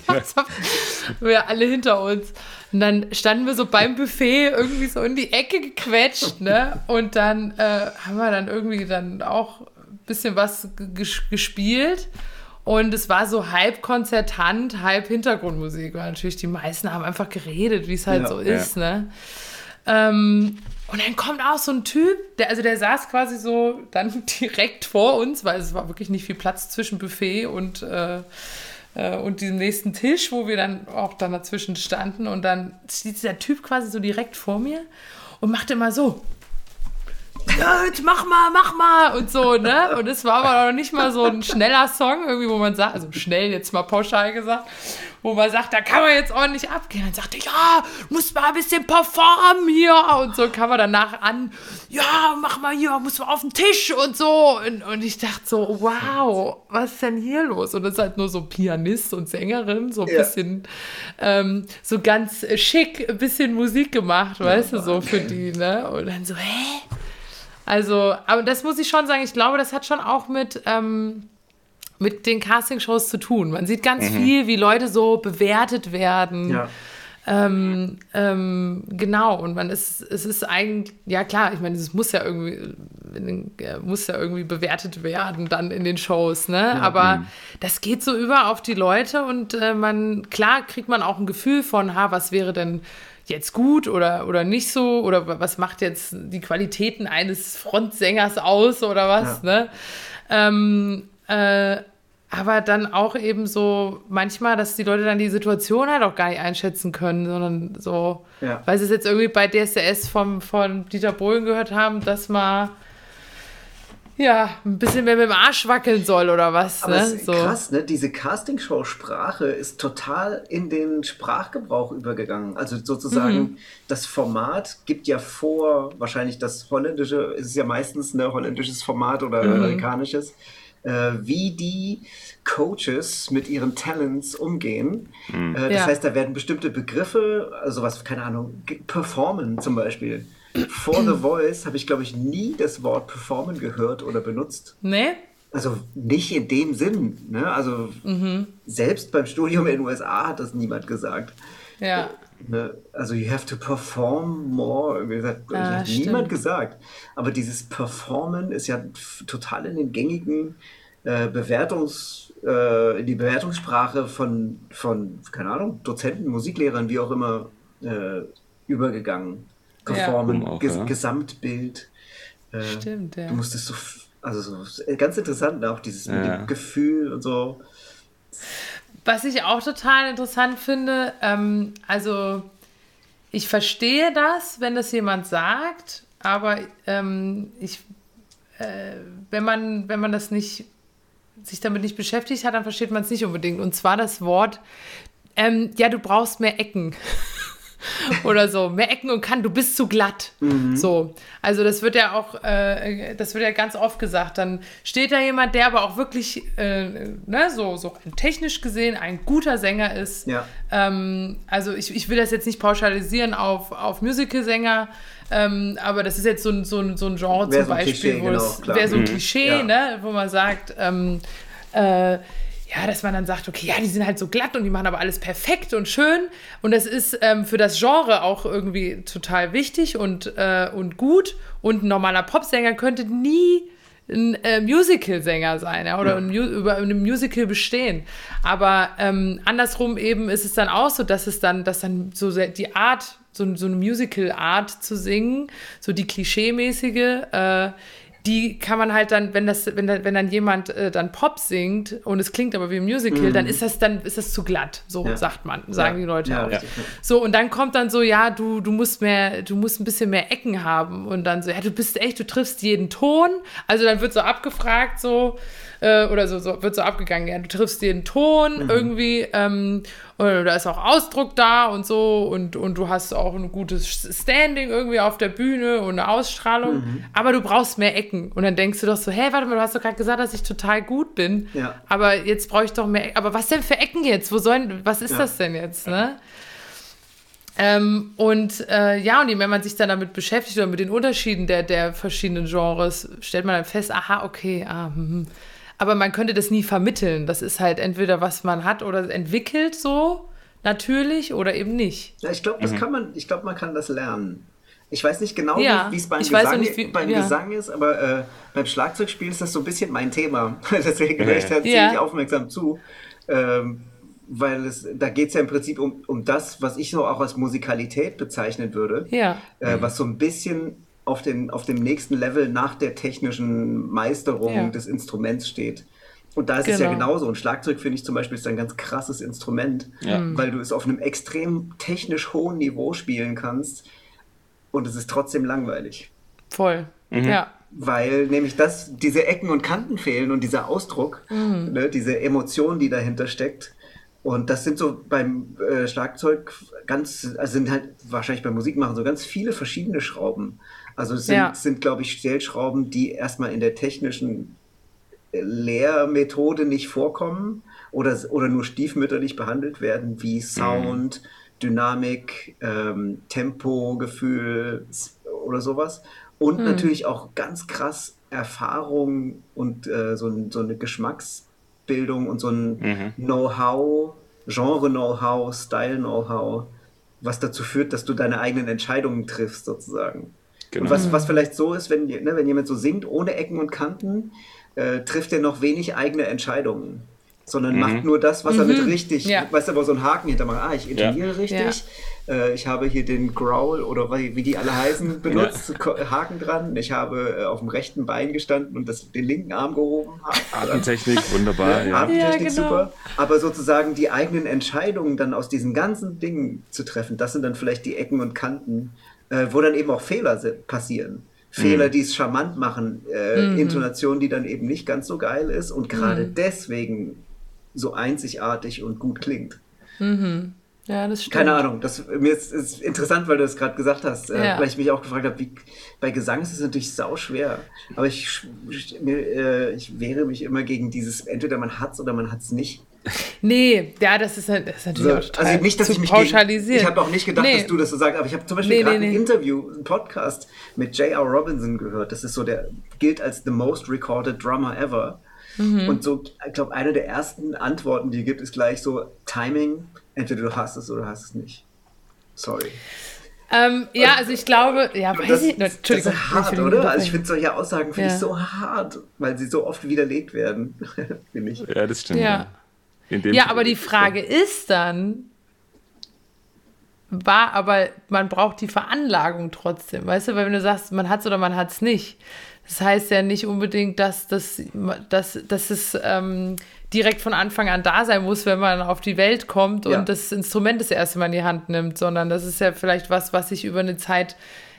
wir alle hinter uns. Und dann standen wir so beim Buffet irgendwie so in die Ecke gequetscht, ne? Und dann äh, haben wir dann irgendwie dann auch ein bisschen was gespielt. Und es war so halb konzertant, halb Hintergrundmusik, weil natürlich die meisten haben einfach geredet, wie es halt ja, so ist, ja. ne? Ähm, und dann kommt auch so ein Typ, der, also der saß quasi so dann direkt vor uns, weil es war wirklich nicht viel Platz zwischen Buffet und, äh, äh, und diesem nächsten Tisch, wo wir dann auch dann dazwischen standen. Und dann steht dieser Typ quasi so direkt vor mir und macht immer so. Gut, mach mal, mach mal und so, ne? Und es war aber noch nicht mal so ein schneller Song, irgendwie, wo man sagt, also schnell jetzt mal pauschal gesagt, wo man sagt, da kann man jetzt ordentlich abgehen. Dann sagte ich, ja, muss mal ein bisschen performen hier und so kam man danach an, ja, mach mal hier, muss mal auf den Tisch und so. Und, und ich dachte so, wow, was ist denn hier los? Und das ist halt nur so Pianist und Sängerin, so ein ja. bisschen, ähm, so ganz schick, ein bisschen Musik gemacht, ja, weißt du, so für die, ne? Und dann so, hä? Also, aber das muss ich schon sagen, ich glaube, das hat schon auch mit, ähm, mit den Castingshows zu tun. Man sieht ganz mhm. viel, wie Leute so bewertet werden. Ja. Ähm, ähm, genau, und man ist, es ist eigentlich, ja klar, ich meine, es muss ja irgendwie, muss ja irgendwie bewertet werden dann in den Shows, ne? Ja, Aber mh. das geht so über auf die Leute und äh, man, klar kriegt man auch ein Gefühl von, ha, was wäre denn jetzt gut oder, oder nicht so oder was macht jetzt die Qualitäten eines Frontsängers aus oder was, ja. ne? Ähm, äh, aber dann auch eben so manchmal, dass die Leute dann die Situation halt auch gar nicht einschätzen können, sondern so, ja. weil sie es jetzt irgendwie bei DSDS vom, von Dieter Bohlen gehört haben, dass man ja, ein bisschen mehr mit dem Arsch wackeln soll oder was. Aber ne? ist so. krass, ne? Diese Castingshow-Sprache ist total in den Sprachgebrauch übergegangen. Also sozusagen, mhm. das Format gibt ja vor, wahrscheinlich das holländische, ist ja meistens ein holländisches Format oder mhm. amerikanisches äh, wie die Coaches mit ihren Talents umgehen. Mhm. Äh, das ja. heißt, da werden bestimmte Begriffe, also was, keine Ahnung, performen zum Beispiel. For The Voice habe ich, glaube ich, nie das Wort performen gehört oder benutzt. Nee? Also nicht in dem Sinn. Ne? Also mhm. selbst beim Studium in den USA hat das niemand gesagt. Ja. Ne? Also you have to perform more. Gesagt, ah, hat stimmt. niemand gesagt. Aber dieses Performen ist ja total in den gängigen äh, Bewertungs, äh, in die Bewertungssprache von, von, keine Ahnung, Dozenten, Musiklehrern, wie auch immer, äh, übergegangen. Performen, ja. auch, Ges ja. Gesamtbild. Äh, Stimmt, ja. Du musstest so, also so, ganz interessant ne, auch dieses ja. mit dem Gefühl und so. Was ich auch total interessant finde, ähm, also ich verstehe das, wenn das jemand sagt, aber ähm, ich, äh, wenn, man, wenn man das nicht, sich damit nicht beschäftigt hat, dann versteht man es nicht unbedingt. Und zwar das Wort, ähm, ja, du brauchst mehr Ecken. oder so. Mehr Ecken und Kanten, du bist zu glatt. Mhm. So. Also das wird ja auch, äh, das wird ja ganz oft gesagt. Dann steht da jemand, der aber auch wirklich, äh, ne, so, so technisch gesehen ein guter Sänger ist. Ja. Ähm, also ich, ich will das jetzt nicht pauschalisieren auf, auf Musical-Sänger, ähm, aber das ist jetzt so ein, so ein, so ein Genre wär zum so Beispiel, Klischee, wo genau, es wäre so ein mhm. Klischee, ja. ne, wo man sagt, ähm, äh, ja, dass man dann sagt, okay, ja, die sind halt so glatt und die machen aber alles perfekt und schön. Und das ist ähm, für das Genre auch irgendwie total wichtig und, äh, und gut. Und ein normaler Popsänger könnte nie ein äh, Musical-Sänger sein ja, oder ja. ein, über einem Musical bestehen. Aber ähm, andersrum eben ist es dann auch so, dass es dann, dass dann so die Art, so, so eine Musical-Art zu singen, so die klischeemäßige, äh, die kann man halt dann, wenn das, wenn, wenn dann jemand äh, dann Pop singt und es klingt aber wie ein Musical, mhm. dann ist das dann ist das zu glatt, so ja. sagt man, sagen ja. die Leute ja, auch. So und dann kommt dann so, ja, du du musst mehr, du musst ein bisschen mehr Ecken haben und dann so, ja, du bist echt, du triffst jeden Ton, also dann wird so abgefragt so äh, oder so, so, wird so abgegangen, ja, du triffst den Ton mhm. irgendwie ähm, oder da ist auch Ausdruck da und so und, und du hast auch ein gutes Standing irgendwie auf der Bühne und eine Ausstrahlung, mhm. aber du brauchst mehr Ecken und dann denkst du doch so, hä, warte mal, du hast doch gerade gesagt, dass ich total gut bin, ja. aber jetzt brauche ich doch mehr, Ecken. aber was denn für Ecken jetzt, wo sollen, was ist ja. das denn jetzt, ne? Ähm, und äh, ja, und wenn man sich dann damit beschäftigt oder mit den Unterschieden der, der verschiedenen Genres, stellt man dann fest, aha, okay, ah, hm, hm aber man könnte das nie vermitteln. Das ist halt entweder was man hat oder entwickelt so, natürlich, oder eben nicht. Ja, ich glaube, das mhm. kann man, ich glaube, man kann das lernen. Ich weiß nicht genau, ja, wie es beim, Gesang, nicht, wie, beim ja. Gesang ist, aber äh, beim Schlagzeugspiel ist das so ein bisschen mein Thema. Deswegen höre ich da ziemlich aufmerksam zu. Ähm, weil es, da geht es ja im Prinzip um, um das, was ich so auch als Musikalität bezeichnen würde. Ja. Äh, was so ein bisschen auf, den, auf dem nächsten Level nach der technischen Meisterung ja. des Instruments steht. Und da ist genau. es ja genau. genauso. Und Schlagzeug finde ich zum Beispiel ist ein ganz krasses Instrument, ja. Mhm. weil du es auf einem extrem technisch hohen Niveau spielen kannst und es ist trotzdem langweilig. Voll. Mhm. Ja. Weil nämlich das, diese Ecken und Kanten fehlen und dieser Ausdruck, mhm. ne, diese Emotion, die dahinter steckt. Und das sind so beim äh, Schlagzeug ganz, also sind halt wahrscheinlich beim Musikmachen so ganz viele verschiedene Schrauben. Also es sind, ja. sind glaube ich, Stellschrauben, die erstmal in der technischen äh, Lehrmethode nicht vorkommen oder, oder nur stiefmütterlich behandelt werden, wie Sound, mhm. Dynamik, ähm, Tempo, Gefühl oder sowas. Und mhm. natürlich auch ganz krass Erfahrung und äh, so, so, eine Geschmacksbildung und so ein mhm. Know-how, Genre-Know-how, Style-Know-how, was dazu führt, dass du deine eigenen Entscheidungen triffst, sozusagen. Genau. Und was, was vielleicht so ist, wenn, ne, wenn jemand so singt, ohne Ecken und Kanten, äh, trifft er noch wenig eigene Entscheidungen. Sondern mhm. macht nur das, was mhm. er mit mhm. richtig, ja. weißt du, aber so ein Haken hintermacht. Ah, ich intoniere ja. richtig, ja. Äh, ich habe hier den Growl oder wie die alle heißen benutzt, Haken dran. Ich habe äh, auf dem rechten Bein gestanden und das, den linken Arm gehoben. Atemtechnik, wunderbar. Ja, Atemtechnik, genau. super. Aber sozusagen die eigenen Entscheidungen dann aus diesen ganzen Dingen zu treffen, das sind dann vielleicht die Ecken und Kanten, äh, wo dann eben auch Fehler passieren. Fehler, mhm. die es charmant machen, äh, mhm. Intonation, die dann eben nicht ganz so geil ist und gerade mhm. deswegen so einzigartig und gut klingt. Mhm. Ja, das stimmt. Keine Ahnung, das mir ist, ist interessant, weil du es gerade gesagt hast, äh, ja. weil ich mich auch gefragt habe, wie bei Gesang ist es natürlich sau schwer. Aber ich, mir, äh, ich wehre mich immer gegen dieses, entweder man hat es oder man hat es nicht. Nee, ja, das ist, das ist natürlich so, auch total Also nicht, dass ich mich pauschalisieren. Ich habe auch nicht gedacht, nee. dass du das so sagst, aber ich habe zum Beispiel nee, gerade nee, ein Interview, ein Podcast mit J.R. Robinson gehört. Das ist so der, gilt als the most recorded drummer ever. Mhm. Und so, ich glaube, eine der ersten Antworten, die gibt, ist gleich so Timing. Entweder du hast es oder du hast es nicht. Sorry. Ähm, ja, also ich glaube, ja, weiß das, ich, Entschuldigung. Das ist hart, oder? Also ich finde solche Aussagen finde ja. ich so hart, weil sie so oft widerlegt werden, finde ich. Ja, das stimmt. Ja, ja aber die Frage ist dann, war aber, man braucht die Veranlagung trotzdem, weißt du, weil wenn du sagst, man hat es oder man hat es nicht, das heißt ja nicht unbedingt, dass, dass, dass, dass es ähm, direkt von Anfang an da sein muss, wenn man auf die Welt kommt und ja. das Instrument das erste Mal in die Hand nimmt, sondern das ist ja vielleicht was, was sich über eine Zeit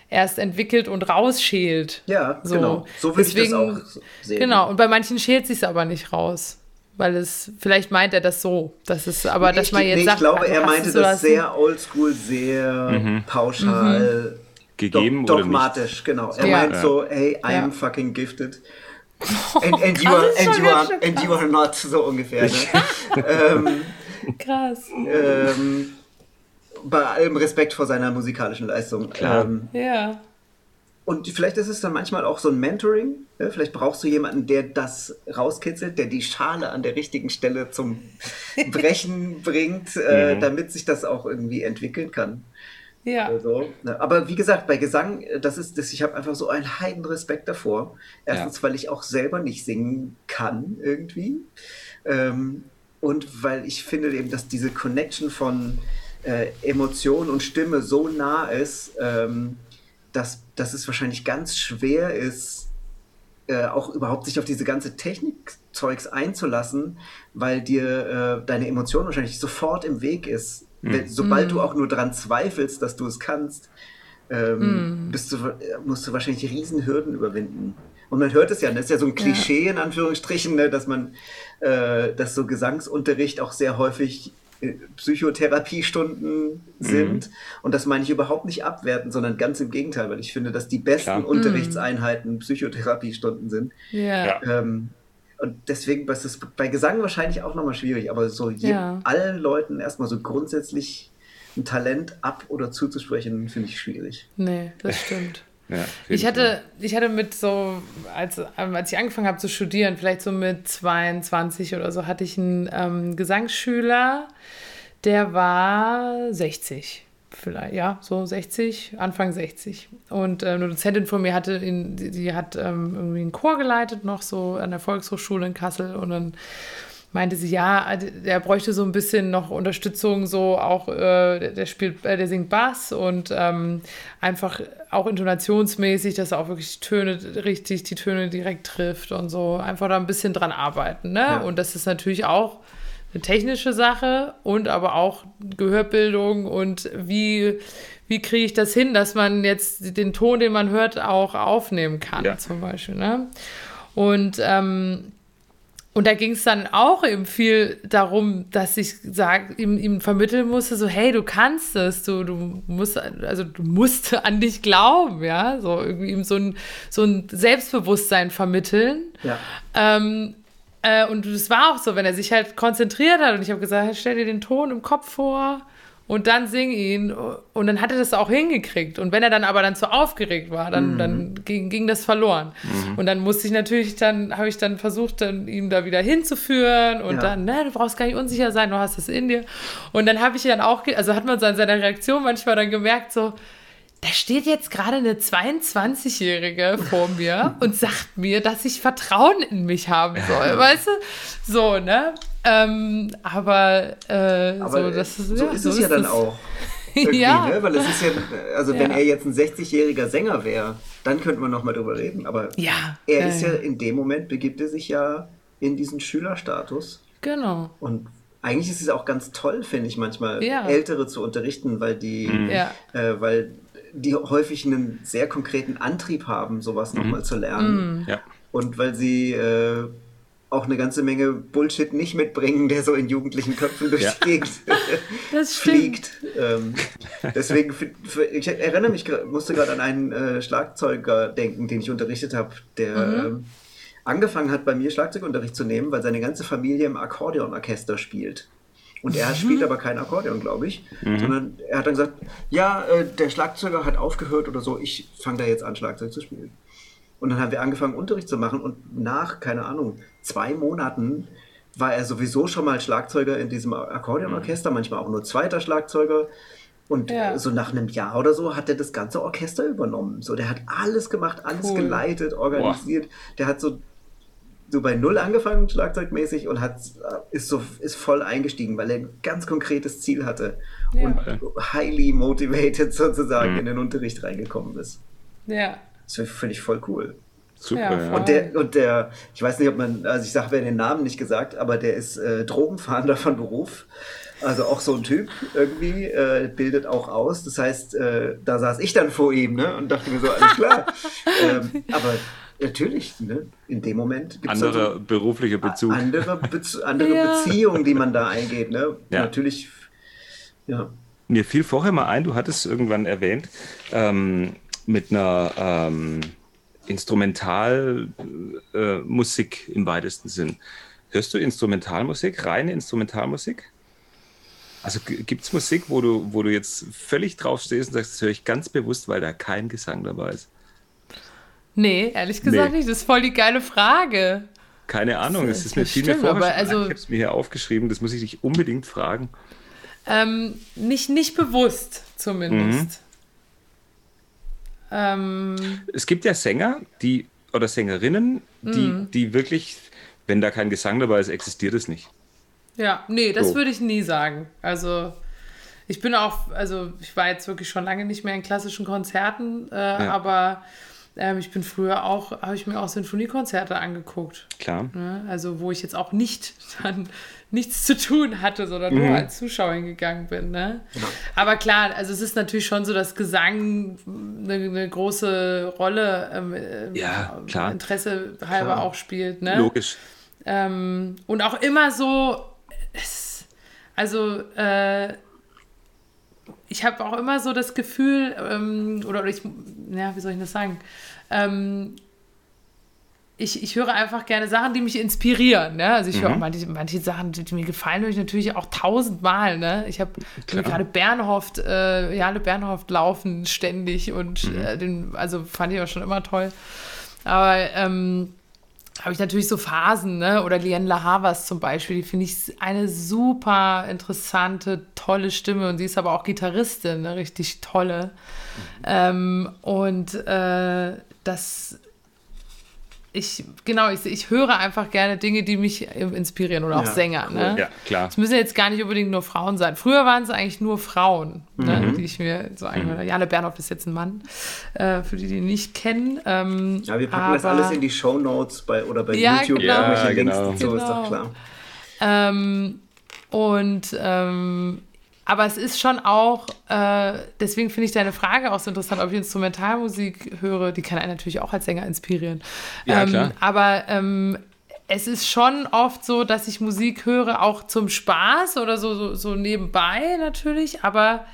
erst entwickelt und rausschält. Ja, so. genau. So würde ich das auch sehen. Genau, und bei manchen schält sich aber nicht raus. Weil es, vielleicht meint er das so, dass es, aber nee, dass man jetzt nee, sagt. Ich glaube, er meinte das sehr oldschool, sehr mhm. pauschal. Mhm gegeben Do dogmatisch, oder genau. Er ja. meint so, hey, I'm ja. fucking gifted. And, and, you are, and, you are, and you are not, so ungefähr. Ne? ähm, krass. Ähm, bei allem Respekt vor seiner musikalischen Leistung. Ähm, ja. Und vielleicht ist es dann manchmal auch so ein Mentoring. Ne? Vielleicht brauchst du jemanden, der das rauskitzelt, der die Schale an der richtigen Stelle zum Brechen bringt, äh, mhm. damit sich das auch irgendwie entwickeln kann. Ja. Also, ne, aber wie gesagt, bei Gesang, äh, das ist das, ich habe einfach so einen heiden Respekt davor. Erstens, ja. weil ich auch selber nicht singen kann irgendwie. Ähm, und weil ich finde eben, dass diese Connection von äh, Emotion und Stimme so nah ist, ähm, dass, dass es wahrscheinlich ganz schwer ist, äh, auch überhaupt sich auf diese ganze Technikzeugs einzulassen, weil dir äh, deine Emotion wahrscheinlich sofort im Weg ist Mhm. Sobald du mm. auch nur daran zweifelst, dass du es kannst, ähm, bist du, musst du wahrscheinlich riesen Hürden überwinden. Und man hört es ja, das ist ja so ein Klischee ja. in Anführungsstrichen, ne, dass man, äh, dass so Gesangsunterricht auch sehr häufig äh, Psychotherapiestunden sind. Mhm. Und das meine ich überhaupt nicht abwerten, sondern ganz im Gegenteil, weil ich finde, dass die besten Klar. Unterrichtseinheiten Psychotherapiestunden sind. Ja. Ähm, und deswegen ist es bei Gesang wahrscheinlich auch nochmal schwierig, aber so ja. allen Leuten erstmal so grundsätzlich ein Talent ab- oder zuzusprechen, finde ich schwierig. Nee, das stimmt. Ja, ich, hatte, ich hatte mit so, als, ähm, als ich angefangen habe zu studieren, vielleicht so mit 22 oder so, hatte ich einen ähm, Gesangsschüler, der war 60 vielleicht, ja, so 60, Anfang 60. Und äh, eine Dozentin von mir hatte ihn, die, die hat ähm, irgendwie einen Chor geleitet, noch so an der Volkshochschule in Kassel. Und dann meinte sie, ja, der bräuchte so ein bisschen noch Unterstützung, so auch, äh, der spielt, äh, der singt Bass und ähm, einfach auch intonationsmäßig, dass er auch wirklich Töne richtig, die Töne direkt trifft und so, einfach da ein bisschen dran arbeiten, ne? Ja. Und das ist natürlich auch eine technische Sache und aber auch Gehörbildung und wie, wie kriege ich das hin, dass man jetzt den Ton, den man hört, auch aufnehmen kann, ja. zum Beispiel. Ne? Und, ähm, und da ging es dann auch eben viel darum, dass ich sag, ihm, ihm vermitteln musste, so, hey, du kannst es, du, du musst, also du musst an dich glauben, ja, so irgendwie ihm so ein, so ein Selbstbewusstsein vermitteln. Ja. Ähm, äh, und es war auch so, wenn er sich halt konzentriert hat und ich habe gesagt, stell dir den Ton im Kopf vor und dann sing ihn. Und dann hat er das auch hingekriegt. Und wenn er dann aber dann zu aufgeregt war, dann, mhm. dann ging, ging das verloren. Mhm. Und dann musste ich natürlich, dann habe ich dann versucht, dann ihn da wieder hinzuführen und ja. dann, ne, du brauchst gar nicht unsicher sein, du hast das in dir. Und dann habe ich dann auch, also hat man so an seiner Reaktion manchmal dann gemerkt, so, da steht jetzt gerade eine 22-Jährige vor mir und sagt mir, dass ich Vertrauen in mich haben soll, weißt du? So, ne? Ähm, aber, äh, aber so, das ist, so ja, ist so es ja dann auch. ja. Ne? Weil es ist ja, also wenn ja. er jetzt ein 60-jähriger Sänger wäre, dann könnte man nochmal drüber reden. Aber ja. er ist ja in dem Moment, begibt er sich ja in diesen Schülerstatus. Genau. Und eigentlich ist es auch ganz toll, finde ich manchmal, ja. Ältere zu unterrichten, weil die, mhm. ja. äh, weil die häufig einen sehr konkreten Antrieb haben, sowas mhm. nochmal zu lernen. Mhm. Ja. Und weil sie äh, auch eine ganze Menge Bullshit nicht mitbringen, der so in jugendlichen Köpfen durch ja. die Gegend fliegt. Ähm, deswegen, ich erinnere mich, musste gerade an einen äh, Schlagzeuger denken, den ich unterrichtet habe, der mhm. ähm, angefangen hat, bei mir Schlagzeugunterricht zu nehmen, weil seine ganze Familie im Akkordeonorchester spielt. Und er mhm. spielt aber kein Akkordeon, glaube ich, mhm. sondern er hat dann gesagt, ja, äh, der Schlagzeuger hat aufgehört oder so, ich fange da jetzt an, Schlagzeug zu spielen. Und dann haben wir angefangen, Unterricht zu machen und nach, keine Ahnung, zwei Monaten war er sowieso schon mal Schlagzeuger in diesem Akkordeonorchester, mhm. manchmal auch nur zweiter Schlagzeuger. Und ja. so nach einem Jahr oder so hat er das ganze Orchester übernommen. So, der hat alles gemacht, alles cool. geleitet, organisiert. Boah. Der hat so, so bei Null angefangen, schlagzeugmäßig, und hat, ist so ist voll eingestiegen, weil er ein ganz konkretes Ziel hatte ja. und highly motivated sozusagen mhm. in den Unterricht reingekommen ist. Ja. Das finde ich voll cool. Super, ja. Und der, und der, ich weiß nicht, ob man, also ich sage, wer den Namen nicht gesagt, aber der ist äh, Drogenfahnder von Beruf. Also auch so ein Typ irgendwie, äh, bildet auch aus. Das heißt, äh, da saß ich dann vor ihm ne, und dachte mir so, alles klar. ähm, aber natürlich, ne, in dem Moment gibt es andere also, berufliche Bezug. Andere, Be andere ja. Beziehungen, die man da eingeht. Ne? Ja. Natürlich, ja. Mir fiel vorher mal ein, du hattest irgendwann erwähnt, ähm, mit einer ähm, Instrumentalmusik äh, im weitesten Sinn. Hörst du Instrumentalmusik, reine Instrumentalmusik? Also gibt es Musik, wo du, wo du jetzt völlig drauf stehst und sagst, das höre ich ganz bewusst, weil da kein Gesang dabei ist? Nee, ehrlich gesagt nee. nicht. Das ist voll die geile Frage. Keine Ahnung, es ist mir viel mehr vorgestellt. Also, ich habe es mir hier aufgeschrieben, das muss ich dich unbedingt fragen. Ähm, nicht, nicht bewusst zumindest. Mhm. Ähm, es gibt ja Sänger, die oder Sängerinnen, die, mhm. die wirklich, wenn da kein Gesang dabei ist, existiert es nicht. Ja, nee, das so. würde ich nie sagen. Also ich bin auch, also ich war jetzt wirklich schon lange nicht mehr in klassischen Konzerten, äh, ja. aber ähm, ich bin früher auch, habe ich mir auch Sinfoniekonzerte angeguckt. Klar. Ne? Also wo ich jetzt auch nicht dann nichts zu tun hatte, sondern mhm. nur als Zuschauer hingegangen bin. Ne? Ja. Aber klar, also es ist natürlich schon so, dass Gesang eine, eine große Rolle ähm, ja, klar. Interesse halber klar. auch spielt. Ne? Logisch. Ähm, und auch immer so es, also äh, ich habe auch immer so das Gefühl, ähm, oder, ich, ja, wie soll ich das sagen? Ähm, ich, ich höre einfach gerne Sachen, die mich inspirieren. Ne? Also ich mhm. höre auch manche, manche Sachen, die mir gefallen, höre ich natürlich auch tausendmal. Ne? Ich habe gerade Bernhoft, äh, Jale Bernhoft laufen ständig und mhm. äh, den, also fand ich auch schon immer toll. Aber ähm, habe ich natürlich so Phasen, ne? Oder Liane La Havas zum Beispiel, die finde ich eine super interessante, tolle Stimme und sie ist aber auch Gitarristin, eine richtig tolle. Mhm. Ähm, und äh, das ich, genau, ich, ich höre einfach gerne Dinge, die mich inspirieren oder auch ja, Sänger. Cool. Ne? Ja, klar. Es müssen jetzt gar nicht unbedingt nur Frauen sein. Früher waren es eigentlich nur Frauen, ne, mhm. ne, die ich mir so angehört mhm. Jane Bernhoff ist jetzt ein Mann, äh, für die, die ihn nicht kennen. Ähm, ja, wir packen aber, das alles in die Show Notes bei, oder bei ja, YouTube. Genau. Ja, genau. Links, so ist doch klar. Ähm, und ähm, aber es ist schon auch, äh, deswegen finde ich deine Frage auch so interessant, ob ich Instrumentalmusik höre. Die kann einen natürlich auch als Sänger inspirieren. Ja, ähm, klar. Aber ähm, es ist schon oft so, dass ich Musik höre, auch zum Spaß oder so, so, so nebenbei natürlich. Aber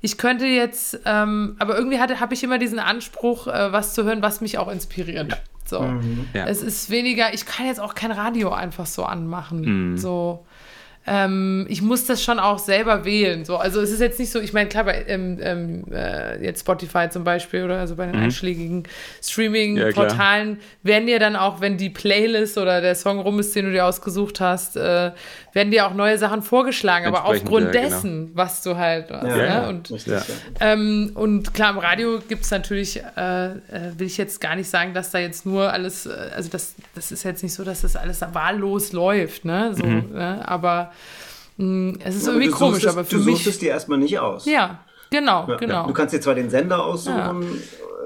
ich könnte jetzt, ähm, aber irgendwie habe ich immer diesen Anspruch, äh, was zu hören, was mich auch inspiriert. Ja. So. Mhm. Ja. Es ist weniger, ich kann jetzt auch kein Radio einfach so anmachen. Mhm. So. Ähm, ich muss das schon auch selber wählen. So. Also es ist jetzt nicht so, ich meine, klar, bei ähm, ähm, äh, jetzt Spotify zum Beispiel oder also bei den mhm. einschlägigen Streaming-Portalen ja, werden dir dann auch, wenn die Playlist oder der Song rum ist, den du dir ausgesucht hast, äh, werden dir auch neue Sachen vorgeschlagen, aber aufgrund ja, genau. dessen, was du halt hast. Ja, ne? und, ähm, und klar, im Radio gibt es natürlich, äh, äh, will ich jetzt gar nicht sagen, dass da jetzt nur alles, äh, also das, das ist jetzt nicht so, dass das alles wahllos läuft, ne? So, mhm. ne? aber hm, es ist ja, irgendwie komisch, es, aber für du mich. Du suchst es dir erstmal nicht aus. Ja, genau, ja, genau. Ja. Du kannst dir zwar den Sender aussuchen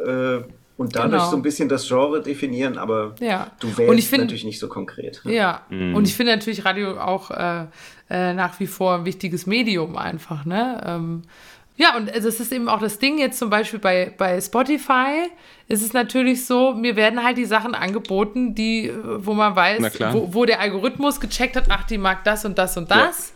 äh, und dadurch genau. so ein bisschen das Genre definieren, aber du wählst find, natürlich nicht so konkret. Ja, mhm. und ich finde natürlich Radio auch äh, äh, nach wie vor ein wichtiges Medium einfach, ne? Ähm, Ja, und es ist eben auch das Ding jetzt zum Beispiel bei, bei Spotify ist es natürlich so, mir werden halt die Sachen angeboten, die, wo man weiß, wo, wo, der Algorithmus gecheckt hat, ach, die mag das und das und das.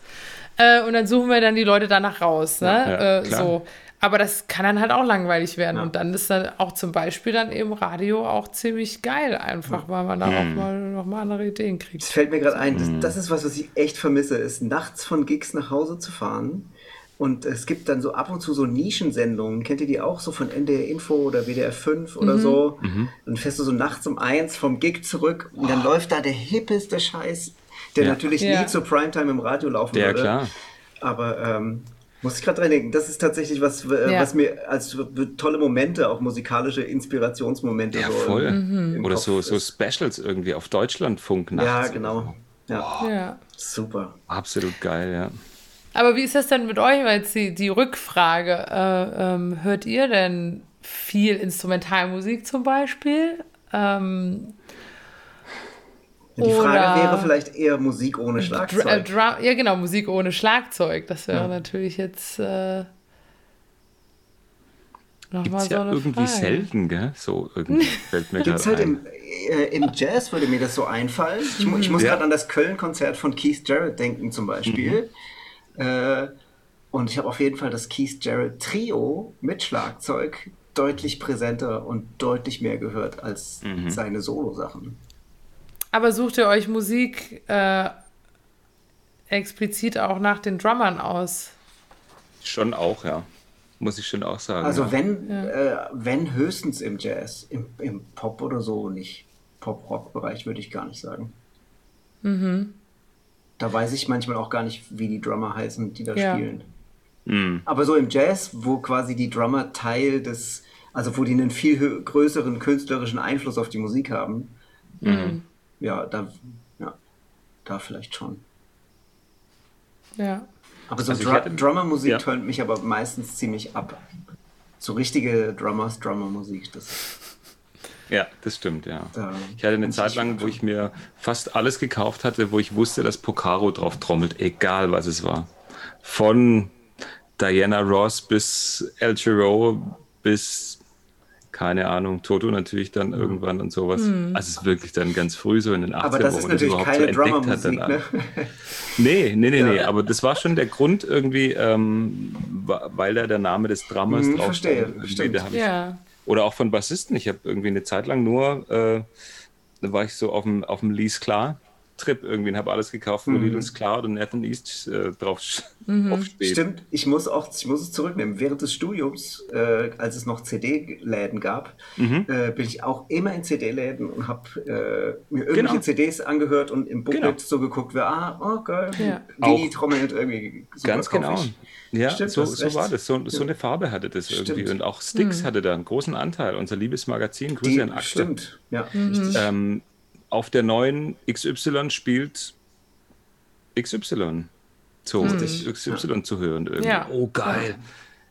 Ja. Äh, und dann suchen wir dann die Leute danach raus. Ne? Ja, äh, so. Aber das kann dann halt auch langweilig werden. Ja. Und dann ist dann auch zum Beispiel dann eben Radio auch ziemlich geil, einfach, weil man da hm. auch mal nochmal andere Ideen kriegt. Es fällt mir gerade ein, das, hm. das, ist was, was ich echt vermisse, ist nachts von Gigs nach Hause zu fahren und es gibt dann so ab und zu so Nischensendungen. Kennt ihr die auch so von NDR Info oder WDR 5 oder mhm. so? Mhm. Dann fährst du so nachts um eins vom Gig zurück und dann oh. läuft da der hippeste Scheiß, der ja. natürlich ja. nie zur Primetime im Radio laufen ja, würde. Ja, klar. Aber ähm, muss ich gerade dran denken, das ist tatsächlich was, äh, ja. was mir als tolle Momente, auch musikalische Inspirationsmomente. Ja, so voll. Im, im Oder so, so Specials irgendwie auf Deutschlandfunk nachts. Ja, genau. Ja. ja. Super. Absolut geil, ja. Aber wie ist das denn mit euch? Weil jetzt die, die Rückfrage, äh, ähm, hört ihr denn viel Instrumentalmusik zum Beispiel? Ähm, die Frage wäre vielleicht eher Musik ohne Schlagzeug. Dr Dr ja, genau, Musik ohne Schlagzeug. Das wäre ja. natürlich jetzt äh, nochmal so ja eine irgendwie Frage. selten, gell? So irgendwie fällt mir Gibt's halt im, äh, im, Jazz würde mir das so einfallen. Ich, ich muss ja. gerade an das Köln-Konzert von Keith Jarrett denken zum Beispiel. Mhm. Äh, und ich habe auf jeden Fall das Keith Jarrett Trio mit Schlagzeug deutlich präsenter und deutlich mehr gehört als mhm. seine Solo-Sachen. Aber sucht ihr euch Musik äh, explizit auch nach den Drummern aus? Schon auch, ja. Muss ich schon auch sagen. Also ja. wenn, ja. Äh, wenn höchstens im Jazz, im, im Pop oder so, nicht Pop-Rock-Bereich würde ich gar nicht sagen. Mhm. Da weiß ich manchmal auch gar nicht, wie die Drummer heißen, die da ja. spielen. Mhm. Aber so im Jazz, wo quasi die Drummer Teil des, also wo die einen viel größeren künstlerischen Einfluss auf die Musik haben, mhm. ja, da, ja, da vielleicht schon. Ja. Aber so also Dr Drummer-Musik ja. tönt mich aber meistens ziemlich ab. So richtige Drummers, Drummer-Musik, das ja, das stimmt, ja. ich hatte eine Zeit lang, wo ich mir fast alles gekauft hatte, wo ich wusste, dass Pocaro drauf trommelt, egal was es war. Von Diana Ross bis El Giro bis, keine Ahnung, Toto natürlich dann mhm. irgendwann und sowas. Mhm. Also es ist wirklich dann ganz früh, so in den 80ern, aber das ist natürlich das keine so entdeckt hat. Dann ne? nee, nee, nee, ja. nee, aber das war schon der Grund irgendwie, ähm, weil da der Name des Dramas mhm, drauf verstehe, stimmt. Ja. Oder auch von Bassisten. Ich habe irgendwie eine Zeit lang nur, äh, da war ich so auf dem, auf dem Lee Sklar Trip irgendwie und habe alles gekauft, wo mhm. Little Cloud und Nathan East äh, drauf, mhm. Stimmt, ich muss auch ich muss es zurücknehmen. Während des Studiums, äh, als es noch CD-Läden gab, mhm. äh, bin ich auch immer in CD-Läden und habe äh, mir irgendwelche genau. CDs angehört und im Booklet genau. so geguckt, wie, ah, oh geil, ja. Wie trommelt irgendwie. Super, Ganz genau. Ich. Ja, Stimmt, so, so war das. So, so, eine Farbe hatte das Stimmt. irgendwie. Und auch Sticks mhm. hatte da einen großen Anteil. Unser liebes Magazin, Grüße Die, an Axel. Stimmt, ja. Mhm. Ähm, auf der neuen XY spielt XY. So, mhm. XY ja. zu hören. Irgendwie. Ja. Oh, geil.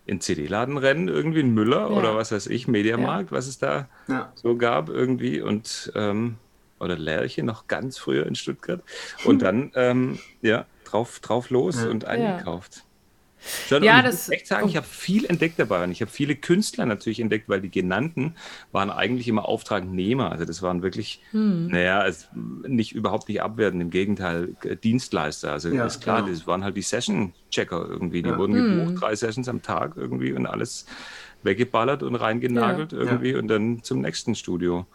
In CD-Laden rennen, irgendwie in Müller ja. oder was weiß ich, Mediamarkt, was es da so gab irgendwie. Und ähm, oder Lerche noch ganz früher in Stuttgart. Und dann, ähm, ja, drauf, drauf los und eingekauft. Schon, ja, das, ich muss echt sagen, ich habe viel entdeckt dabei und ich habe viele Künstler natürlich entdeckt, weil die genannten waren eigentlich immer Auftragnehmer. Also das waren wirklich, hm. naja, also nicht überhaupt nicht abwertend, im Gegenteil Dienstleister. Also ja, ist klar, genau. das waren halt die Session-Checker irgendwie. Die ja. wurden gebucht, hm. drei Sessions am Tag irgendwie und alles weggeballert und reingenagelt ja. irgendwie und dann zum nächsten Studio.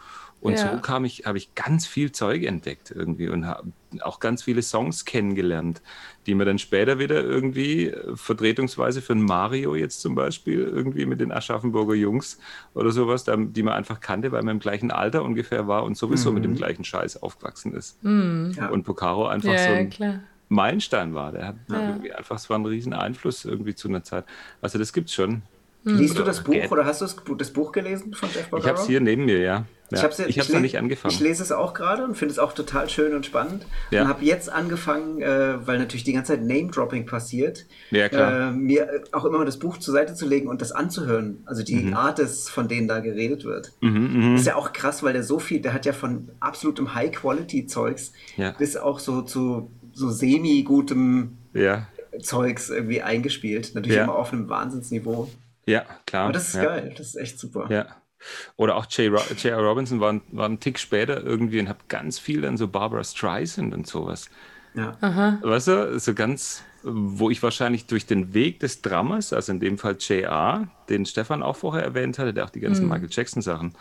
Und ja. so kam ich, habe ich ganz viel Zeug entdeckt irgendwie und habe auch ganz viele Songs kennengelernt, die mir dann später wieder irgendwie äh, vertretungsweise für ein Mario jetzt zum Beispiel irgendwie mit den Aschaffenburger Jungs oder sowas, die man einfach kannte, weil man im gleichen Alter ungefähr war und sowieso mhm. mit dem mhm. gleichen Scheiß aufgewachsen ist. Mhm. Und Pocaro einfach ja, so ein klar. Meilenstein war. Der hat ja. irgendwie einfach, es war ein riesen Einfluss irgendwie zu einer Zeit. Also das gibt's schon. Liest du das Buch oder hast du das Buch gelesen von Jeff Bocaro? Ich habe es hier neben mir, ja. Ja, ich habe es ich noch nicht angefangen. Ich lese es auch gerade und finde es auch total schön und spannend. Ja. Und habe jetzt angefangen, äh, weil natürlich die ganze Zeit Name-Dropping passiert, ja, äh, mir auch immer das Buch zur Seite zu legen und das anzuhören. Also die mhm. Artists, von denen da geredet wird. Mhm, mh. Ist ja auch krass, weil der so viel, der hat ja von absolutem High-Quality-Zeugs ja. bis auch so zu so semi-gutem ja Zeugs irgendwie eingespielt. Natürlich ja. immer auf einem Wahnsinnsniveau. Ja, klar. Aber das ist ja. geil, das ist echt super. Ja. Oder auch J.R. Robinson war, war ein Tick später irgendwie und hat ganz viel dann so Barbara Streisand und sowas. Ja. Aha. Weißt du, so ganz, wo ich wahrscheinlich durch den Weg des Drammers, also in dem Fall J.R., den Stefan auch vorher erwähnt hatte, der auch die ganzen mhm. Michael Jackson Sachen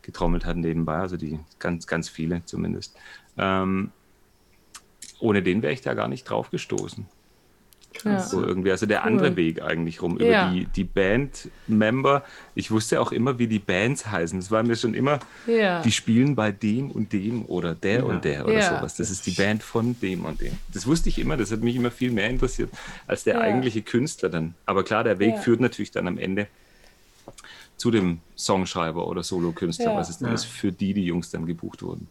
getrommelt hat nebenbei, also die ganz, ganz viele zumindest. Ähm, ohne den wäre ich da gar nicht drauf gestoßen. Ja. So irgendwie, also der cool. andere Weg eigentlich rum, über ja. die, die Band-Member. Ich wusste auch immer, wie die Bands heißen. Es war mir schon immer, ja. die spielen bei dem und dem oder der und der oder sowas. Das ist die Band von dem und dem. Das wusste ich immer, das hat mich immer viel mehr interessiert als der eigentliche Künstler dann. Aber klar, der Weg führt natürlich dann am Ende zu dem Songschreiber oder Solokünstler, ja. was es denn ja. ist, für die die Jungs dann gebucht wurden.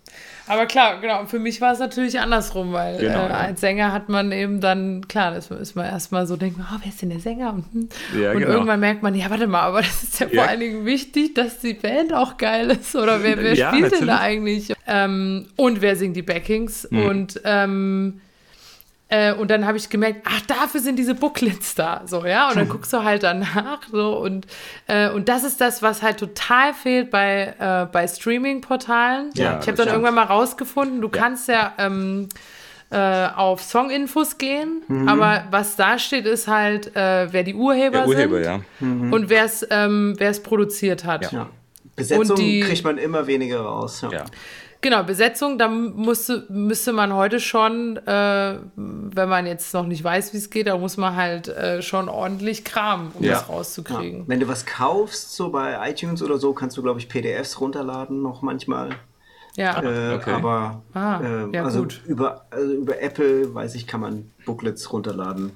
Aber klar, genau, für mich war es natürlich andersrum, weil genau, äh, ja. als Sänger hat man eben dann, klar, das ist man erstmal so, denkt man, oh, wer ist denn der Sänger? Und, hm. und genau. irgendwann merkt man, ja, warte mal, aber das ist ja, vor allen Dingen wichtig, dass die Band auch geil ist oder wer, wer spielt natürlich. denn da eigentlich? Ähm, und wer singt die Backings? Mhm. Und ähm, äh, und dann habe ich gemerkt, ach, dafür sind diese Booklets da. So, ja. Und dann guckst du halt danach. So, und, äh, und das ist das, was halt total fehlt bei, äh, bei Streaming-Portalen. Ja, ich habe dann irgendwann mal rausgefunden, du ja. kannst ja ähm, äh, auf Songinfos gehen, mhm. aber was da steht, ist halt, äh, wer die Urheber, Urheber sind ja. mhm. und wer es ähm, produziert hat. Ja. Besetzung die, kriegt man immer weniger raus. Ja. Genau, Besetzung, da musste, müsste man heute schon, äh, wenn man jetzt noch nicht weiß, wie es geht, da muss man halt äh, schon ordentlich kramen, um ja. das rauszukriegen. Ja. Wenn du was kaufst, so bei iTunes oder so, kannst du, glaube ich, PDFs runterladen noch manchmal. Ja, äh, okay. aber ah, äh, ja, also, gut. Über, also über Apple, weiß ich, kann man Booklets runterladen.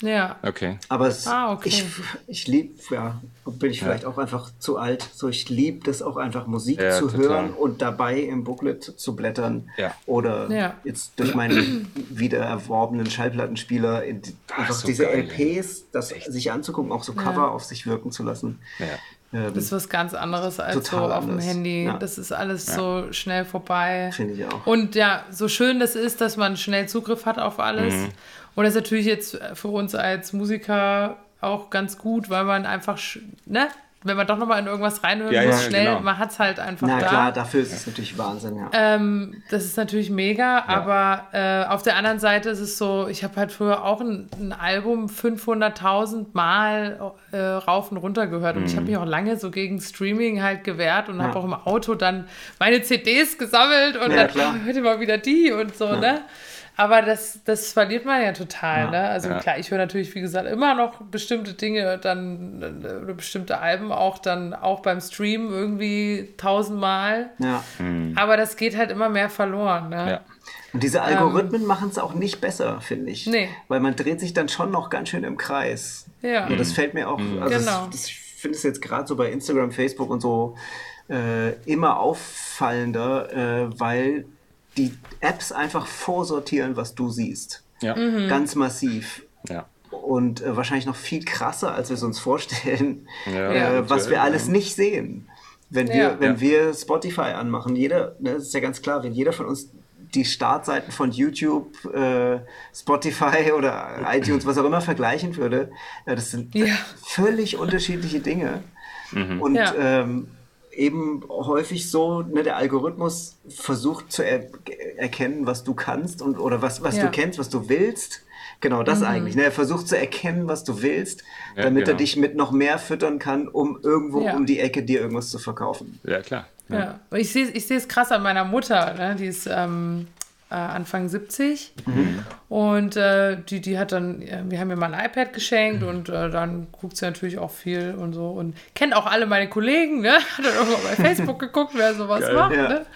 Ja. Okay. Aber es, ah, okay. ich, ich liebe, ja, bin ich vielleicht ja. auch einfach zu alt. So, ich liebe das auch einfach Musik ja, zu total. hören und dabei im Booklet zu blättern. Ja. Oder jetzt durch meinen wieder erworbenen Schallplattenspieler in, einfach so diese geil, LPs, das Echt? sich anzugucken, auch so Cover auf sich wirken zu lassen. Ja. Ähm, das ist was ganz anderes als so auf anders. dem Handy. Ja. Das ist alles ja. so schnell vorbei. Finde ich auch. Und ja, so schön das ist, dass man schnell Zugriff hat auf alles. Mhm. Und das ist natürlich jetzt für uns als Musiker auch ganz gut, weil man einfach, ne, wenn man doch nochmal in irgendwas reinhören ja, muss, ja, schnell, genau. man hat es halt einfach Na, da. klar, dafür ist es natürlich Wahnsinn, ja. Ähm, das ist natürlich mega, ja. aber äh, auf der anderen Seite ist es so, ich habe halt früher auch ein, ein Album 500.000 Mal äh, rauf und runter gehört mhm. und ich habe mhm. mich auch lange so gegen Streaming halt gewehrt und habe auch im Auto dann meine CDs gesammelt und dann, oh, hört mal wieder die und so, ne? Aber das, das verliert man ja total, ja, ne? Also ja. klar, ich höre natürlich, wie gesagt, immer noch bestimmte Dinge dann oder bestimmte Alben auch dann auch beim Stream irgendwie tausendmal. Ja. Mhm. Aber das geht halt immer mehr verloren, ne? Ja. Und diese Algorithmen ähm, machen es auch nicht besser, finde ich. Nee. Weil man dreht sich dann schon noch ganz schön im Kreis. Ja. Und das fällt mir auch, mhm. also genau. das, das, ich finde es jetzt gerade so bei Instagram, Facebook und so äh, immer auffallender, äh, weil die Apps einfach vorsortieren, was du siehst. Ja. Mhm. Ganz massiv. Ja. Und äh, wahrscheinlich noch viel krasser, als wir es uns vorstellen, ja, äh, was wir alles nicht sehen. Wenn wir, ja. wenn wir Spotify anmachen, jeder, ne, das ist ja ganz klar, wenn jeder von uns die Startseiten von YouTube, äh, Spotify oder iTunes, was auch immer vergleichen würde, äh, das sind völlig unterschiedliche Dinge. Mhm. Und ähm, eben häufig so, ne, der Algorithmus versucht zu er erkennen, was du kannst und oder was, was ja. du kennst, was du willst. Genau, das mhm. eigentlich. Ne? Er versucht zu erkennen, was du willst, ja, damit genau. er dich mit noch mehr füttern kann, um irgendwo ja. um die Ecke dir irgendwas zu verkaufen. Ja, klar. Ja. Ich sehe ich es krass an meiner Mutter. Ne? Die ist ähm, äh, Anfang 70. Mhm. Und äh, die, die hat dann, wir haben mir mal ein iPad geschenkt mhm. und äh, dann guckt sie natürlich auch viel und so und kennt auch alle meine Kollegen, ne? Hat dann mal bei Facebook geguckt, wer sowas Geil, macht, ja. ne?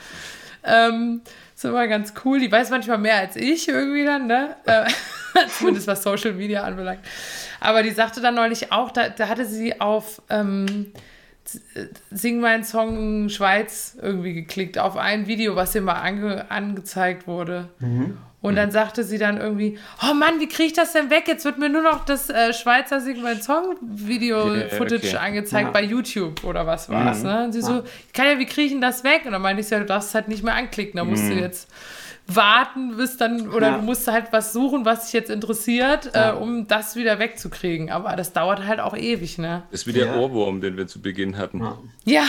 Ähm, ist immer ganz cool. Die weiß manchmal mehr als ich irgendwie dann, ne? Äh, zumindest was Social Media anbelangt. Aber die sagte dann neulich auch, da, da hatte sie auf ähm, Sing meinen Song Schweiz irgendwie geklickt auf ein Video, was ihr mal ange angezeigt wurde. Mhm. Und dann sagte sie dann irgendwie, oh Mann, wie kriege ich das denn weg? Jetzt wird mir nur noch das äh, Schweizer Sing mein Song Video Footage okay. angezeigt ja. bei YouTube oder was war es. Mhm. Ne? Und sie ja. so, ich kann ja, wie kriege ich denn das weg? Und dann meinte ich, ja, du darfst es halt nicht mehr anklicken, da musst mhm. du jetzt warten, bis dann, oder ja. du musst halt was suchen, was dich jetzt interessiert, ja. äh, um das wieder wegzukriegen. Aber das dauert halt auch ewig, ne? Ist wie der ja. Ohrwurm, den wir zu Beginn hatten. Ja.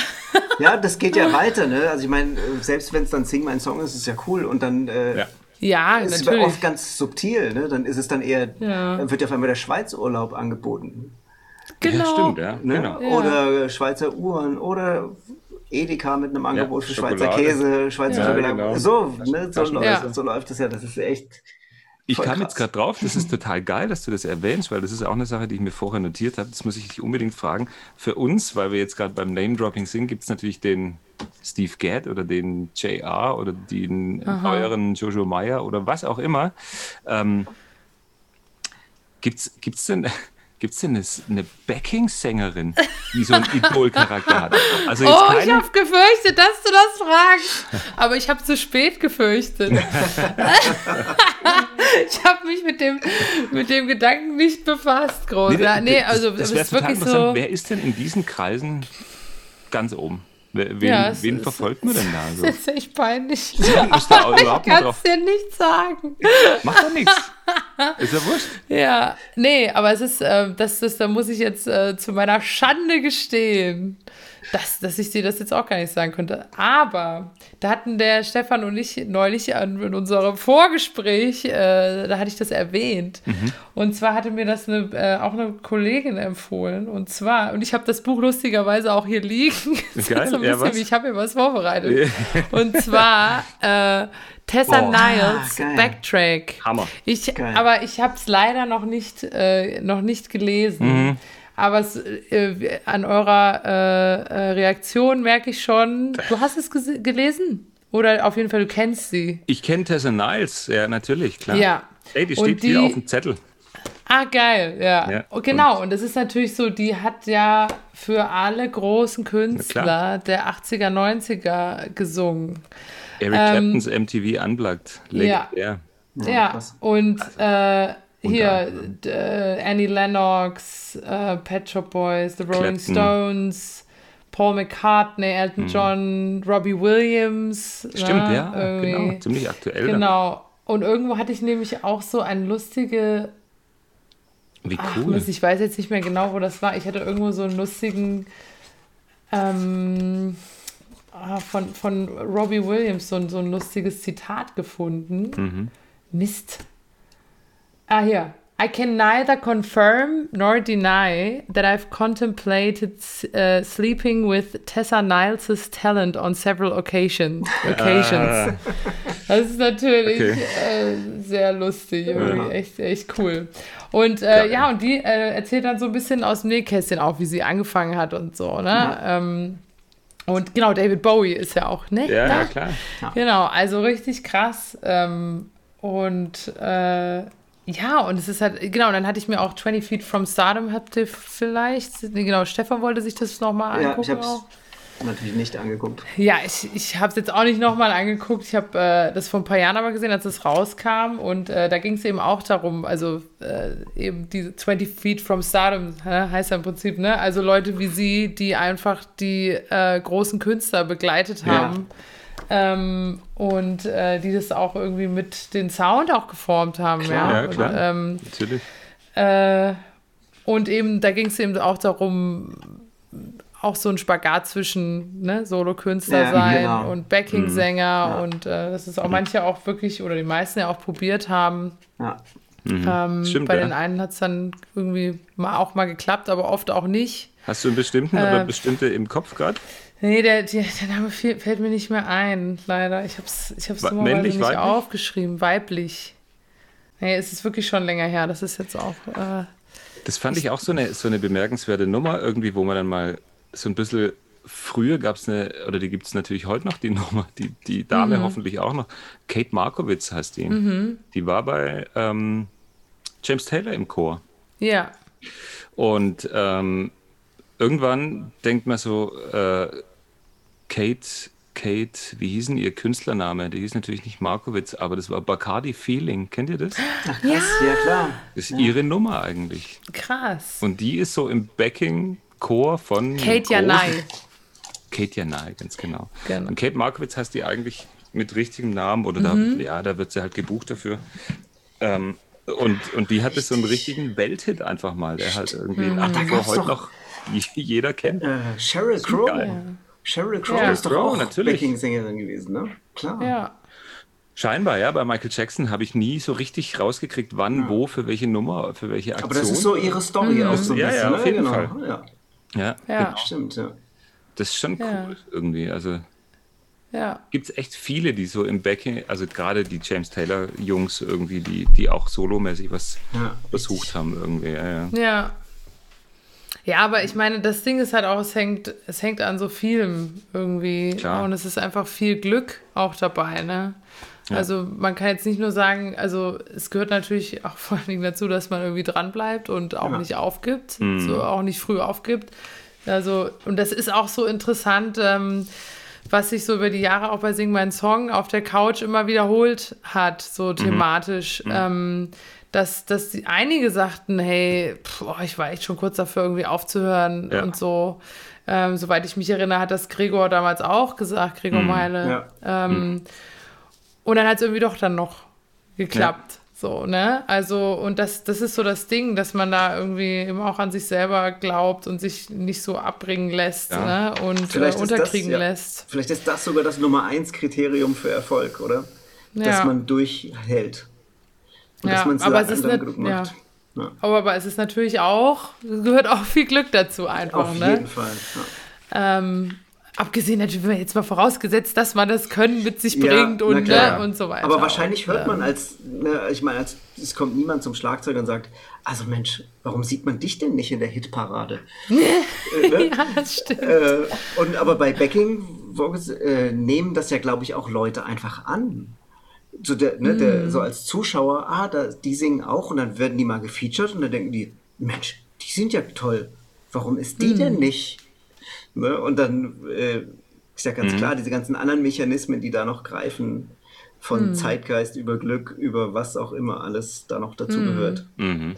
Ja, das geht ja weiter, ne? Also ich meine, selbst wenn es dann Sing mein Song ist, ist es ja cool und dann äh, ja. Ja, ist natürlich. oft ganz subtil, ne? Dann ist es dann eher, ja. dann wird ja auf einmal der Schweizurlaub angeboten. Genau. Ja, stimmt, ja. Ne? Genau. Oder Schweizer Uhren oder Edeka mit einem Angebot ja, für Schweizer Käse, Schweizer ja, Schokolade. Genau. So, ne, so, läuft, so läuft es ja. Das ist echt. Ich kam krass. jetzt gerade drauf, das ist total geil, dass du das erwähnst, weil das ist auch eine Sache, die ich mir vorher notiert habe. Das muss ich dich unbedingt fragen. Für uns, weil wir jetzt gerade beim Name-Dropping sind, gibt es natürlich den Steve Gadd oder den JR oder den Aha. neueren Jojo Meyer oder was auch immer. Ähm, Gibt es denn Gibt es denn eine, eine Backing-Sängerin, die so einen Idol-Charakter hat? Also oh, keine... ich habe gefürchtet, dass du das fragst. Aber ich habe zu spät gefürchtet. ich habe mich mit dem, mit dem Gedanken nicht befasst, groß. Nee, nee also das, das ist wirklich so. Wer ist denn in diesen Kreisen ganz oben? Wen, ja, wen ist, verfolgt man denn da? So? Das ist echt peinlich. Ja, ich kann es dir nicht sagen. Macht doch nichts. Ist ja wurscht. Ja, nee, aber es ist, äh, das, das, da muss ich jetzt äh, zu meiner Schande gestehen dass, dass ich dir das jetzt auch gar nicht sagen könnte. Aber da hatten der Stefan und ich neulich an, in unserem Vorgespräch, äh, da hatte ich das erwähnt. Mhm. Und zwar hatte mir das eine, äh, auch eine Kollegin empfohlen. Und zwar, und ich habe das Buch lustigerweise auch hier liegen. Geil, so ja, bisschen, ich habe mir was vorbereitet. und zwar äh, Tessa Boah, Niles, ah, Backtrack. Hammer. Ich, aber ich habe es leider noch nicht, äh, noch nicht gelesen. Mhm. Aber es, äh, an eurer äh, äh, Reaktion merke ich schon, du hast es gelesen? Oder auf jeden Fall, du kennst sie. Ich kenne Tessa Niles, ja, natürlich, klar. Ja. Ey, die steht die, hier auf dem Zettel. Ah, geil, ja. ja. Oh, genau, und, und das ist natürlich so, die hat ja für alle großen Künstler der 80er, 90er gesungen. Eric ähm, Clapton's MTV Unplugged. Ja. Ja, ja. und äh, hier, äh, Annie Lennox, äh, Pet Shop Boys, The Rolling Clapton. Stones, Paul McCartney, Elton mhm. John, Robbie Williams. Stimmt, ne? ja, Irgendwie. genau, ziemlich aktuell. Genau. Dann. Und irgendwo hatte ich nämlich auch so ein lustige. Wie cool. Ach, ich weiß jetzt nicht mehr genau, wo das war. Ich hatte irgendwo so einen lustigen. Ähm, ah, von, von Robbie Williams so, so ein lustiges Zitat gefunden. Mhm. Mist. Ah, hier. I can neither confirm nor deny that I've contemplated uh, sleeping with Tessa Niles' talent on several occasion, occasions. Ah. Das ist natürlich okay. äh, sehr lustig, ja. echt, echt cool. Und äh, ja, und die äh, erzählt dann so ein bisschen aus dem Nähkästchen auch, wie sie angefangen hat und so, ne? Ja. Ähm, und genau, David Bowie ist ja auch, ne? Ja, ja klar. Genau, also richtig krass. Ähm, und äh, ja, und es ist halt, genau, dann hatte ich mir auch 20 Feet from Stardom, habt ihr vielleicht, genau, Stefan wollte sich das nochmal angucken. Ja, ich hab's natürlich nicht angeguckt. Ja, ich, ich habe es jetzt auch nicht nochmal angeguckt. Ich habe äh, das vor ein paar Jahren aber gesehen, als es rauskam. Und äh, da ging es eben auch darum, also äh, eben diese 20 Feet from Stardom heißt ja im Prinzip, ne? Also Leute wie sie, die einfach die äh, großen Künstler begleitet haben. Ja ähm, und äh, die das auch irgendwie mit den Sound auch geformt haben. Klar, ja, ja klar. Und, ähm, Natürlich. Äh, und eben, da ging es eben auch darum, auch so ein Spagat zwischen ne, Solo-Künstler ja, sein genau. und Backing-Sänger ja. und äh, das ist auch mhm. manche auch wirklich oder die meisten ja auch probiert haben. Ja. Mhm. Ähm, Stimmt, bei ja. den einen hat es dann irgendwie mal auch mal geklappt, aber oft auch nicht. Hast du einen bestimmten äh, oder bestimmte im Kopf gerade? Nee, der, der, der Name fällt mir nicht mehr ein, leider. Ich habe es ich hab's männlich, nicht weiblich? aufgeschrieben. Weiblich. Nee, es ist wirklich schon länger her. Das ist jetzt auch. Äh, das fand ich, ich auch so eine, so eine bemerkenswerte Nummer, irgendwie, wo man dann mal so ein bisschen. Früher gab es eine, oder die gibt es natürlich heute noch, die Nummer, die, die Dame mhm. hoffentlich auch noch. Kate Markowitz heißt die. Mhm. Die war bei ähm, James Taylor im Chor. Ja. Und ähm, irgendwann denkt man so, äh, Kate, Kate, wie hieß denn ihr Künstlername? Der hieß natürlich nicht Markowitz, aber das war Bacardi Feeling. Kennt ihr das? Ach, krass, ja, ja klar. Das ist ja. ihre Nummer eigentlich. Krass. Und die ist so im Backing-Chor von. Kate Janai. Kate Janai, ganz genau. genau. Und Kate Markowitz heißt die eigentlich mit richtigem Namen oder mhm. da, ja, da wird sie halt gebucht dafür. Ähm, und, und die hatte so einen richtigen Welthit einfach mal, der halt irgendwie mhm. nach wie vor heute noch jeder kennt. Äh, Sheryl Crow. Ja. Sheryl Crow ja. ist doch Crow, auch Backing-Sängerin gewesen, ne? Klar. Ja. Scheinbar, ja. Bei Michael Jackson habe ich nie so richtig rausgekriegt, wann, ja. wo, für welche Nummer, für welche Aktion. Aber das ist so ihre Story mhm. auch so ein ja, bisschen. Ja, auf jeden genau. Fall. Ja. Ja, ja. Genau. stimmt, ja. Das ist schon cool irgendwie. Also ja. gibt es echt viele, die so im Backing, also gerade die James Taylor-Jungs irgendwie, die, die auch solomäßig was ja. versucht haben irgendwie. Ja, ja. aber ich meine, das Ding ist halt auch, es hängt, es hängt an so vielem irgendwie. Klar. Und es ist einfach viel Glück auch dabei, ne? Ja. Also man kann jetzt nicht nur sagen, also es gehört natürlich auch vor allen Dingen dazu, dass man irgendwie dranbleibt und auch ja. nicht aufgibt, mhm. so auch nicht früh aufgibt. Also, und das ist auch so interessant, ähm, was sich so über die Jahre auch bei Sing Mein Song auf der Couch immer wiederholt hat, so mhm. thematisch. Mhm. Ähm, dass, dass die, einige sagten, hey, pff, oh, ich war echt schon kurz dafür, irgendwie aufzuhören ja. und so. Ähm, soweit ich mich erinnere, hat das Gregor damals auch gesagt, Gregor mhm. Meile. Ja. Ähm, mhm. Und dann hat es irgendwie doch dann noch geklappt. Ja. So, ne? Also, und das, das ist so das Ding, dass man da irgendwie immer auch an sich selber glaubt und sich nicht so abbringen lässt ja. ne? und äh, unterkriegen das, lässt. Vielleicht ist das sogar das Nummer eins Kriterium für Erfolg, oder? Dass man durchhält. Und ja, dass man es aber es ist nicht, genug macht. Ja. Aber, aber es ist natürlich auch, gehört auch viel Glück dazu einfach. Auf ne? jeden Fall. Ähm, Abgesehen natürlich, jetzt mal vorausgesetzt, dass man das Können mit sich bringt ja, und, ne, und so weiter. Aber wahrscheinlich hört man als, ne, ich meine, als, es kommt niemand zum Schlagzeug und sagt, also Mensch, warum sieht man dich denn nicht in der Hitparade? äh, ne? Ja, das stimmt. Äh, und aber bei Backing äh, nehmen das ja, glaube ich, auch Leute einfach an. So, der, ne, mm. der, so als Zuschauer, ah, da, die singen auch und dann werden die mal gefeatured und dann denken die, Mensch, die sind ja toll. Warum ist die mm. denn nicht? Ne? Und dann äh, ist ja ganz mhm. klar, diese ganzen anderen Mechanismen, die da noch greifen, von mhm. Zeitgeist über Glück, über was auch immer alles da noch dazu mhm. gehört. Mhm.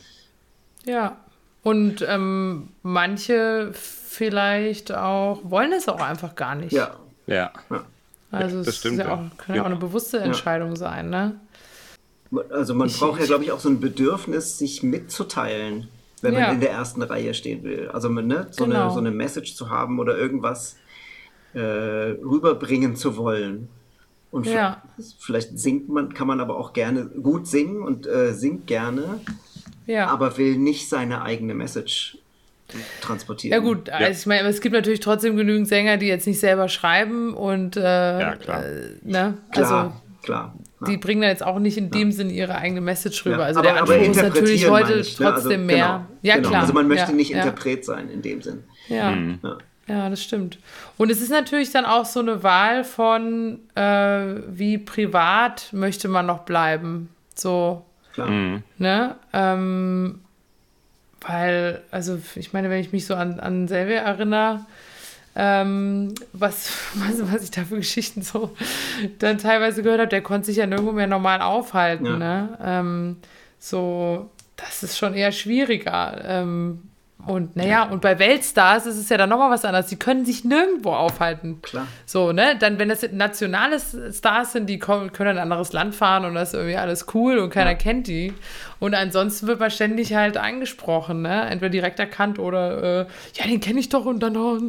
Ja. Und ähm, manche vielleicht auch wollen es auch einfach gar nicht. Ja. Ja. ja. Also ja, das stimmt, ja auch, kann ja. auch eine bewusste Entscheidung sein, ne? Also man ich, braucht ja, glaube ich, auch so ein Bedürfnis, sich mitzuteilen wenn ja. man in der ersten Reihe stehen will. Also ne, so, genau. eine, so eine Message zu haben oder irgendwas äh, rüberbringen zu wollen. Und ja. vielleicht singt man, kann man aber auch gerne gut singen und äh, singt gerne, ja. aber will nicht seine eigene Message transportieren. Ja gut, also ich meine, es gibt natürlich trotzdem genügend Sänger, die jetzt nicht selber schreiben und äh, ja, klar. Äh, ne? Klar, also, klar die bringen da jetzt auch nicht in dem ja. Sinn ihre eigene Message rüber. also aber, der Anspruch ist natürlich heute ich, ne? trotzdem also, mehr. Genau, ja, genau. klar. Also man möchte ja, nicht Interpret sein in dem Sinn. Ja. Mhm. ja. das stimmt. Und es ist natürlich dann auch so eine Wahl von, äh, wie privat möchte man noch bleiben. So. Klar. Mhm. Ne? Ähm, weil, also ich meine, wenn ich mich so an, an selber erinnere, ähm, was, was, was ich da für Geschichten so dann teilweise gehört habe, der konnte sich ja nirgendwo mehr normal aufhalten. Ja. Ne? Ähm, so, das ist schon eher schwieriger. Ähm, und naja, und bei Weltstars ist es ja dann nochmal was anderes. Die können sich nirgendwo aufhalten. Klar. So, ne? Dann, wenn das nationale Stars sind, die kommen, können in ein anderes Land fahren und das ist irgendwie alles cool und keiner ja. kennt die. Und ansonsten wird man ständig halt angesprochen, ne? Entweder direkt erkannt oder, äh, ja, den kenne ich doch und dann noch.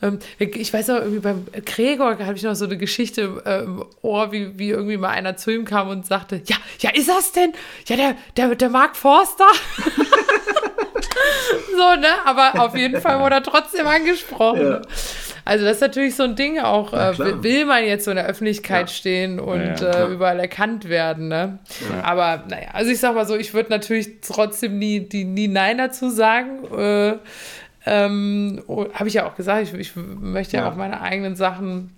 Ähm, ich weiß auch, irgendwie beim Gregor habe ich noch so eine Geschichte äh, im Ohr, wie, wie irgendwie mal einer zu ihm kam und sagte, ja, ja, ist das denn? Ja, der, der, der Mark Forster. so, ne? Aber auf jeden Fall wurde er trotzdem angesprochen. Ja. Also das ist natürlich so ein Ding auch, äh, will man jetzt so in der Öffentlichkeit ja. stehen und ja, äh, überall erkannt werden, ne? Aber naja, also ich sag mal so, ich würde natürlich trotzdem nie, die, nie Nein dazu sagen. Äh, ähm, oh, Habe ich ja auch gesagt, ich, ich möchte ja. auch meine eigenen Sachen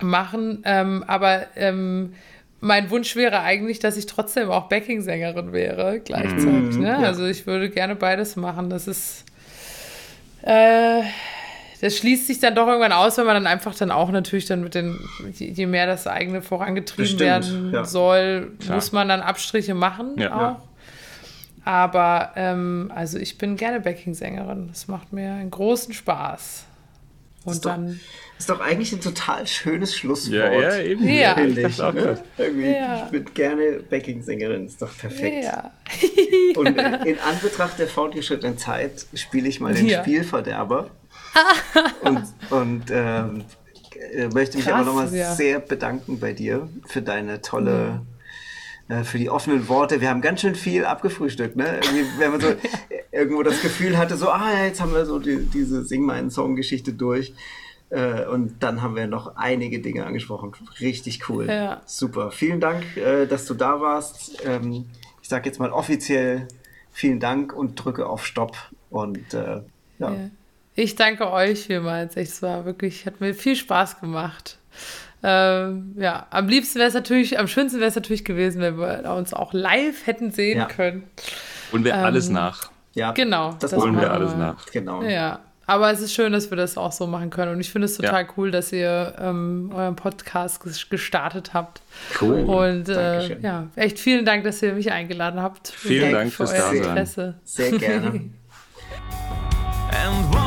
machen, ähm, aber ähm, mein Wunsch wäre eigentlich, dass ich trotzdem auch Backing-Sängerin wäre, gleichzeitig. Mm, ne? Ja. Also ich würde gerne beides machen. Das ist. Äh, das schließt sich dann doch irgendwann aus, wenn man dann einfach dann auch natürlich dann mit den, je mehr das eigene vorangetrieben Bestimmt, werden ja. soll, Klar. muss man dann Abstriche machen ja, auch. Aber ähm, also ich bin gerne Backing-Sängerin. Das macht mir einen großen Spaß. Und dann Ist doch eigentlich ein total schönes Schlusswort. Ja, ja eben. Ja. Finde Ich ich. Ne? Irgendwie, Ja. Ich bin gerne Backing-Sängerin, ist doch perfekt. Ja. Und in Anbetracht der fortgeschrittenen Zeit spiele ich mal den Ja. Spielverderber. und und ähm, äh, möchte mich Krass, aber nochmal ja. sehr bedanken bei dir für deine tolle, äh, für die offenen Worte. Wir haben ganz schön viel abgefrühstückt, ne? Irgendwie, wenn man so irgendwo das Gefühl hatte, so, ah, jetzt haben wir so die, diese Sing meinen Song-Geschichte durch. Äh, und dann haben wir noch einige Dinge angesprochen. Richtig cool. Ja. Super. Vielen Dank, äh, dass du da warst. Ähm, ich sage jetzt mal offiziell vielen Dank und drücke auf Stopp. Und äh, ja. Ja. Ich danke euch vielmals. Es war wirklich, hat mir viel Spaß gemacht. Ähm, ja, am liebsten wäre es natürlich, am schönsten wäre es natürlich gewesen, wenn wir uns auch live hätten sehen Ja. können. Und wir alles Ähm, nach. ja, Genau. Das das Holen wir alles nach. Genau. Ja. Aber es ist schön, dass wir das auch so machen können. Und ich finde es total Ja. cool, dass ihr ähm, euren Podcast ges- gestartet habt. Cool. Und äh, Dankeschön. ja, echt vielen Dank, dass ihr mich eingeladen habt. Vielen Dank für fürs euer Dasein. Interesse. Sehr gerne.